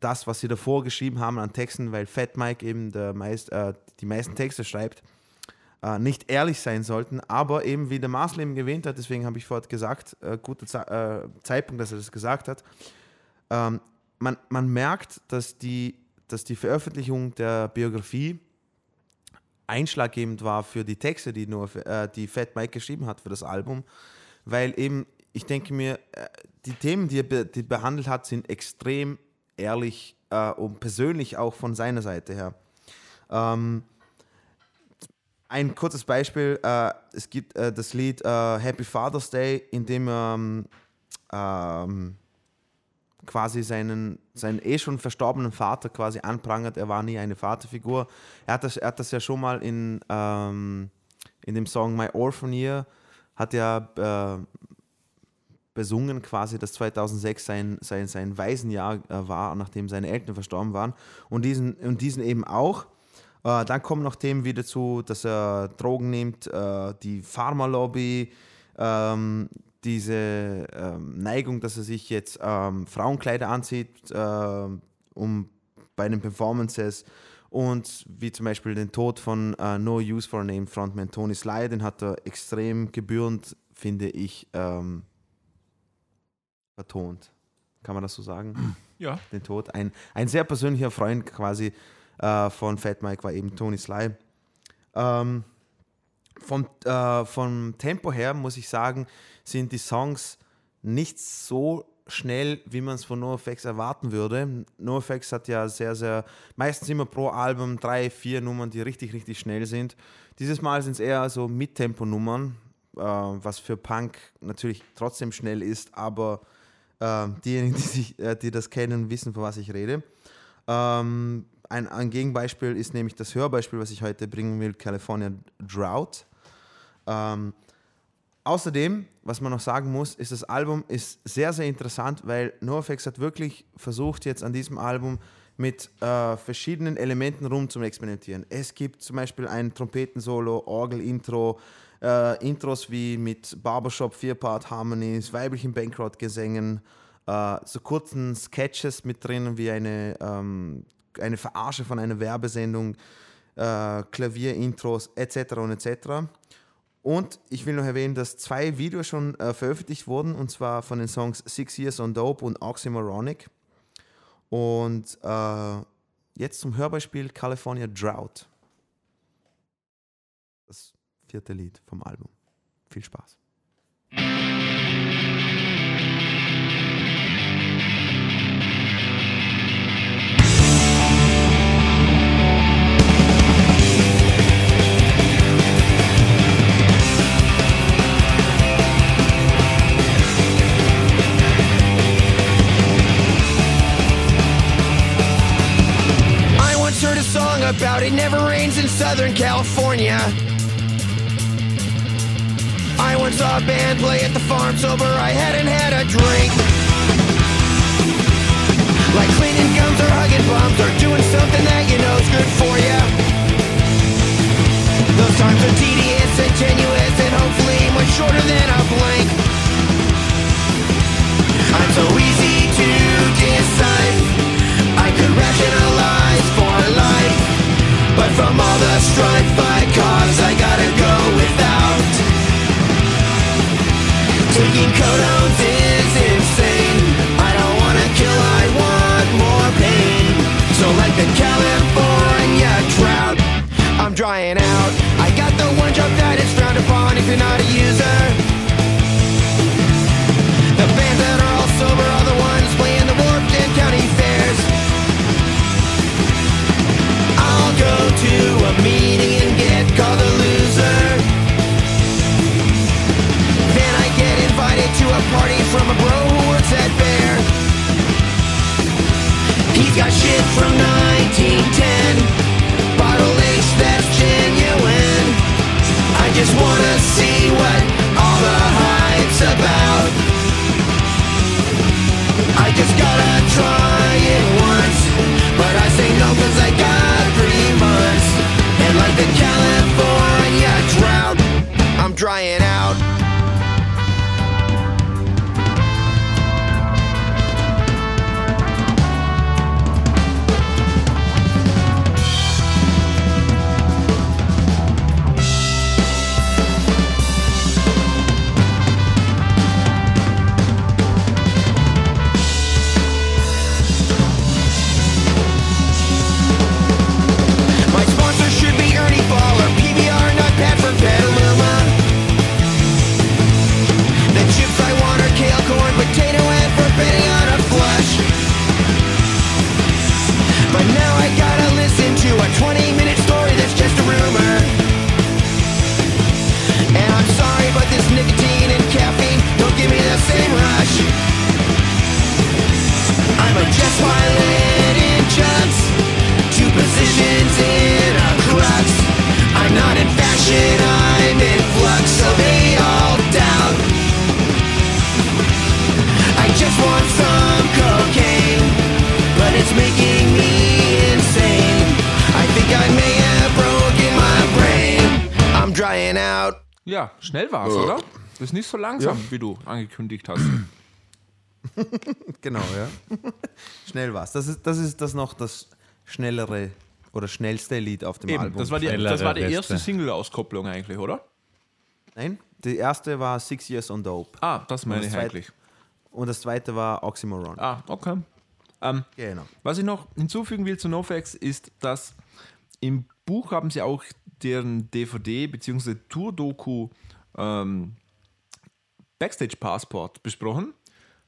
das, was sie davor geschrieben haben an Texten, weil Fat Mike eben meist, äh, die meisten Texte schreibt, äh, nicht ehrlich sein sollten, aber eben wie der Marcel eben erwähnt hat, deswegen habe ich vorhin gesagt, äh, guter Ze äh, Zeitpunkt, dass er das gesagt hat, ähm, man, man merkt, dass die, dass die Veröffentlichung der Biografie einschlaggebend war für die Texte, die, nur, äh, die Fat Mike geschrieben hat für das Album, weil eben, ich denke mir, äh, die Themen, die er be die behandelt hat, sind extrem ehrlich äh, und persönlich auch von seiner Seite her. Ähm, ein kurzes Beispiel, äh, es gibt äh, das Lied äh, Happy Father's Day, in dem ähm, ähm, quasi seinen, seinen eh schon verstorbenen Vater quasi anprangert. Er war nie eine Vaterfigur. Er hat das, er hat das ja schon mal in, ähm, in dem Song My Orphan Year, hat er äh, besungen quasi, dass 2006 sein, sein, sein Waisenjahr äh, war, nachdem seine Eltern verstorben waren. Und diesen, und diesen eben auch. Äh, dann kommen noch Themen wieder zu, dass er Drogen nimmt, äh, die Pharmalobby, ähm, diese ähm, Neigung, dass er sich jetzt ähm, Frauenkleider anzieht, äh, um bei den Performances und wie zum Beispiel den Tod von äh, No Use for a Name Frontman Tony Sly, den hat er extrem gebührend, finde ich, ähm, vertont. Kann man das so sagen? Ja. den Tod. Ein, ein sehr persönlicher Freund quasi äh, von Fat Mike war eben Tony Sly. Ähm, vom, äh, vom Tempo her muss ich sagen, sind die Songs nicht so schnell, wie man es von NoFX erwarten würde. NoFX hat ja sehr, sehr, meistens immer pro Album drei, vier Nummern, die richtig, richtig schnell sind. Dieses Mal sind es eher so Mittempo-Nummern, äh, was für Punk natürlich trotzdem schnell ist, aber äh, diejenigen, die, sich, äh, die das kennen, wissen, von was ich rede. Ähm, ein, ein Gegenbeispiel ist nämlich das Hörbeispiel, was ich heute bringen will, California Drought. Ähm, außerdem, was man noch sagen muss, ist, das Album ist sehr, sehr interessant, weil NoFX hat wirklich versucht, jetzt an diesem Album mit äh, verschiedenen Elementen rum zu experimentieren. Es gibt zum Beispiel ein Trompetensolo, Orgel-Intro, äh, Intros wie mit Barbershop, Vier-Part-Harmonies, weiblichen Bankrott-Gesängen, äh, so kurzen Sketches mit drin, wie eine, ähm, eine Verarsche von einer Werbesendung, äh, Klavier-Intros etc. und etc. Und ich will noch erwähnen, dass zwei Videos schon äh, veröffentlicht wurden, und zwar von den Songs Six Years on Dope und Oxymoronic. Und äh, jetzt zum Hörbeispiel California Drought. Das vierte Lied vom Album. Viel Spaß. Song about it never rains in Southern California. I once saw a band play at the farm sober, I hadn't had a drink. Like cleaning gums or hugging bums or doing something that you know's good for you. Those times are tedious and tenuous and hopefully much shorter than a blink. I'm so easy to decide. I could rationalize from all the strife I cause, I gotta go without. Taking codones is insane. I don't wanna kill, I want more pain. So like the California drought, I'm drying out. I got the one job that is frowned upon if you're not a user. Got shit from 1910. Bottle H that's genuine. I just wanna see what all the hype's about. I just gotta try it once But I say no cause I got three months And like the California drought I'm drying out schnell war es, oder? Das ist nicht so langsam, wie du angekündigt hast. Genau, ja. Schnell war's. Das ist, das ist das noch das schnellere oder schnellste Lied auf dem Eben, Album. das war die, das war die erste Single-Auskopplung eigentlich, oder? Nein, die erste war Six Years on Dope. Ah, das meine das ich eigentlich. Und das zweite war Oxymoron. Ah, okay. Ähm, Genau. Was ich noch hinzufügen will zu NoFX ist, dass im Buch haben sie auch deren DVD bzw. Tour-Doku ähm, Backstage Passport besprochen,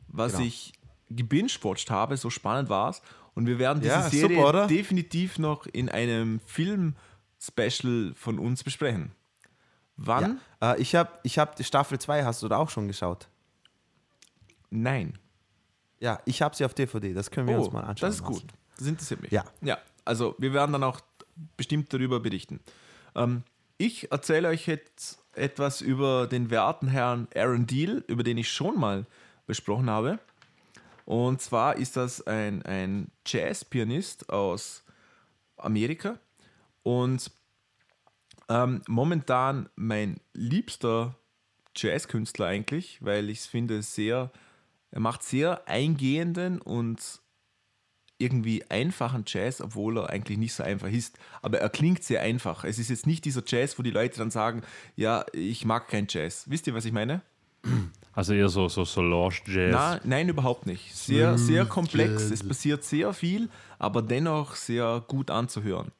was Genau. ich gebingewatcht habe, so spannend war es. Und wir werden diese Ja, Serie super, definitiv noch in einem Film-Special von uns besprechen. Wann? Ja. Äh, ich habe ich hab die Staffel 2, hast du da auch schon geschaut? Nein. Ja, ich habe sie auf DVD, das können wir uns mal anschauen. Oh, Das ist gut. Das interessiert mich. Ja. Ja, also wir werden dann auch bestimmt darüber berichten. Ähm, ich erzähle euch jetzt etwas über den werten Herrn Aaron Deal, über den ich schon mal besprochen habe. Und zwar ist das ein, ein Jazz-Pianist aus Amerika und ähm, momentan mein liebster Jazzkünstler eigentlich, weil ich finde sehr, er macht sehr eingehenden und irgendwie einfachen Jazz, obwohl er eigentlich nicht so einfach ist. Aber er klingt sehr einfach. Es ist jetzt nicht dieser Jazz, wo die Leute dann sagen, ja, ich mag kein Jazz. Wisst ihr, was ich meine? Also eher so, so Solange Jazz. Na, nein, überhaupt nicht. Sehr, sehr komplex. Es passiert sehr viel, aber dennoch sehr gut anzuhören.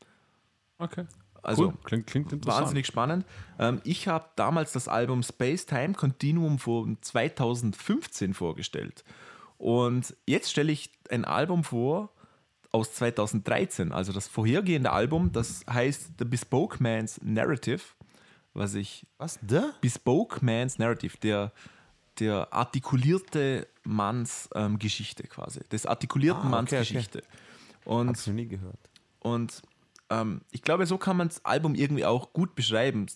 Okay. Also cool. klingt, klingt interessant. wahnsinnig spannend. Ähm, ich habe damals das Album Space Time Continuum von 2015 vorgestellt. Und jetzt stelle ich ein Album vor aus 2013, also das vorhergehende Album, das heißt The Bespoke Man's Narrative, was ich Was? Der? Bespoke Man's Narrative, der, der artikulierte Manns ähm, Geschichte quasi, des artikulierten Ah, Manns okay, okay. Geschichte. Und Hab's noch nie gehört. und ähm, ich glaube, so kann man das Album irgendwie auch gut beschreiben.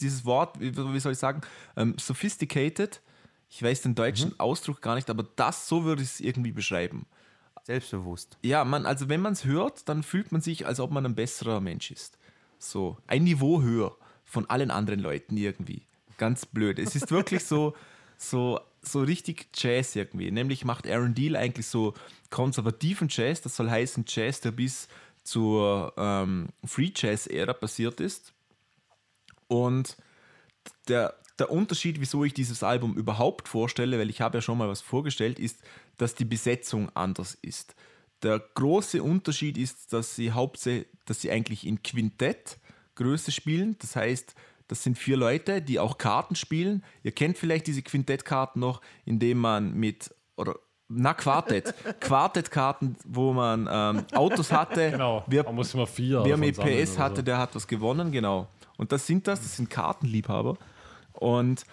Dieses Wort, wie, wie soll ich sagen, ähm, sophisticated, ich weiß den deutschen Ausdruck gar nicht, aber das, so würde ich es irgendwie beschreiben. Selbstbewusst. Ja, man, also wenn man es hört, dann fühlt man sich, als ob man ein besserer Mensch ist. So, ein Niveau höher von allen anderen Leuten irgendwie. Ganz blöd. Es ist wirklich so, so, so richtig Jazz irgendwie. Nämlich macht Aaron Deal eigentlich so konservativen Jazz, das soll heißen Jazz, der bis zur ähm, Free Jazz-Ära passiert ist. Und der, der Unterschied, wieso ich dieses Album überhaupt vorstelle, weil ich habe ja schon mal was vorgestellt, ist, dass die Besetzung anders ist. Der große Unterschied ist, dass sie hauptsächlich, dass sie eigentlich in Quintettgröße spielen. Das heißt, das sind vier Leute, die auch Karten spielen. Ihr kennt vielleicht diese Quintettkarten noch, indem man mit oder na Quartett, Quartettkarten, wo man ähm, Autos hatte. Genau. Wir, Man muss immer vier Wer mit PS hatte, so. der hat was gewonnen, genau. Und das sind das, das sind Kartenliebhaber. Und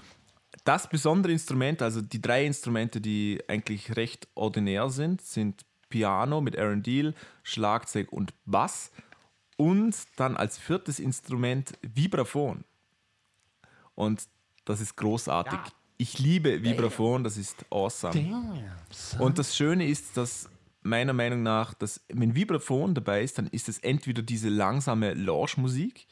das besondere Instrument, also die drei Instrumente, die eigentlich recht ordinär sind, sind Piano mit Aaron Deal, Schlagzeug und Bass und dann als viertes Instrument Vibraphon. Und das ist großartig. Ich liebe Vibraphon, das ist awesome. Und das Schöne ist, dass meiner Meinung nach, dass wenn Vibraphon dabei ist, dann ist es entweder diese langsame Lounge-Musik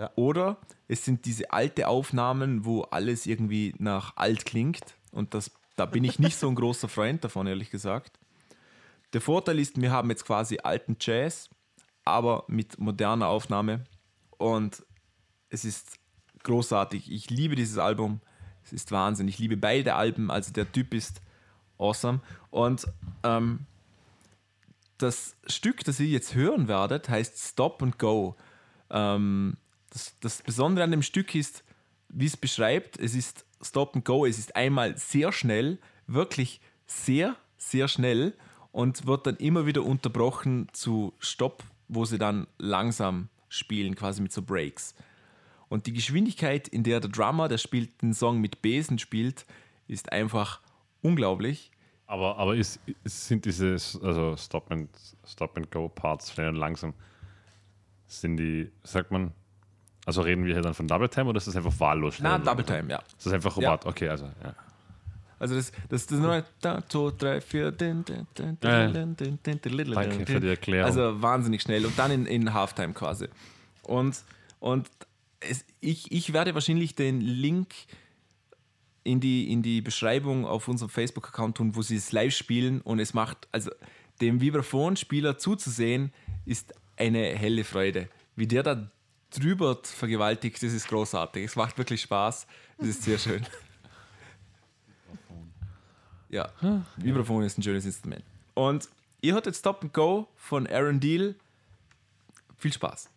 Ja. oder es sind diese alte Aufnahmen, wo alles irgendwie nach alt klingt. Und das, da bin ich nicht so ein großer Freund davon, ehrlich gesagt. Der Vorteil ist, wir haben jetzt quasi alten Jazz, aber mit moderner Aufnahme. Und es ist großartig. Ich liebe dieses Album. Es ist Wahnsinn. Ich liebe beide Alben. Also der Typ ist awesome. Und ähm, das Stück, das ihr jetzt hören werdet, heißt Stop and Go. Ähm, das, das Besondere an dem Stück ist, wie es beschreibt, es ist Stop and Go. Es ist einmal sehr schnell, wirklich sehr, sehr schnell und wird dann immer wieder unterbrochen zu Stopp, wo sie dann langsam spielen, quasi mit so Breaks. Und die Geschwindigkeit, in der der Drummer, der spielt den Song mit Besen spielt, ist einfach unglaublich. Aber, aber ist, sind diese also Stop and, Stop and Go Parts schnell und langsam, sind die, sagt man, also reden wir hier dann von Double Time oder ist das einfach wahllos? Na, Double? Time, ja. Das ist einfach Ja. Robot, okay, also ja. Also das, das, das nur da, zwei, drei, vier, din, din, din, Ja, ja. din, din, din, din, din, Danke din. für die Erklärung. Also wahnsinnig schnell und dann in, in Halftime quasi. Und, und es, ich, ich werde wahrscheinlich den Link in die, in die Beschreibung auf unserem Facebook-Account tun, wo sie es live spielen und es macht, also dem Vibraphonspieler zuzusehen, ist eine helle Freude. Wie der da drüber vergewaltigt, das ist großartig. Es macht wirklich Spaß. Das ist sehr schön. Ja, Vibraphon ist ein schönes Instrument. Und ihr hört jetzt Stop and Go von Aaron Deal. Viel Spaß.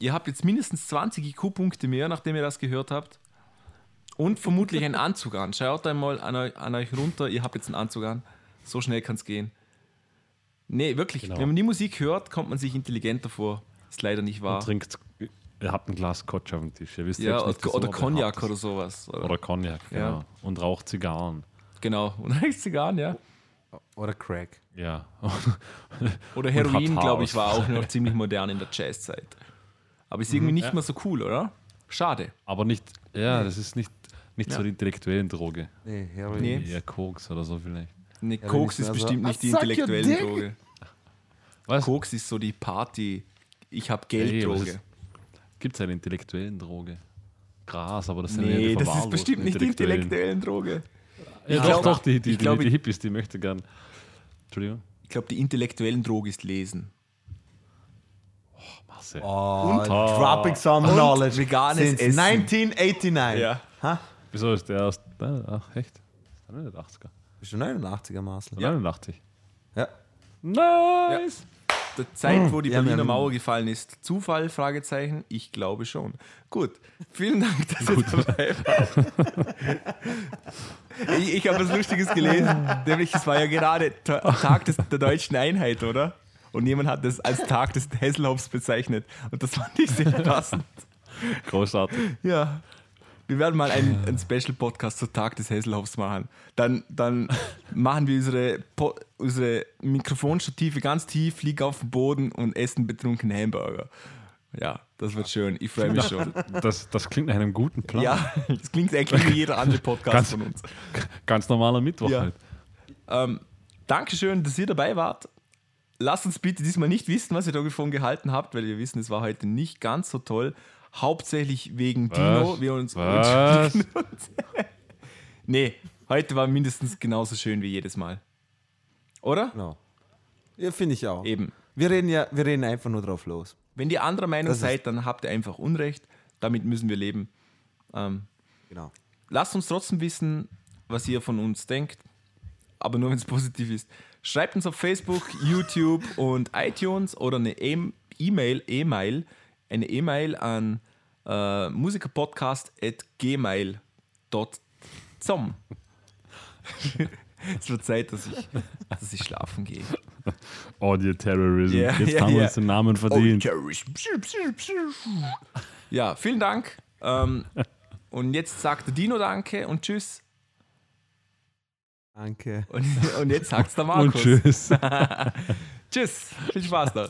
Ihr habt jetzt mindestens 20 IQ-Punkte mehr, nachdem ihr das gehört habt. Und vermutlich einen Anzug an. Schaut einmal an, an euch runter, ihr habt jetzt einen Anzug an. So schnell kann es gehen. Nee, wirklich. Genau. Wenn man die Musik hört, kommt man sich intelligenter vor. Ist leider nicht wahr. Und trinkt, ihr habt ein Glas Scotch auf dem Tisch. Ihr wisst Ja, selbst nicht, oder, oder Cognac oder sowas. Oder, Oder Cognac, genau. Ja. Und raucht Zigarren. genau. Und reicht Zigarren, ja. Oder Crack. Ja. Oder Heroin, glaube ich, war auch noch ziemlich modern in der Jazzzeit. Aber ist irgendwie nicht mehr so cool, oder? Schade. aber nicht, ja, das ist nicht, nicht so Ja. die intellektuelle Droge. Nee, Heroin. Nee. Eher Koks oder so vielleicht. Ne, wenn Koks ist mir so- bestimmt nicht die intellektuelle. Droge. Was? Koks ist so die Party, ich hab Geld-Droge. Gibt es eine intellektuellen Droge? Gras, aber das sind ja Nee, die das ist bestimmt nicht die intellektuellen Droge. Ja, Ich doch, glaub- doch, die, die, die, glaub, die ich- Hippies, die möchte gern. Entschuldigung. Ich glaube, die intellektuellen Droge ist Lesen. Marcel. Oh, Und- dropping some Und knowledge. veganes Essen. 1989. Ja. Ha? Wieso ist der aus. Ach, echt? Ist der nicht 80er? Bist du 89er, Marcel? Ja. 89. Ja. Nice! Der Zeit, wo die Ja, Berliner Mauer gefallen ist. Zufall? Fragezeichen? Ich glaube schon. Gut. Vielen Dank, dass ihr dabei wart. ich ich habe was Lustiges gelesen. Nämlich, es war ja gerade Ta- Tag des, der deutschen Einheit, oder? Und jemand hat das als Tag des Hesselhoffs bezeichnet. Und das fand ich sehr passend. Großartig. Ja. Wir werden mal einen, einen Special-Podcast zur Tag des Hesselhoffs machen. Dann, dann machen wir unsere, Po- unsere Mikrofonstative ganz tief, liegen auf dem Boden und essen betrunkene Hamburger. Ja, das wird schön. Ich freue mich schon. Das, das klingt nach einem guten Plan. Ja, das klingt eigentlich wie jeder andere Podcast Ganz- von uns. Ganz normaler Mittwoch Ja. halt. Ähm, Dankeschön, dass ihr dabei wart. Lasst uns bitte diesmal nicht wissen, was ihr davon gehalten habt, weil wir wissen, es war heute nicht ganz so toll. Hauptsächlich wegen Dino. Wir uns Was? Nee, heute war mindestens genauso schön wie jedes Mal. Oder? Genau. Ja, finde ich auch. Eben. Wir reden ja, wir reden einfach nur drauf los. Wenn ihr anderer Meinung Das seid, dann habt ihr einfach Unrecht. Damit müssen wir leben. Ähm, Genau. lasst uns trotzdem wissen, was ihr von uns denkt. Aber nur, wenn es positiv ist. Schreibt uns auf Facebook, YouTube und iTunes oder eine E-Mail, E-Mail, eine E-Mail an äh, musikerpodcast.gmail.com. es wird Zeit, dass ich, dass ich schlafen gehe. Audio Terrorism. Ja, Jetzt ja, haben wir uns den Namen verdient. Ja, vielen Dank. Ähm, und jetzt sagt Dino Danke und Tschüss. Danke. Und, und jetzt sagt's der Und Markus. tschüss. Tschüss. Viel Spaß da.